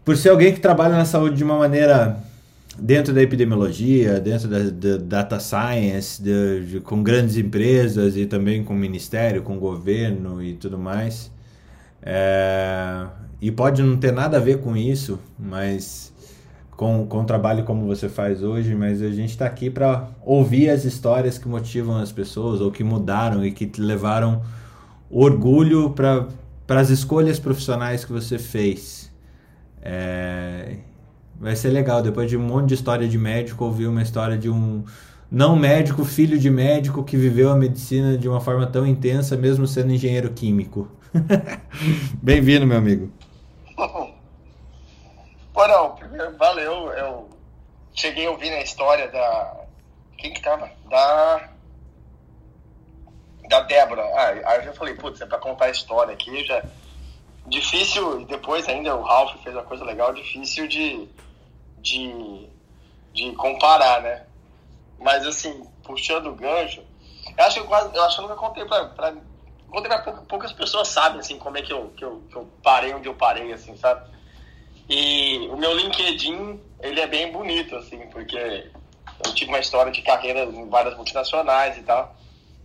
Por ser alguém que trabalha na saúde de uma maneira dentro da epidemiologia, dentro da, da data science, de, de, com grandes empresas e também com ministério, com governo e tudo mais. É, e pode não ter nada a ver com isso, mas com, com o trabalho como você faz hoje, mas a gente está aqui para ouvir as histórias que motivam as pessoas ou que mudaram e que levaram orgulho para as escolhas profissionais que você fez. É, vai ser legal, depois de um monte de história de médico, ouvir uma história de um, não médico, filho de médico que viveu a medicina de uma forma tão intensa, mesmo sendo engenheiro químico. Bem-vindo, meu amigo. Pô, não, primeiro, valeu. Eu cheguei a ouvir a história da. Quem que tava? Da. Da Débora. Ah, aí eu já falei, putz, é pra contar a história aqui, já. Difícil, e depois ainda o Ralph fez uma coisa legal, difícil de. de. de comparar, né? Mas assim, puxando o gancho, eu acho que eu quase. Eu acho que eu nunca contei pra. pra contei pra poucas, poucas pessoas sabem, assim, como é que eu, que, eu, que eu parei onde eu parei, assim, sabe? E o meu LinkedIn, ele é bem bonito, assim, porque eu tive uma história de carreira em várias multinacionais e tal.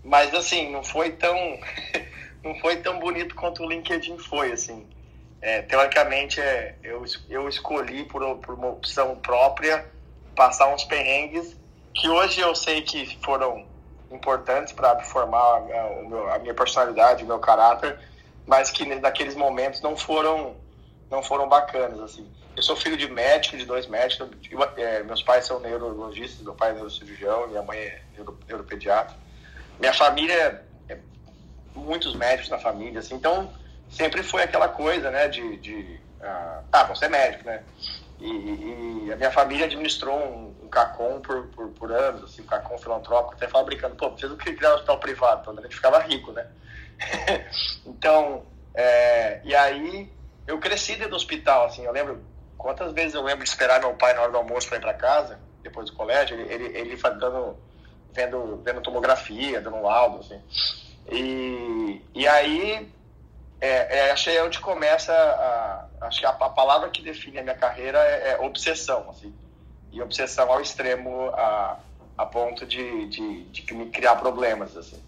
Mas, assim, não foi tão, não foi tão bonito quanto o LinkedIn foi, assim. É, teoricamente, é, eu, eu escolhi por, por uma opção própria passar uns perrengues que hoje eu sei que foram importantes para formar a, a, minha personalidade, o meu caráter, mas que naqueles momentos não foram não foram bacanas, assim. Eu sou filho de médico, de dois médicos. É, meus pais são neurologistas, meu pai é neurocirurgião, minha mãe é neuro, neuropediatra. Minha família é muitos médicos na família, assim. Então, sempre foi aquela coisa, né, de... de ah, ah você é médico, né? E, e, a minha família administrou um, um CACOM por, por, por, anos, assim, um CACOM filantrópico, até falava brincando, pô, fez o que criar um hospital privado, então a gente ficava rico, né? então, é, e aí eu cresci dentro do hospital, assim, eu lembro quantas vezes eu lembro de esperar meu pai na hora do almoço para ir para casa, depois do colégio, ele, ele, ele dando, vendo, vendo tomografia, dando laudo, assim. E, e aí, é, é, achei é onde começa, a, acho que a, a, palavra que define a minha carreira é, é, obsessão, assim. E obsessão ao extremo, a, a ponto de, de, de me criar problemas, assim.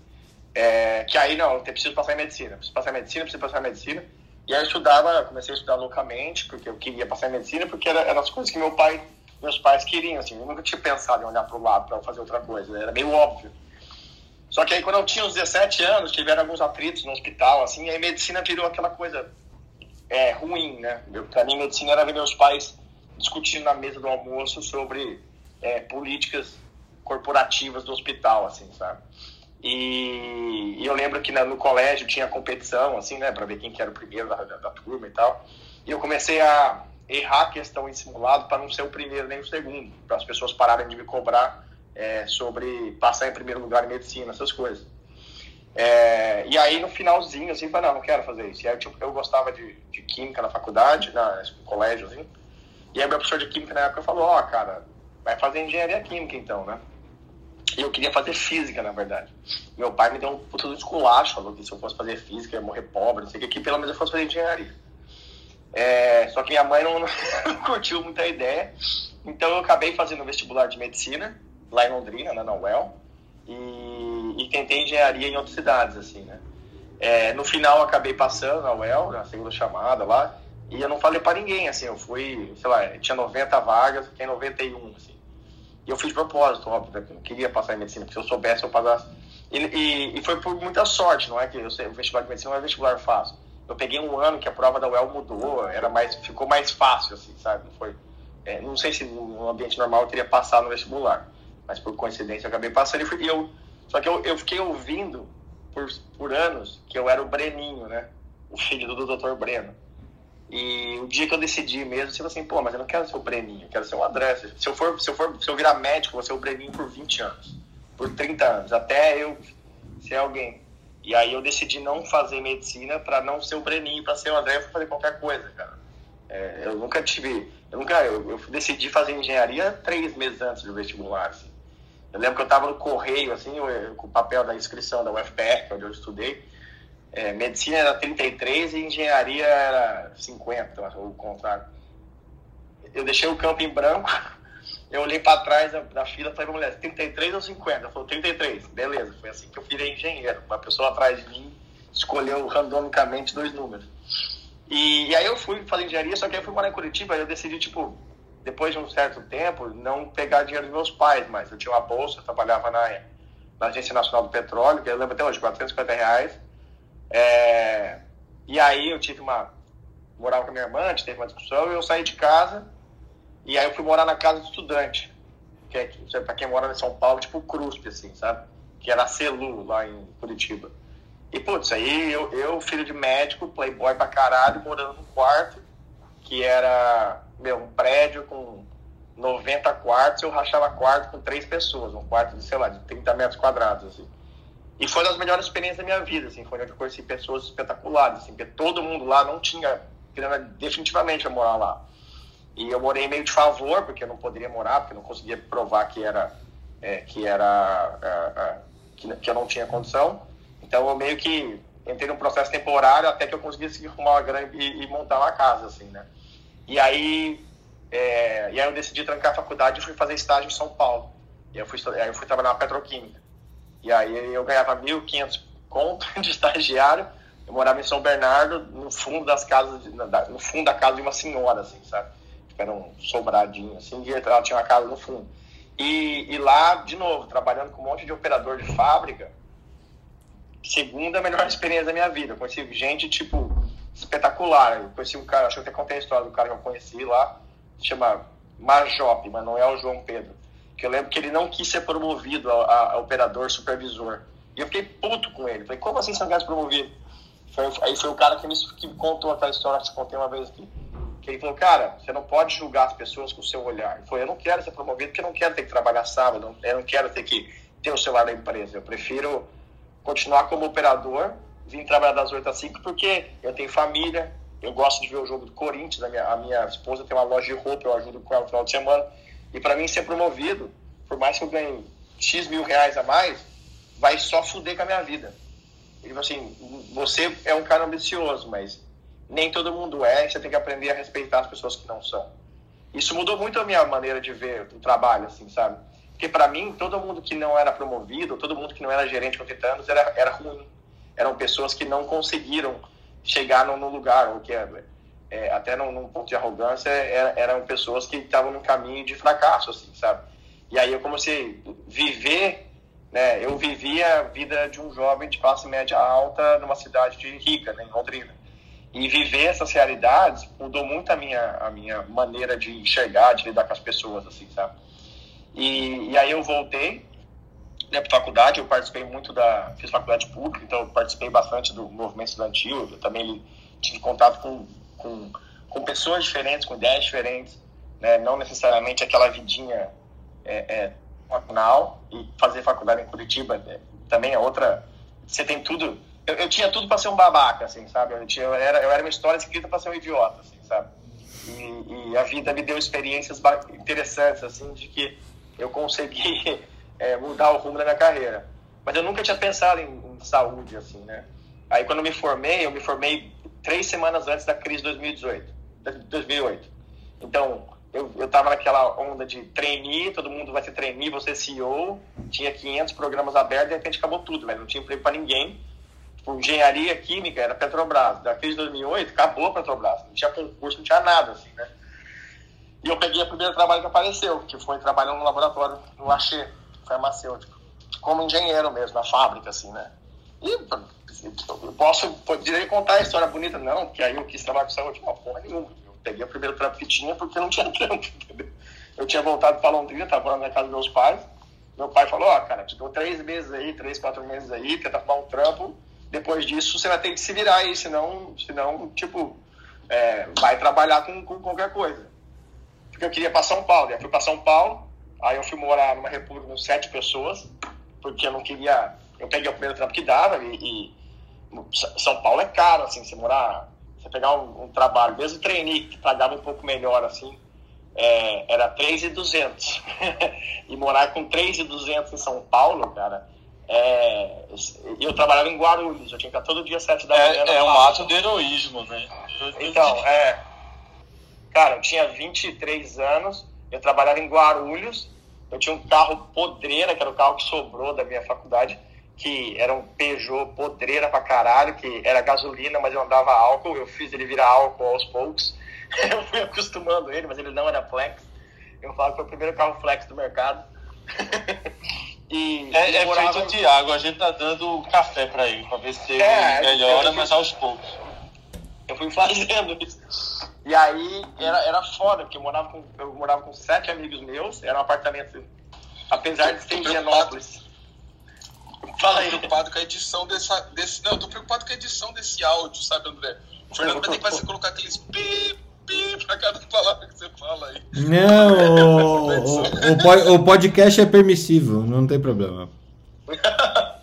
É, que aí, não, eu preciso passar em medicina, preciso passar em medicina, preciso passar em medicina. E aí eu estudava, comecei a estudar loucamente, porque eu queria passar em medicina, porque eram era as coisas que meu pai, meus pais queriam, assim. Eu nunca tinha pensado em olhar para o lado para fazer outra coisa, né? era meio óbvio. Só que aí quando eu tinha uns 17 anos, tiveram alguns atritos no hospital, assim, aí medicina virou aquela coisa é, ruim, né? Para mim, medicina era ver meus pais discutindo na mesa do almoço sobre é, políticas corporativas do hospital, assim, sabe? E, e eu lembro que no colégio tinha competição, assim, né, para ver quem que era o primeiro da, da, da, turma e tal. E eu comecei a errar a questão em simulado para não ser o primeiro nem o segundo, para as pessoas pararem de me cobrar é, sobre passar em primeiro lugar em medicina, essas coisas. É, e aí no finalzinho, assim, falei, não, não quero fazer isso. E aí tipo, eu gostava de, de química na faculdade, na, no colégio, assim. E aí meu professor de química na época falou, ó, oh, cara, vai fazer engenharia química então, né? E eu queria fazer física, na verdade. Meu pai me deu um puto do esculacho, falou que se eu fosse fazer física eu ia morrer pobre, não sei o que, que pelo menos eu fosse fazer engenharia. É, só que minha mãe não, não, curtiu muita ideia, então eu acabei fazendo vestibular de medicina, lá em Londrina, né, na UEL, e, e tentei engenharia em outras cidades, assim, né. É, no final acabei passando na UEL, na segunda chamada lá, e eu não falei para ninguém, assim, eu fui, sei lá, tinha 90 vagas, tem 91, assim. E eu fiz de propósito, óbvio, né? eu não queria passar em medicina, porque se eu soubesse, eu passasse. E, e, e, foi por muita sorte, não é que eu sei, o vestibular de medicina não é vestibular fácil. Eu peguei um ano que a prova da UEL mudou, era mais, ficou mais fácil, assim, sabe? Não, foi, é, não sei se no ambiente normal eu teria passado no vestibular, mas por coincidência eu acabei passando e, fui, eu. Só que eu, eu fiquei ouvindo por, por anos que eu era o Breninho, né? O filho do Dr. Breno. E o dia que eu decidi mesmo, falei assim, pô, mas eu não quero ser o Breninho, eu quero ser o André. Se eu for, se eu for, se eu virar médico, eu vou ser o Breninho por 20 anos, por 30 anos, até eu ser alguém. E aí eu decidi não fazer medicina para não ser o Breninho, para ser o André, para fazer qualquer coisa, cara. É, eu nunca tive, eu nunca, eu, eu, decidi fazer engenharia três meses antes do vestibular, assim. Eu lembro que eu estava no correio, assim, com o papel da inscrição da UFPR, que é onde eu estudei, é, medicina era 33 e engenharia era 50, ou o contrário. Eu deixei o campo em branco, eu olhei para trás da, da fila e falei mulher, 33 ou 50? Ela falou, 33. Beleza, foi assim que eu virei engenheiro. Uma pessoa atrás de mim escolheu randomicamente dois números. E, e aí eu fui fazer engenharia, só que aí eu fui morar em Curitiba, aí eu decidi, tipo, depois de um certo tempo, não pegar dinheiro dos meus pais mais. Eu tinha uma bolsa, eu trabalhava na, na Agência Nacional do Petróleo, que eu lembro até hoje, 450 reais é, e aí eu tive uma. Morava com a minha irmã, teve uma discussão, e eu saí de casa, e aí eu fui morar na casa do estudante. que é, pra quem mora em São Paulo, tipo CRUSP, assim, sabe? Que era a Celu, lá em Curitiba. E, putz, aí eu, eu, filho de médico, playboy pra caralho, morando num quarto, que era, meu, um prédio com 90 quartos, eu rachava quarto com três pessoas, um quarto de, sei lá, de 30 metros quadrados, assim. E foi uma das melhores experiências da minha vida, assim, foi onde eu conheci pessoas espetaculares, assim, porque todo mundo lá não tinha grana definitivamente a morar lá. E eu morei meio de favor, porque eu não poderia morar, porque eu não conseguia provar que era, é, que era, é, é, que, que eu não tinha condição. Então eu meio que entrei num processo temporário até que eu conseguisse arrumar uma grana e, e montar uma casa, assim, né? E aí, é, e aí eu decidi trancar a faculdade e fui fazer estágio em São Paulo. E eu fui, aí eu fui trabalhar na petroquímica. E aí eu ganhava 1.500 conto de estagiário. Eu morava em São Bernardo, no fundo das casas, no fundo da casa de uma senhora, assim, sabe? Era um sobradinho, assim, e ela tinha uma casa no fundo. E, e lá, de novo, trabalhando com um monte de operador de fábrica, segunda melhor experiência da minha vida. Eu conheci gente, tipo, espetacular. Eu conheci um cara, acho que eu até contei a história do cara que eu conheci lá, se chama Marjop, mas não é o João Pedro. Que eu lembro que ele não quis ser promovido a, a, a operador supervisor. E eu fiquei puto com ele. Falei, como assim você não quer ser promovido? Foi, aí foi o cara que me, que contou aquela história que eu contei uma vez aqui. Que ele falou, cara, você não pode julgar as pessoas com o seu olhar. Ele falou, eu não quero ser promovido porque eu não quero ter que trabalhar sábado, eu não quero ter que ter o celular da empresa. Eu prefiro continuar como operador, vim trabalhar das 8 às 5 porque eu tenho família, eu gosto de ver o jogo do Corinthians, a minha, a minha esposa tem uma loja de roupa, eu ajudo com ela no final de semana. E para mim ser promovido, por mais que eu ganhe X mil reais a mais, vai só fuder com a minha vida. Ele falou assim, você é um cara ambicioso, mas nem todo mundo é, você tem que aprender a respeitar as pessoas que não são. Isso mudou muito a minha maneira de ver o trabalho, assim, sabe? Porque para mim, todo mundo que não era promovido, todo mundo que não era gerente com 30 anos era, era ruim. Eram pessoas que não conseguiram chegar no, no lugar, ou que é, é, até num, num, ponto de arrogância, era, eram pessoas que estavam no caminho de fracasso, assim, sabe? E aí eu comecei a viver, né? Eu vivia a vida de um jovem de classe média alta numa cidade de rica, né, em Londrina. E viver essas realidades mudou muito a minha, a minha maneira de enxergar, de lidar com as pessoas, assim, sabe? E, e aí eu voltei né, para faculdade, eu participei muito da. fiz faculdade pública, então eu participei bastante do movimento estudantil, eu também tive contato com, com, com pessoas diferentes, com ideias diferentes, né, não necessariamente aquela vidinha é, é, e fazer faculdade em Curitiba né, também é outra. Você tem tudo. Eu, eu tinha tudo para ser um babaca, assim, sabe? Eu, tinha, eu, era, eu era uma história escrita para ser um idiota, assim, sabe? E, e, a vida me deu experiências interessantes, assim, de que eu consegui é, mudar o rumo da minha carreira. Mas eu nunca tinha pensado em, em, saúde, assim, né? Aí quando eu me formei, eu me formei três semanas antes da crise de 2018, 2008. Então, eu, eu tava naquela onda de trainee, todo mundo vai ser trainee, você é CEO, tinha 500 programas abertos, e de repente acabou tudo, mas não tinha emprego para ninguém. Engenharia química era Petrobras. Da de 2008, acabou a Petrobras. Não tinha concurso, não tinha nada, assim, né? E eu peguei o primeiro trabalho que apareceu, que foi trabalhando no laboratório, no Lachê, farmacêutico. Como engenheiro mesmo, na fábrica, assim, né? E eu posso, poderia contar a história bonita, não, porque aí eu quis trabalhar com saúde, uma porra nenhuma. Eu peguei o primeiro trampo que tinha porque não tinha trampo, entendeu? Eu tinha voltado para Londrina, estava na minha casa dos meus pais. Meu pai falou, ó, oh, cara, te dou três meses aí, três, quatro meses aí, tenta arrumar um trampo. Depois disso, você vai ter que se virar aí, senão, senão tipo, é, vai trabalhar com, com qualquer coisa porque eu queria para São Paulo. Eu fui para São Paulo, aí eu fui morar numa república com sete pessoas, porque eu não queria. Eu peguei o primeiro trampo que dava e, e São Paulo é caro, assim, você morar, você pegar um, um trabalho, mesmo trainee, que pagava um pouco melhor, assim, é, era 3,200. e morar com 3,200 em São Paulo, cara, é, eu trabalhava em Guarulhos, eu tinha que estar todo dia 7 da manhã. É, é um ato de heroísmo, né? Então, é. Cara, eu tinha 23 anos, eu trabalhava em Guarulhos, eu tinha um carro podreira, que era o carro que sobrou da minha faculdade, que era um Peugeot podreira pra caralho, que era gasolina, mas eu andava álcool, eu fiz ele virar álcool aos poucos. eu fui acostumando ele, mas ele não era flex. Eu falo que foi o primeiro carro flex do mercado. e, é, é feito de água, a gente tá dando café pra ele, pra ver se é, melhora, mas aos poucos. Eu fui fazendo isso. E aí era, era foda, porque eu morava, com, eu morava com sete amigos meus, era um apartamento Apesar de ser em Genópolis. Fala aí. preocupado com a edição dessa, desse. Não, eu tô preocupado com a edição desse áudio, sabe, André? O Fernando vai ter que fazer, colocar aqueles pi, pi pra cada palavra que você fala aí. Não, o, o, o po- o podcast é permissível, não tem problema.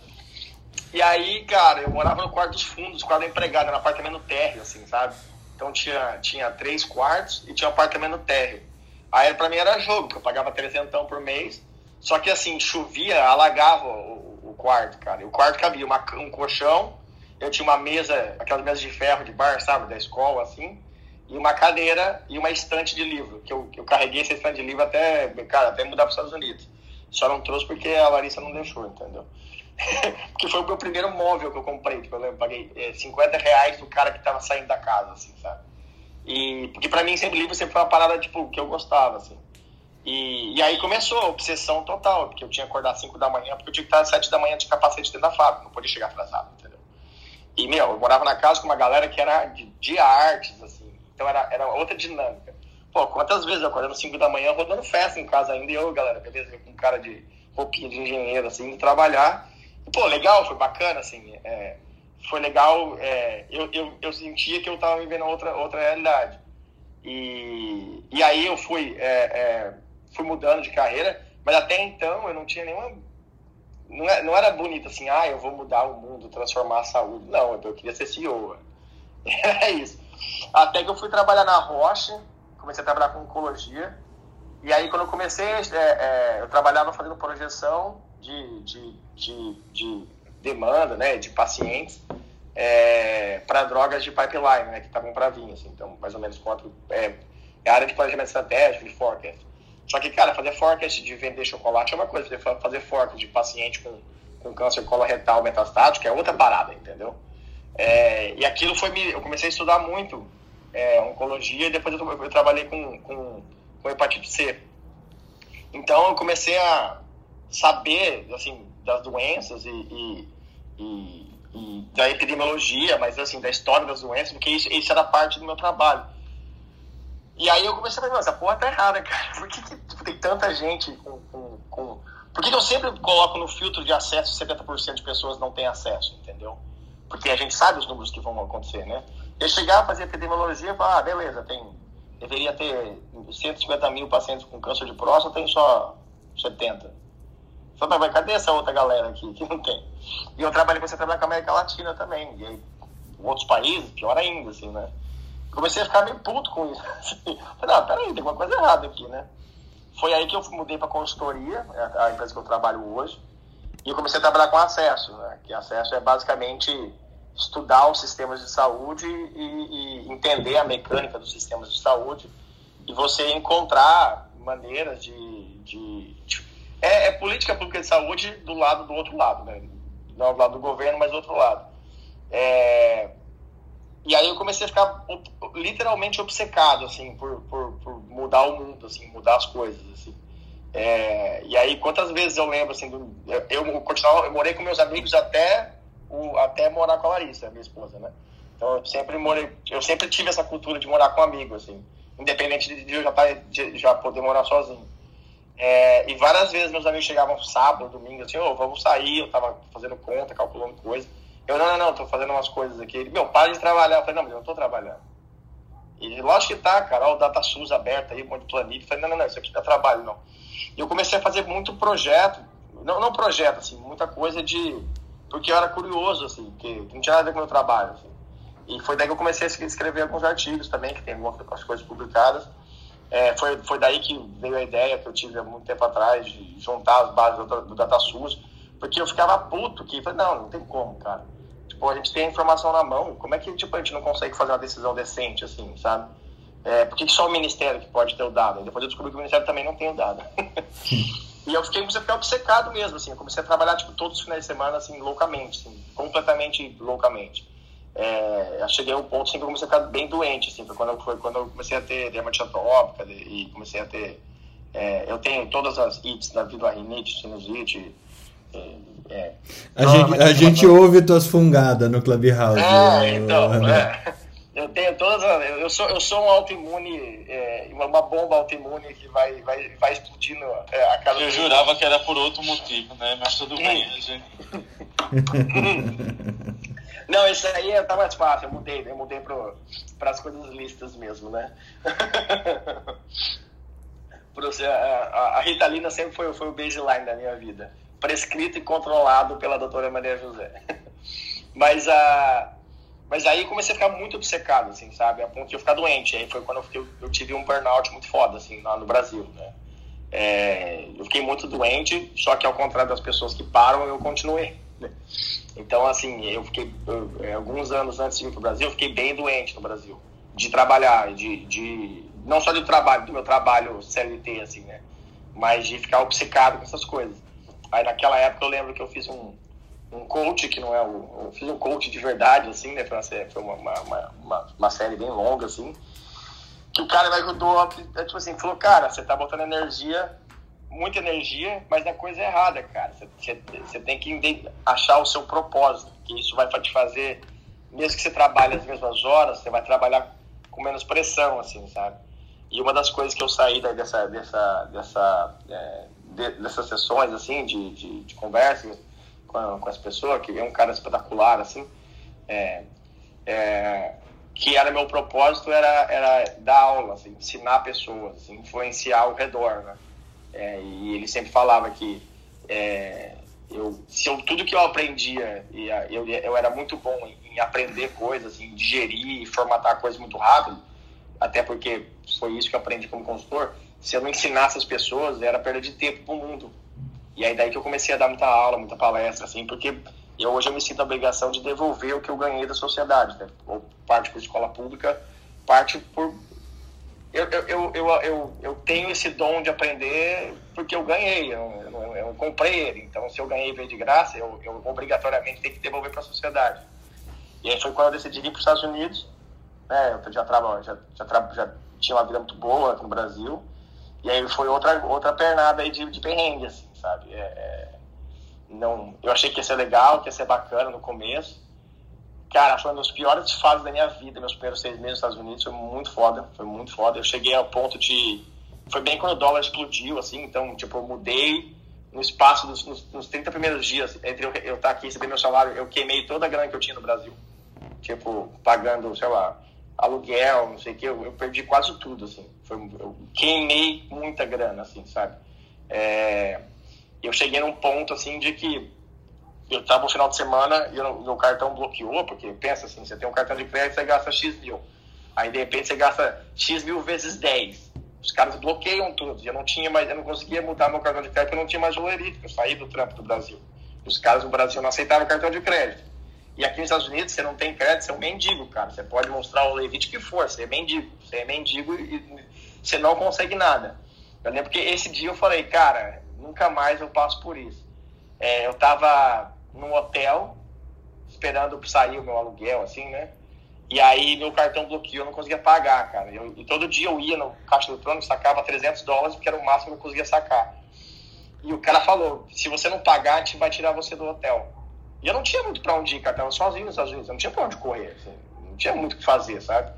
E aí, cara, eu morava no quarto dos fundos, quarto da empregada, no apartamento térreo, assim, sabe? Então tinha, tinha três quartos e tinha um apartamento térreo. Aí pra mim era jogo, porque eu pagava 300 por mês. Só que assim, chovia, alagava o, o quarto, cara. E o quarto cabia uma, um colchão, eu tinha uma mesa, aquelas mesas de ferro de bar, sabe, da escola, assim, e uma cadeira e uma estante de livro, que eu, que eu carreguei essa estante de livro até, cara, até mudar para os Estados Unidos. Só não trouxe porque a Larissa não deixou, entendeu? porque foi o meu primeiro móvel que eu comprei, tipo, eu lembro, paguei é, 50 reais do cara que tava saindo da casa, assim, sabe? E, porque pra mim sempre livro sempre foi uma parada, tipo, que eu gostava, assim. E, e aí começou a obsessão total, porque eu tinha que acordar às 5 da manhã, porque eu tinha que estar às 7 da manhã de capacete dentro da fábrica, não podia chegar atrasado, entendeu? E, meu, eu morava na casa com uma galera que era de, de artes, assim, então era, era outra dinâmica. Pô, quantas vezes eu acordando às 5 da manhã, rodando festa em casa ainda, e eu, galera, beleza, com cara de roupinha de engenheiro, assim, indo trabalhar. E, pô, legal, foi bacana, assim, é, foi legal, é, eu, eu, eu sentia que eu tava vivendo outra, outra realidade. E, e aí eu fui, é, é, fui mudando de carreira, mas até então eu não tinha nenhuma. Não, é- não era bonito assim, ah, eu vou mudar o mundo, transformar a saúde. Não, eu queria ser CEO. É isso. Até que eu fui trabalhar na Rocha, comecei a trabalhar com oncologia. E aí, quando eu comecei, é, é, eu trabalhava fazendo projeção de, de, de, de demanda, né, de pacientes para drogas de pipeline, né, que estavam para vir. Assim, então, mais ou menos quanto. É, é área de planejamento estratégico, de forecast. Só que, cara, fazer forecast de vender chocolate é uma coisa, fazer- fazer forecast de paciente com, com câncer coloretal metastático é outra parada, entendeu? É, e aquilo foi me. Eu comecei a estudar muito é, oncologia e depois eu, eu trabalhei com, com, com hepatite C. Então eu comecei a saber assim, das doenças e, e, e- e da epidemiologia, mas assim, da história das doenças, porque isso, isso era parte do meu trabalho. E aí eu comecei a pensar, essa porra tá errada, cara. Por que, que tipo, tem tanta gente com, com, com... Por que, que eu sempre coloco no filtro de acesso 70% de pessoas não têm acesso, entendeu? Porque a gente sabe os números que vão acontecer, né? Eu chegar a fazer epidemiologia e falar, ah, beleza, tem, deveria ter 150 mil pacientes com câncer de próstata, tem só 70. Só, vai, cadê essa outra galera aqui que não tem? E eu trabalhei, comecei a trabalhar com a América Latina também, e aí, outros países, pior ainda, assim, né? Comecei a ficar meio puto com isso. Assim. Falei, não, peraí, tem alguma coisa errada aqui, né? Foi aí que eu mudei para consultoria, é a empresa que eu trabalho hoje, e eu comecei a trabalhar com acesso, né? Que acesso é basicamente estudar os sistemas de saúde e, e entender a mecânica dos sistemas de saúde e você encontrar maneiras de, de, de- é, é política pública de saúde do lado do outro lado, né? Não do lado do governo, mas do outro lado. É, e aí eu comecei a ficar literalmente obcecado, assim, por, por, por mudar o mundo, assim, mudar as coisas, assim. É, e aí quantas vezes eu lembro, assim, do, eu, eu, eu morei com meus amigos até, o, até morar com a Larissa, minha esposa, né? Então eu sempre morei, eu sempre tive essa cultura de morar com amigo, assim, independente de eu já, tá, de já poder morar sozinho. É, e várias vezes meus amigos chegavam sábado, domingo, assim, ô, vamos sair, eu tava fazendo conta, calculando coisa. Eu, não, não, não, tô fazendo umas coisas aqui. Ele, meu, para de trabalhar. Eu falei, não, mas eu não tô trabalhando. E lógico que tá, cara, ó, o DataSUS aberto aí, um monte de planilha. Eu falei, não, não, não, isso aqui não é trabalho, não. E eu comecei a fazer muito projeto, não, não projeto, assim, muita coisa de... Porque eu era curioso, assim, que não tinha nada a ver com o meu trabalho, assim. E foi daí que eu comecei a escrever alguns artigos também, que tem algumas coisas publicadas. É, foi, foi daí que veio a ideia que eu tive há muito tempo atrás de juntar as bases do, do DataSUS, porque eu ficava puto que falei, não, não tem como, cara. Tipo, a gente tem a informação na mão, como é que tipo, a gente não consegue fazer uma decisão decente, assim, sabe? É, por que só o Ministério que pode ter o dado? E depois eu descobri que o Ministério também não tem o dado. e eu fiquei, comecei a ficar obcecado mesmo, assim, eu comecei a trabalhar, tipo, todos os finais de semana, assim, loucamente, assim, completamente loucamente. É, eu cheguei a um ponto assim, que eu comecei a ficar bem doente, assim, foi quando eu, foi quando eu comecei a ter dermatite atópica e comecei a ter... É, eu tenho todas as ites da vida, rinite, sinusite... É, A gente, a gente ouve tuas fungadas no Clubhouse. É, ô, então, é. Eu, tenho todas as, eu sou eu sou um autoimune é, uma bomba autoimune que vai vai vai explodindo é, a cada Eu jurava que era por outro motivo, né? Mas tudo bem, gente. Não, esse aí tá mais fácil, eu mudei, eu mudei para as coisas listas mesmo, né? A, a Ritalina sempre foi, foi o baseline da minha vida. Prescrito e controlado pela doutora Maria José. Mas, a, mas aí comecei a ficar muito obcecado, assim, sabe? A ponto de eu ficar doente. Aí foi quando eu, fiquei, eu tive um burnout muito foda, assim, lá no Brasil, né? É, eu fiquei muito doente, só que ao contrário das pessoas que param, eu continuei. né? Então, assim, eu fiquei, eu, é, alguns anos antes de vir para o Brasil, eu fiquei bem doente no Brasil. De trabalhar, de, de não só do trabalho, do meu trabalho CLT, assim, né? Mas de ficar obcecado com essas coisas. Aí naquela época eu lembro que eu fiz um, um coach, que não é o. Eu fiz um coach de verdade, assim, né? Foi uma, sé- foi uma, uma, uma, série bem longa, assim. Que o cara me ajudou, a- tipo assim, falou, cara, você tá botando energia, muita energia, mas na coisa errada, cara. Você, você, tem que achar o seu propósito, que isso vai te fazer, mesmo que você trabalhe as mesmas horas, você vai trabalhar com menos pressão, assim, sabe? E uma das coisas que eu saí dessa, dessa, dessa, é, de- dessas sessões, assim, de, de, de conversa com, a- com as pessoas, que é um cara espetacular, assim, é, é, que era meu propósito era, era dar aula, assim, ensinar pessoas, assim, influenciar ao redor, né? É, e ele sempre falava que é, eu, se eu, tudo que eu aprendia, eu, eu era muito bom em, aprender coisas, em digerir e formatar coisas muito rápido, até porque foi isso que eu aprendi como consultor, se eu não ensinasse as pessoas, era perda de tempo pro mundo. E aí daí que eu comecei a dar muita aula, muita palestra, assim, porque eu, hoje eu me sinto a obrigação de devolver o que eu ganhei da sociedade, né? Ou parte por escola pública, parte por... Eu, eu, eu, eu, eu, tenho esse dom de aprender porque eu ganhei, eu, eu, comprei ele. Então, se eu ganhei veio de graça, eu, eu obrigatoriamente tenho que devolver para a sociedade. E aí foi quando eu decidi ir para os Estados Unidos, né? Eu já, traba, já, já, já tinha uma vida muito boa aqui no Brasil. E aí foi outra, outra pernada aí de, de perrengue, assim, sabe? É, é, não, eu achei que ia ser legal, que ia ser bacana no começo. Cara, foi uma das piores fases da minha vida, meus primeiros seis meses nos Estados Unidos. Foi muito foda, foi muito foda. Eu cheguei ao ponto de. Foi bem quando o dólar explodiu, assim, então, tipo, eu mudei no espaço dos nos, nos 30 primeiros dias, entre eu, eu estar aqui e receber meu salário, eu queimei toda a grana que eu tinha no Brasil. Tipo, pagando, sei lá, aluguel, não sei o que, eu, eu perdi quase tudo, assim. Foi, eu queimei muita grana, assim, sabe? É, eu cheguei num ponto, assim, de que eu tava no final de semana e o meu cartão bloqueou, porque pensa assim, você tem um cartão de crédito, você gasta X mil. Aí, de repente, você gasta X mil vezes 10. Os caras bloqueiam tudo. Eu não tinha mais, eu não conseguia mudar meu cartão de crédito, eu não tinha mais o Lerite, eu saí do trampo do Brasil. Os caras do Brasil não aceitavam cartão de crédito. E aqui nos Estados Unidos, você não tem crédito, você é um mendigo, cara. Você pode mostrar o Levite que for, você é mendigo. Você é mendigo e você não consegue nada. Eu lembro que esse dia eu falei, cara, nunca mais eu passo por isso. É, eu tava num hotel, esperando sair o meu aluguel, assim, né? E aí meu cartão bloqueou, eu não conseguia pagar, cara. Eu, e todo dia eu ia no caixa eletrônico, sacava 300 dólares, porque era o máximo que eu conseguia sacar. E o cara falou, se você não pagar, a gente vai tirar você do hotel. E eu não tinha muito pra onde ir, cara. Eu tava sozinho nos Estados Unidos, eu não tinha pra onde correr, assim. Não tinha muito o que fazer, sabe?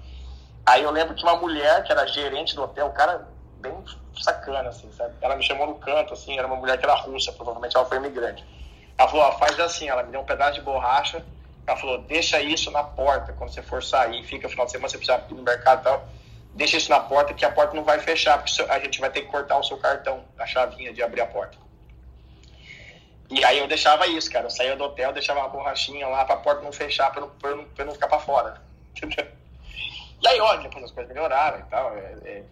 Aí eu lembro que uma mulher, que era gerente do hotel, o cara bem sacana, assim, sabe? Ela me chamou no canto, assim, era uma mulher que era russa, provavelmente ela foi imigrante. Ela falou, ó, faz assim, ela me deu um pedaço de borracha, ela falou, deixa isso na porta quando você for sair, fica no final de semana, você precisa ir no mercado e tal, deixa isso na porta que a porta não vai fechar, porque a gente vai ter que cortar o seu cartão, a chavinha de abrir a porta. E aí eu deixava isso, cara, eu saía do hotel, deixava uma borrachinha lá pra porta não fechar, pra não, pra não, pra não ficar pra fora, entendeu? E aí, ó, depois as coisas melhoraram e tal, é, é,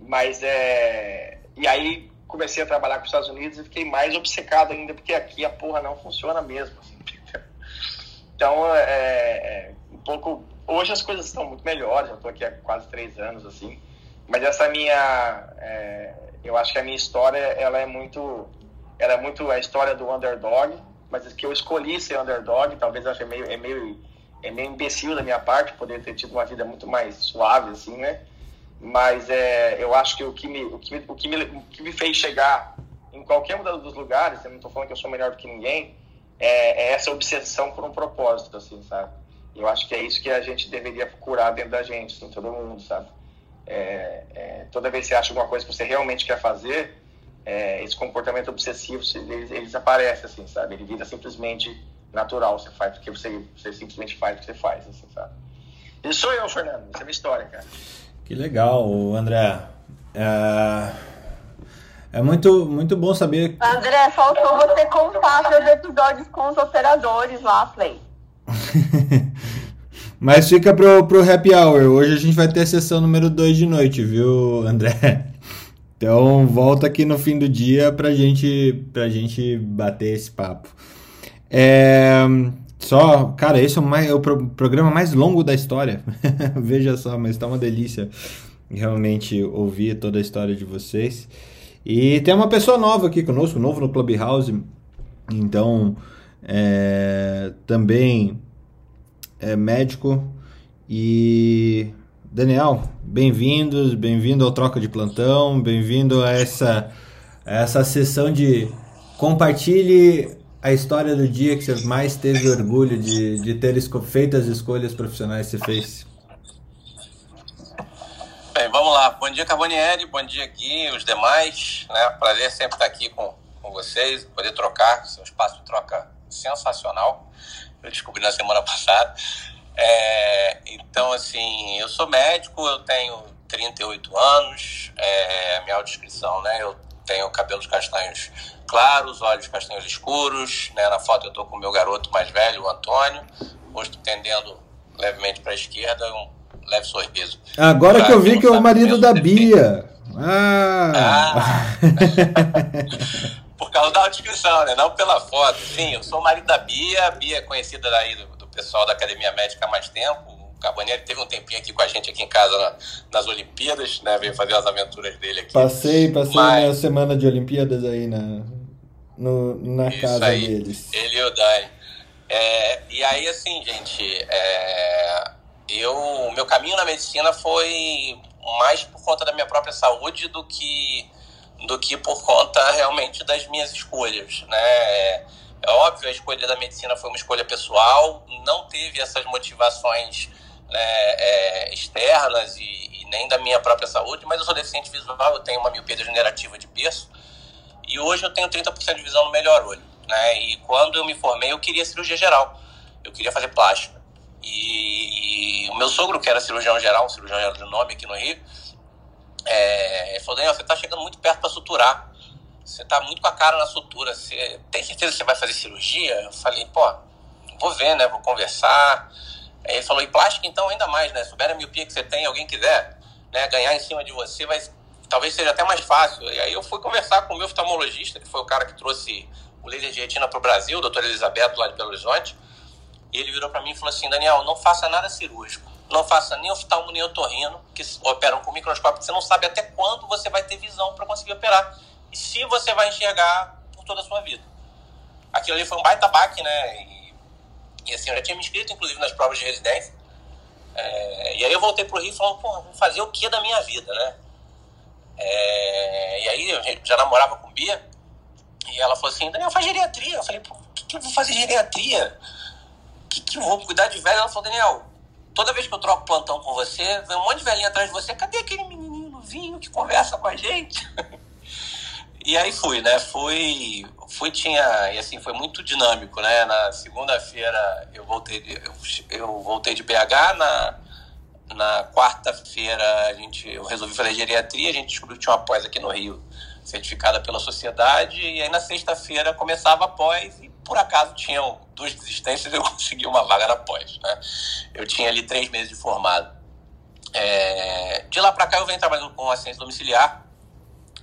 mas é... E aí comecei a trabalhar com os Estados Unidos e fiquei mais obcecado ainda, porque aqui a porra não funciona mesmo. Assim. Então, é, é, um pouco. Hoje as coisas estão muito melhores, eu estou aqui há quase três anos, assim. Mas essa minha. É, eu acho que a minha história, ela é muito. Ela é muito a história do underdog, mas que eu escolhi ser underdog, talvez eu ache meio, é meio, é meio imbecil da minha parte poder ter tido uma vida muito mais suave, assim, né? Mas é, eu acho que o que me, o que me, o que me, o que me fez chegar em qualquer um dos lugares, eu não estou falando que eu sou melhor do que ninguém, é, é essa obsessão por um propósito, assim, sabe? E eu acho que é isso que a gente deveria procurar dentro da gente, em todo mundo, sabe? É, é, toda vez que você acha alguma coisa que você realmente quer fazer, é, esse comportamento obsessivo, ele, ele desaparece, assim, sabe? Ele vira simplesmente natural, você faz porque você, você simplesmente faz o que você faz, assim, sabe? Isso sou eu, Fernando, essa é minha história, cara. Que legal, André. É, é muito, muito bom saber. André, faltou você contar seus episódios com os operadores lá, Play. Mas fica pro, pro happy hour. Hoje a gente vai ter a sessão número 2 de noite, viu, André? Então volta aqui no fim do dia pra gente, pra gente bater esse papo. É, só, cara, esse é o, mais, é o pro, programa mais longo da história. Veja só, mas tá uma delícia realmente ouvir toda a história de vocês. E tem uma pessoa nova aqui conosco, novo no Clubhouse. Então, é, também é médico. E Daniel, bem-vindos, bem-vindo ao Troca de Plantão, bem-vindo a essa, a essa sessão de compartilhe a história do dia que você mais teve orgulho de, de ter feito as escolhas profissionais que você fez. Bem, vamos lá. Bom dia, Carbonieri, bom dia, Gui, os demais. Né? Prazer sempre estar aqui com, com vocês, poder trocar, seu espaço de troca sensacional. Eu descobri na semana passada. É, então, assim, eu sou médico, eu tenho 38 anos, é, minha autodescrição, né? Eu tenho cabelos castanhos claros, olhos castanhos escuros, né? Na foto eu tô com o meu garoto mais velho, o Antônio, rosto tendendo levemente para a esquerda, um leve sorriso. Agora que eu vi que é o marido da Bia. Ah! ah. Por causa da descrição, né? Não pela foto. Sim, eu sou o marido da Bia. A Bia é conhecida aí do, do pessoal da Academia Médica há mais tempo. O Carbonieri teve um tempinho aqui com a gente aqui em casa na, nas Olimpíadas, né? Veio fazer as aventuras dele aqui. Passei, passei Mas... minha semana de Olimpíadas aí na, no, na Isso casa aí, deles. Ele e o Dani. É, e aí, assim, gente, é, eu, meu caminho na medicina foi mais por conta da minha própria saúde do que do que por conta realmente das minhas escolhas, né? É, é óbvio, a escolha da medicina foi uma escolha pessoal, não teve essas motivações né, é, externas e, e, nem da minha própria saúde, mas eu sou deficiente visual, eu tenho uma miopia degenerativa de berço e hoje eu tenho 30% de visão no melhor olho, né? E quando eu me formei, eu queria cirurgia geral, eu queria fazer plástica. E, e, o meu sogro, que era cirurgião geral, um cirurgião de nome aqui no Rio, é, falou: Daniel, você está chegando muito perto para suturar. Você está muito com a cara na sutura. Você tem certeza que você vai fazer cirurgia? Eu falei: pô, vou ver, né? Vou conversar. Ele falou: e plástica então ainda mais, né? Souber a miopia que você tem, alguém quiser né, ganhar em cima de você, vai, talvez seja até mais fácil. E aí eu fui conversar com o meu oftalmologista, que foi o cara que trouxe o laser de retina para o Brasil, o doutor Elisabeto, lá de Belo Horizonte. E ele virou para mim e falou assim: Daniel, não faça nada cirúrgico. Não faça nem oftalmo nem otorrino, que operam com microscópio, você não sabe até quando você vai ter visão para conseguir operar. E se você vai enxergar por toda a sua vida. Aquilo ali foi um baita baque, né? E, e assim, eu já tinha me inscrito, inclusive, nas provas de residência. É, e aí eu voltei pro Rio falando, pô, vou fazer o que da minha vida, né? É, e aí eu já namorava com Bia, e ela falou assim, Daniel, faz geriatria. Eu falei, pô, o que, que eu vou fazer geriatria? que, que eu vou cuidar de velho? Ela falou, Daniel, toda vez que eu troco plantão com você, vem um monte de velhinho atrás de você, cadê aquele menininho novinho que conversa com a gente? e aí fui, né? Fui, fui tinha, e assim, foi muito dinâmico, né? Na segunda-feira eu voltei, de, eu, eu, voltei de BH, na, na quarta-feira a gente, eu resolvi fazer geriatria, a gente descobriu que tinha uma pós aqui no Rio, certificada pela sociedade, e aí na sexta-feira começava a pós, e por acaso tinham duas desistências, eu consegui uma vaga na pós. Né? Eu tinha ali três meses de formado. É... De lá para cá eu venho trabalhando com assistência domiciliar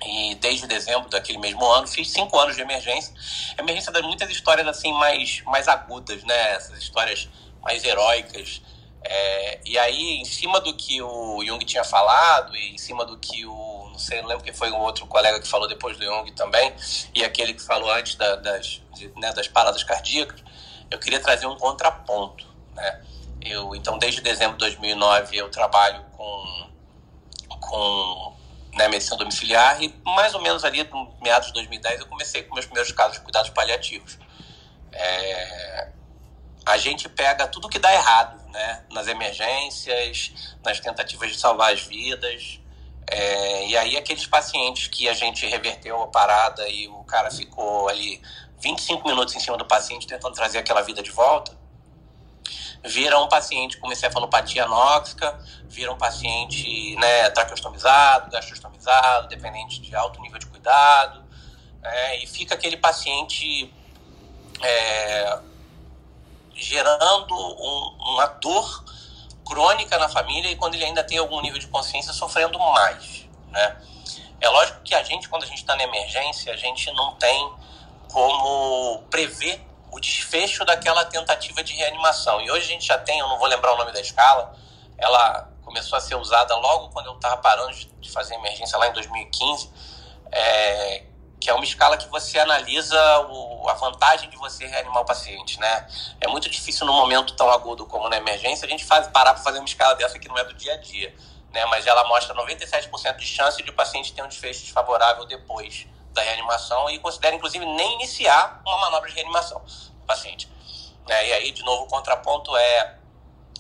e desde dezembro daquele mesmo ano fiz cinco anos de emergência. Emergência das muitas histórias assim mais, mais agudas, né? Essas histórias mais heróicas. É... e aí, em cima do que o Jung tinha falado e em cima do que o não sei, não lembro quem foi um outro colega que falou depois do Jung também, e aquele que falou antes da, das, de, né, das paradas cardíacas, eu queria trazer um contraponto, né? Eu, então, desde dezembro de 2009, eu trabalho com, com né, medicina domiciliar e mais ou menos ali, meados de 2010, eu comecei com meus primeiros casos de cuidados paliativos. É... a gente pega tudo que dá errado, né? Nas emergências, nas tentativas de salvar as vidas. É, e aí aqueles pacientes que a gente reverteu a parada e o cara ficou ali 25 minutos em cima do paciente tentando trazer aquela vida de volta, vira um paciente com encefalopatia anóxica, vira um paciente né, traqueostomizado, gastrostomizado, dependente de alto nível de cuidado, é, e fica aquele paciente é, gerando um, uma dor crônica na família e quando ele ainda tem algum nível de consciência sofrendo mais, né? É lógico que a gente, quando a gente está na emergência, a gente não tem como prever o desfecho daquela tentativa de reanimação. E hoje a gente já tem, eu não vou lembrar o nome da escala, ela começou a ser usada logo quando eu estava parando de fazer emergência lá em 2015, é, que é uma escala que você analisa o, a vantagem de você reanimar o paciente, né? É muito difícil no momento tão agudo como na emergência a gente faz, parar para fazer uma escala dessa que não é do dia a dia, né? Mas ela mostra 97% de chance de o paciente ter um desfecho desfavorável depois da reanimação e considera, inclusive, nem iniciar uma manobra de reanimação do paciente. É, e aí, de novo, o contraponto é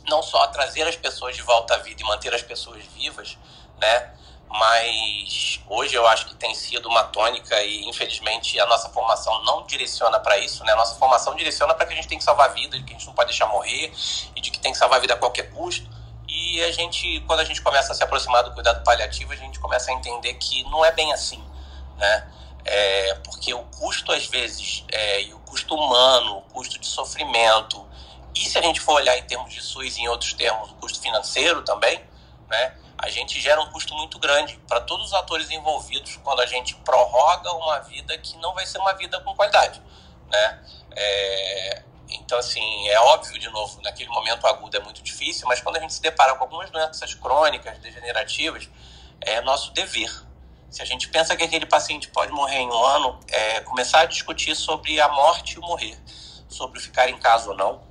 não só trazer as pessoas de volta à vida e manter as pessoas vivas, né? Mas hoje eu acho que tem sido uma tônica e infelizmente a nossa formação não direciona para isso, né? A nossa formação direciona para que a gente tem que salvar a vida, de que a gente não pode deixar morrer e de que tem que salvar a vida a qualquer custo. E a gente, quando a gente começa a se aproximar do cuidado paliativo, a gente começa a entender que não é bem assim, né? É, porque o custo, às vezes, é, e o custo humano, o custo de sofrimento, e se a gente for olhar em termos de SUS e em outros termos, o custo financeiro também, né, a gente gera um custo muito grande para todos os atores envolvidos quando a gente prorroga uma vida que não vai ser uma vida com qualidade. Né? É, então, assim, é óbvio, de novo, naquele momento agudo é muito difícil, mas quando a gente se depara com algumas doenças crônicas, degenerativas, é nosso dever se a gente pensa que aquele paciente pode morrer em um ano, é começar a discutir sobre a morte e o morrer, sobre ficar em casa ou não,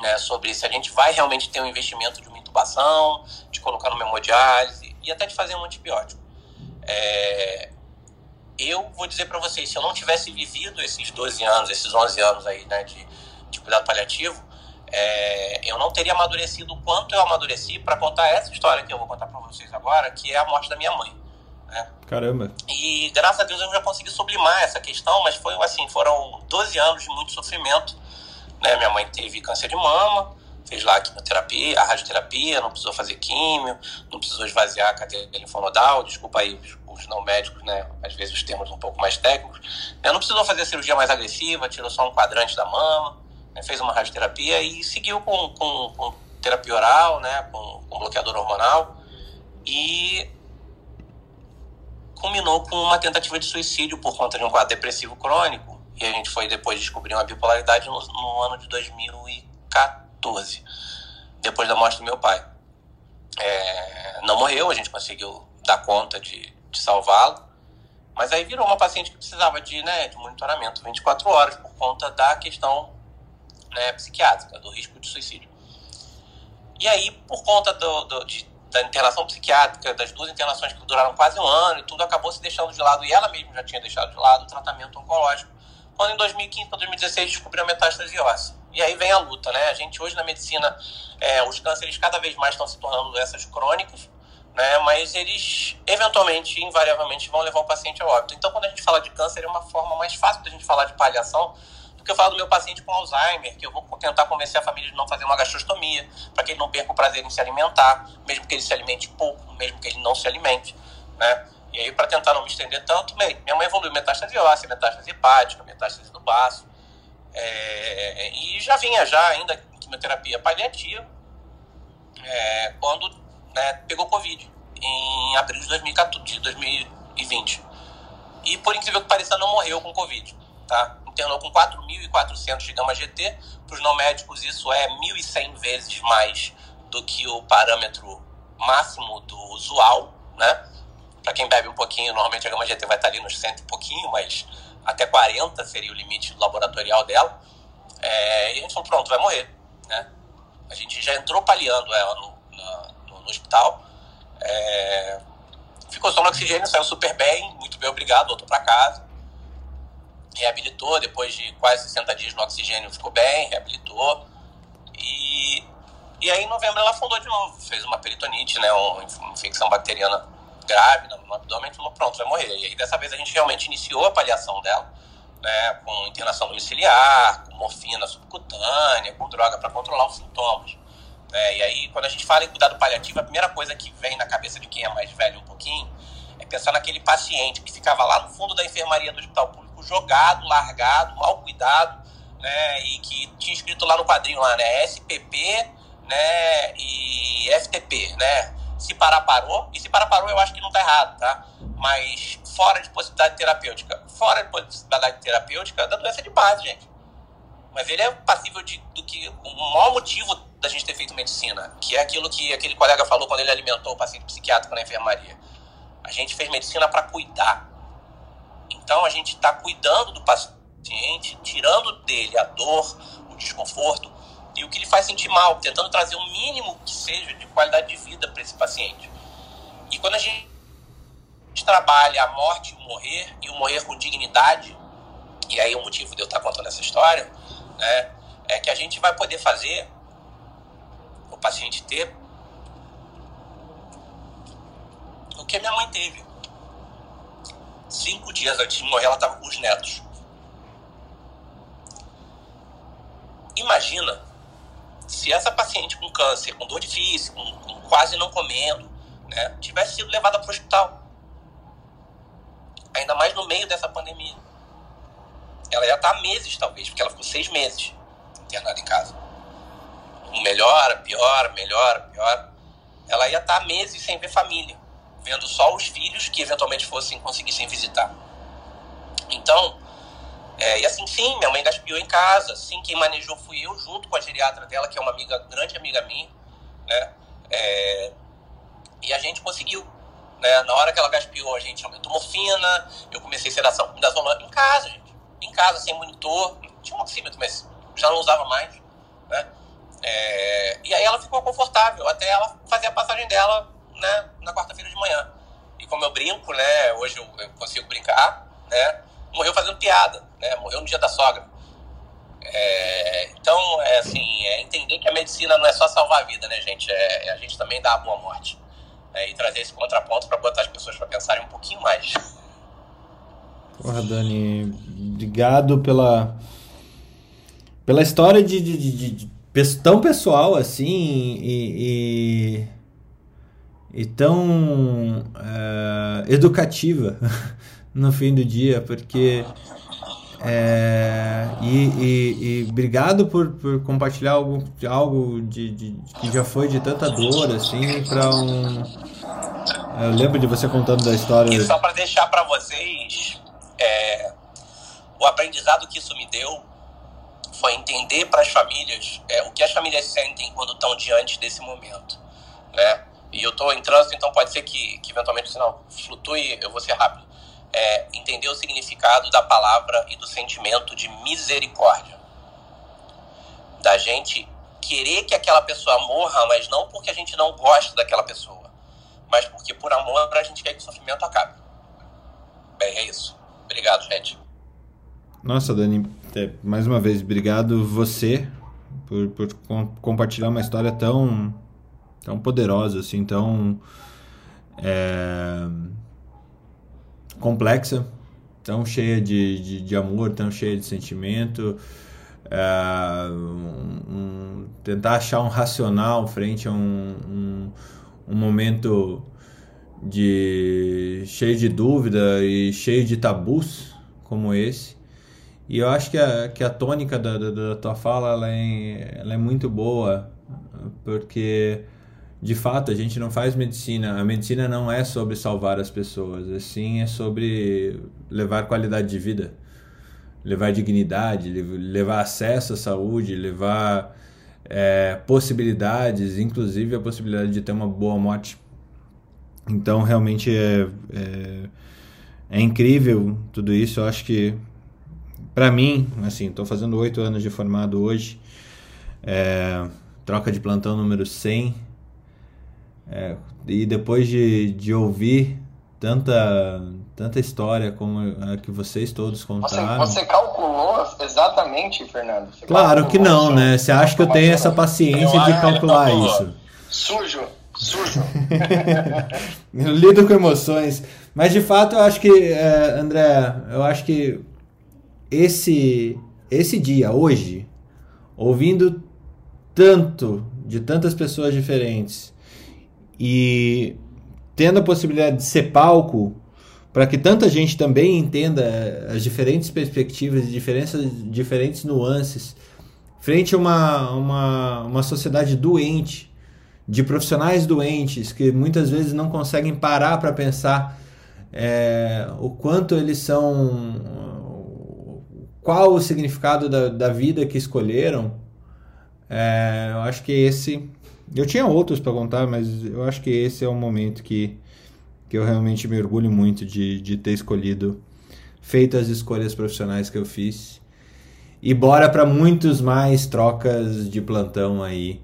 né, sobre se a gente vai realmente ter um investimento de uma intubação, de colocar no hemodiálise e até de fazer um antibiótico. É, eu vou dizer para vocês, se eu não tivesse vivido esses 12 anos, esses 11 anos aí, né, de, de cuidado paliativo, é, eu não teria amadurecido o quanto eu amadureci para contar essa história que eu vou contar para vocês agora, que é a morte da minha mãe. Né? Caramba. E graças a Deus eu já consegui sublimar essa questão, mas foi assim, foram 12 anos de muito sofrimento. Né? Minha mãe teve câncer de mama, fez lá a quimioterapia, a radioterapia, não precisou fazer químio, não precisou esvaziar a cadeia linfonodal, desculpa aí os, não médicos, né? Às vezes os termos um pouco mais técnicos. Né? Não precisou fazer cirurgia mais agressiva, tirou só um quadrante da mama, né? fez uma radioterapia e seguiu com, com, com terapia oral, né? Com, com bloqueador hormonal. E culminou com uma tentativa de suicídio por conta de um quadro depressivo crônico. E a gente foi depois descobrir uma bipolaridade no, no ano de 2014, depois da morte do meu pai. É, não morreu, a gente conseguiu dar conta de, de salvá-lo, mas aí virou uma paciente que precisava de, né, de monitoramento 24 horas por conta da questão né, psiquiátrica, do risco de suicídio. E aí, por conta do, do, de da internação psiquiátrica, das duas internações que duraram quase um ano e tudo acabou se deixando de lado, e ela mesma já tinha deixado de lado o tratamento oncológico, quando em 2015 para 2016 descobriu a metástase óssea. E aí vem a luta, né? A gente hoje na medicina, é, os cânceres cada vez mais estão se tornando doenças crônicas, né? Mas eles eventualmente, invariavelmente, vão levar o paciente ao óbito. Então, quando a gente fala de câncer, é uma forma mais fácil da gente falar de paliação do que eu falo do meu paciente com Alzheimer, que eu vou tentar convencer a família de não fazer uma gastrostomia, para que ele não perca o prazer em se alimentar, mesmo que ele se alimente pouco, mesmo que ele não se alimente, né? E aí, para tentar não me estender tanto, minha mãe evoluiu metástase óssea, metástase hepática, metástase do baço, é, e já vinha já ainda quimioterapia paliativa, é, quando né, pegou Covid, em abril de, 2014, de 2020. E, por incrível que pareça, não morreu com Covid, tá? Internou com 4.400 de gama GT. Para os não médicos, isso é 1.100 vezes mais do que o parâmetro máximo do usual, né? Para quem bebe um pouquinho, normalmente a gama GT vai estar ali nos 100 e pouquinho, mas até 40 seria o limite laboratorial dela. É, e a gente falou, pronto, vai morrer, né? A gente já entrou paliando ela no, no, no hospital. É, ficou só no oxigênio, saiu super bem, muito bem, obrigado, voltou para casa reabilitou depois de quase 60 dias no oxigênio, ficou bem, reabilitou. E, e aí em novembro ela afundou de novo, fez uma peritonite, né, uma infecção bacteriana grave no abdômen, falou, pronto, vai morrer. E aí dessa vez a gente realmente iniciou a paliação dela, né, com internação domiciliar, com morfina subcutânea, com droga para controlar os sintomas. É, e aí, quando a gente fala em cuidado paliativo, a primeira coisa que vem na cabeça de quem é mais velho um pouquinho é pensar naquele paciente que ficava lá no fundo da enfermaria do hospital público, jogado, largado, mal cuidado, né, e que tinha escrito lá no quadrinho lá, né, SPP, né, e FTP, né, se parar, parou, e se parar, parou, eu acho que não tá errado, tá? Mas fora de possibilidade terapêutica, fora de possibilidade terapêutica, da doença de base, gente. Mas ele é passível de, do que o maior motivo da gente ter feito medicina, que é aquilo que aquele colega falou quando ele alimentou o paciente psiquiátrico na enfermaria. A gente fez medicina para cuidar. Então a gente está cuidando do paciente, tirando dele a dor, o desconforto e o que lhe faz sentir mal, tentando trazer o mínimo que seja de qualidade de vida para esse paciente. E quando a gente trabalha a morte e o morrer, e o morrer com dignidade, e aí o motivo de eu estar contando essa história, né, é que a gente vai poder fazer o paciente ter o que a minha mãe teve. Cinco dias antes de morrer, ela estava com os netos. Imagina se essa paciente com câncer, com dor difícil, com, com quase não comendo, né, tivesse sido levada para o hospital. Ainda mais no meio dessa pandemia. Ela já está há meses, talvez, porque ela ficou seis meses internada em casa. Melhora, piora, melhora, piora. Ela ia estar tá meses sem ver família, vendo só os filhos que eventualmente fossem conseguissem visitar. Então, é, e assim, sim, minha mãe gaspiou em casa, sim, quem manejou fui eu, junto com a geriatra dela, que é uma amiga, grande amiga minha, né? É, e a gente conseguiu, né? Na hora que ela gaspiou, a gente aumentou morfina, eu comecei sedação com dasolante em casa, gente. Em casa, sem monitor, tinha um oxímetro, mas já não usava mais, né? É, e aí ela ficou confortável, até ela fazer a passagem dela, né? Na quarta-feira de manhã. E como eu brinco, né? Hoje eu, eu consigo brincar, né? morreu fazendo piada, né? Morreu no dia da sogra. É, então, é assim, é entender que a medicina não é só salvar a vida, né, gente? É, é a gente também dar a boa morte. É, e trazer esse contraponto para botar as pessoas para pensarem um pouquinho mais. Porra, Dani, obrigado pela pela história de, de, de, de tão pessoal assim e, e, tão uh, educativa no fim do dia, porque. É, e, e, e, obrigado por, por compartilhar algo, algo de, de, que já foi de tanta dor, assim, para um. Eu lembro de você contando da história. E só para deixar para vocês é, o aprendizado que isso me deu foi entender para as famílias é, o que as famílias sentem quando estão diante desse momento, né? E eu estou em trânsito, então pode ser que, que eventualmente o sinal flutue, eu vou ser rápido é, entender o significado da palavra e do sentimento de misericórdia. Da gente querer que aquela pessoa morra, mas não porque a gente não gosta daquela pessoa, mas porque por amor a gente quer que o sofrimento acabe. Bem, é isso. Obrigado, gente. Nossa, Dani, é, mais uma vez, obrigado você por, por com, compartilhar uma história tão, tão poderosa, assim, tão. É complexa, tão cheia de, de, de amor, tão cheia de sentimento. Uh, um, um, tentar achar um racional frente a um, um, um, momento de cheio de dúvida e cheio de tabus como esse. E eu acho que a, que a tônica da, da, da tua fala ela é, ela é muito boa, porque de fato, a gente não faz medicina. A medicina não é sobre salvar as pessoas, assim é sobre levar qualidade de vida, levar dignidade, levar acesso à saúde, levar é, possibilidades, inclusive a possibilidade de ter uma boa morte. Então, realmente é, é, é incrível tudo isso. Eu acho que, para mim, assim, estou fazendo oito anos de formado hoje, é, troca de plantão número 100 é, e depois de, de ouvir tanta, tanta história como a que vocês todos Você, contaram. você calculou exatamente, Fernando? Você Claro que não, né? Você acha que eu tenho essa paciência Eu de ele calcular calculou. isso? Sujo, sujo. Eu lido com emoções. Mas de fato eu acho que, é, André, eu acho que esse, esse dia, hoje, ouvindo tanto de tantas pessoas diferentes e tendo a possibilidade de ser palco para que tanta gente também entenda as diferentes perspectivas e diferenças, diferentes nuances frente a uma, uma, uma sociedade doente, de profissionais doentes que muitas vezes não conseguem parar para pensar é, o quanto eles são. qual o significado da, da vida que escolheram. É, eu acho que esse. Eu tinha outros para contar, mas eu acho que esse é o momento que, que eu realmente me orgulho muito de, de ter escolhido, feito as escolhas profissionais que eu fiz. E bora para muitos mais trocas de plantão aí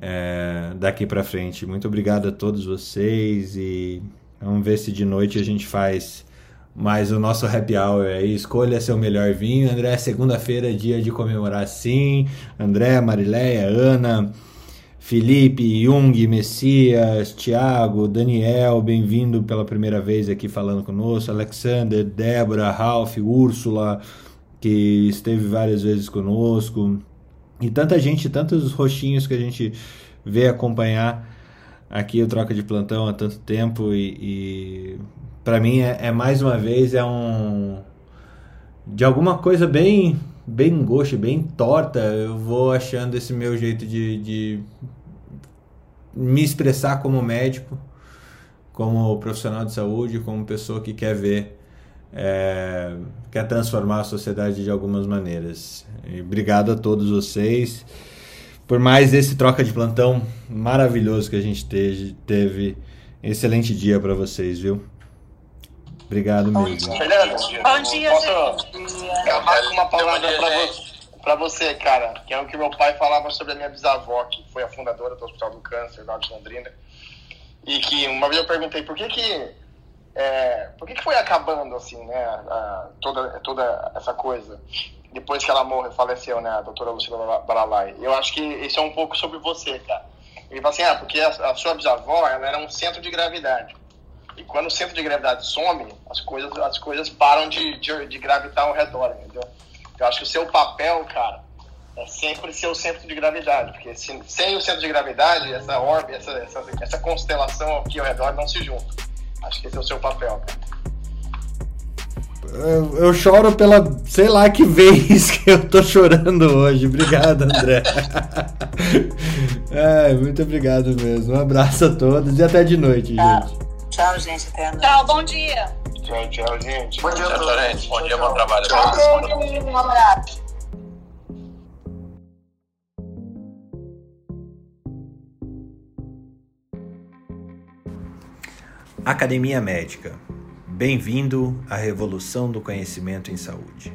é, daqui para frente. Muito obrigado a todos vocês e vamos ver se de noite a gente faz mais o nosso happy hour aí. Escolha seu melhor vinho. André, segunda-feira é dia de comemorar sim. André, Marileia, Ana, Felipe, Jung, Messias, Thiago, Daniel, bem-vindo pela primeira vez aqui falando conosco. Alexander, Débora, Ralph, Úrsula, que esteve várias vezes conosco. E tanta gente, tantos roxinhos que a gente vê acompanhar aqui o Troca de Plantão há tanto tempo e, e para mim é, é, mais uma vez é um de alguma coisa bem bem gosto, bem torta, eu vou achando esse meu jeito de, de me expressar como médico, como profissional de saúde, como pessoa que quer ver é, quer transformar a sociedade de algumas maneiras. E obrigado a todos vocês por mais esse troca de plantão maravilhoso que a gente teve. teve. Excelente dia para vocês, viu? Obrigado mesmo. Fernando, Bom dia, posso acabar com uma palavra para você, pra você, cara? Que é o que meu pai falava sobre a minha bisavó, que foi a fundadora do Hospital do Câncer lá de Londrina. E que uma vez eu perguntei por que que é, por que, que foi acabando assim, né, a, toda, toda essa coisa depois que ela morreu, faleceu, né, a doutora Lucila Balalai? Eu acho que isso é um pouco sobre você, cara. Ele fala assim, ah, porque a, a sua bisavó, ela era um centro de gravidade. E quando o centro de gravidade some, as coisas, as coisas param de, de, de gravitar ao redor, entendeu? Eu acho que o seu papel, cara, é sempre ser o centro de gravidade, porque se, sem o centro de gravidade, essa órbita, essa, essa, essa constelação aqui ao redor não se junta. Acho que esse é o seu papel, cara. Eu, eu choro pela, sei lá que vez que eu tô chorando hoje. Obrigado, André. é, muito obrigado mesmo. Um abraço a todos e até de noite, gente. Tchau, gente. Até a noite. Tchau, bom dia. Tchau, tchau, gente. Bom dia, gente. Bom dia, bom trabalho. Um abraço. Academia Médica. Bem-vindo à revolução do conhecimento em saúde.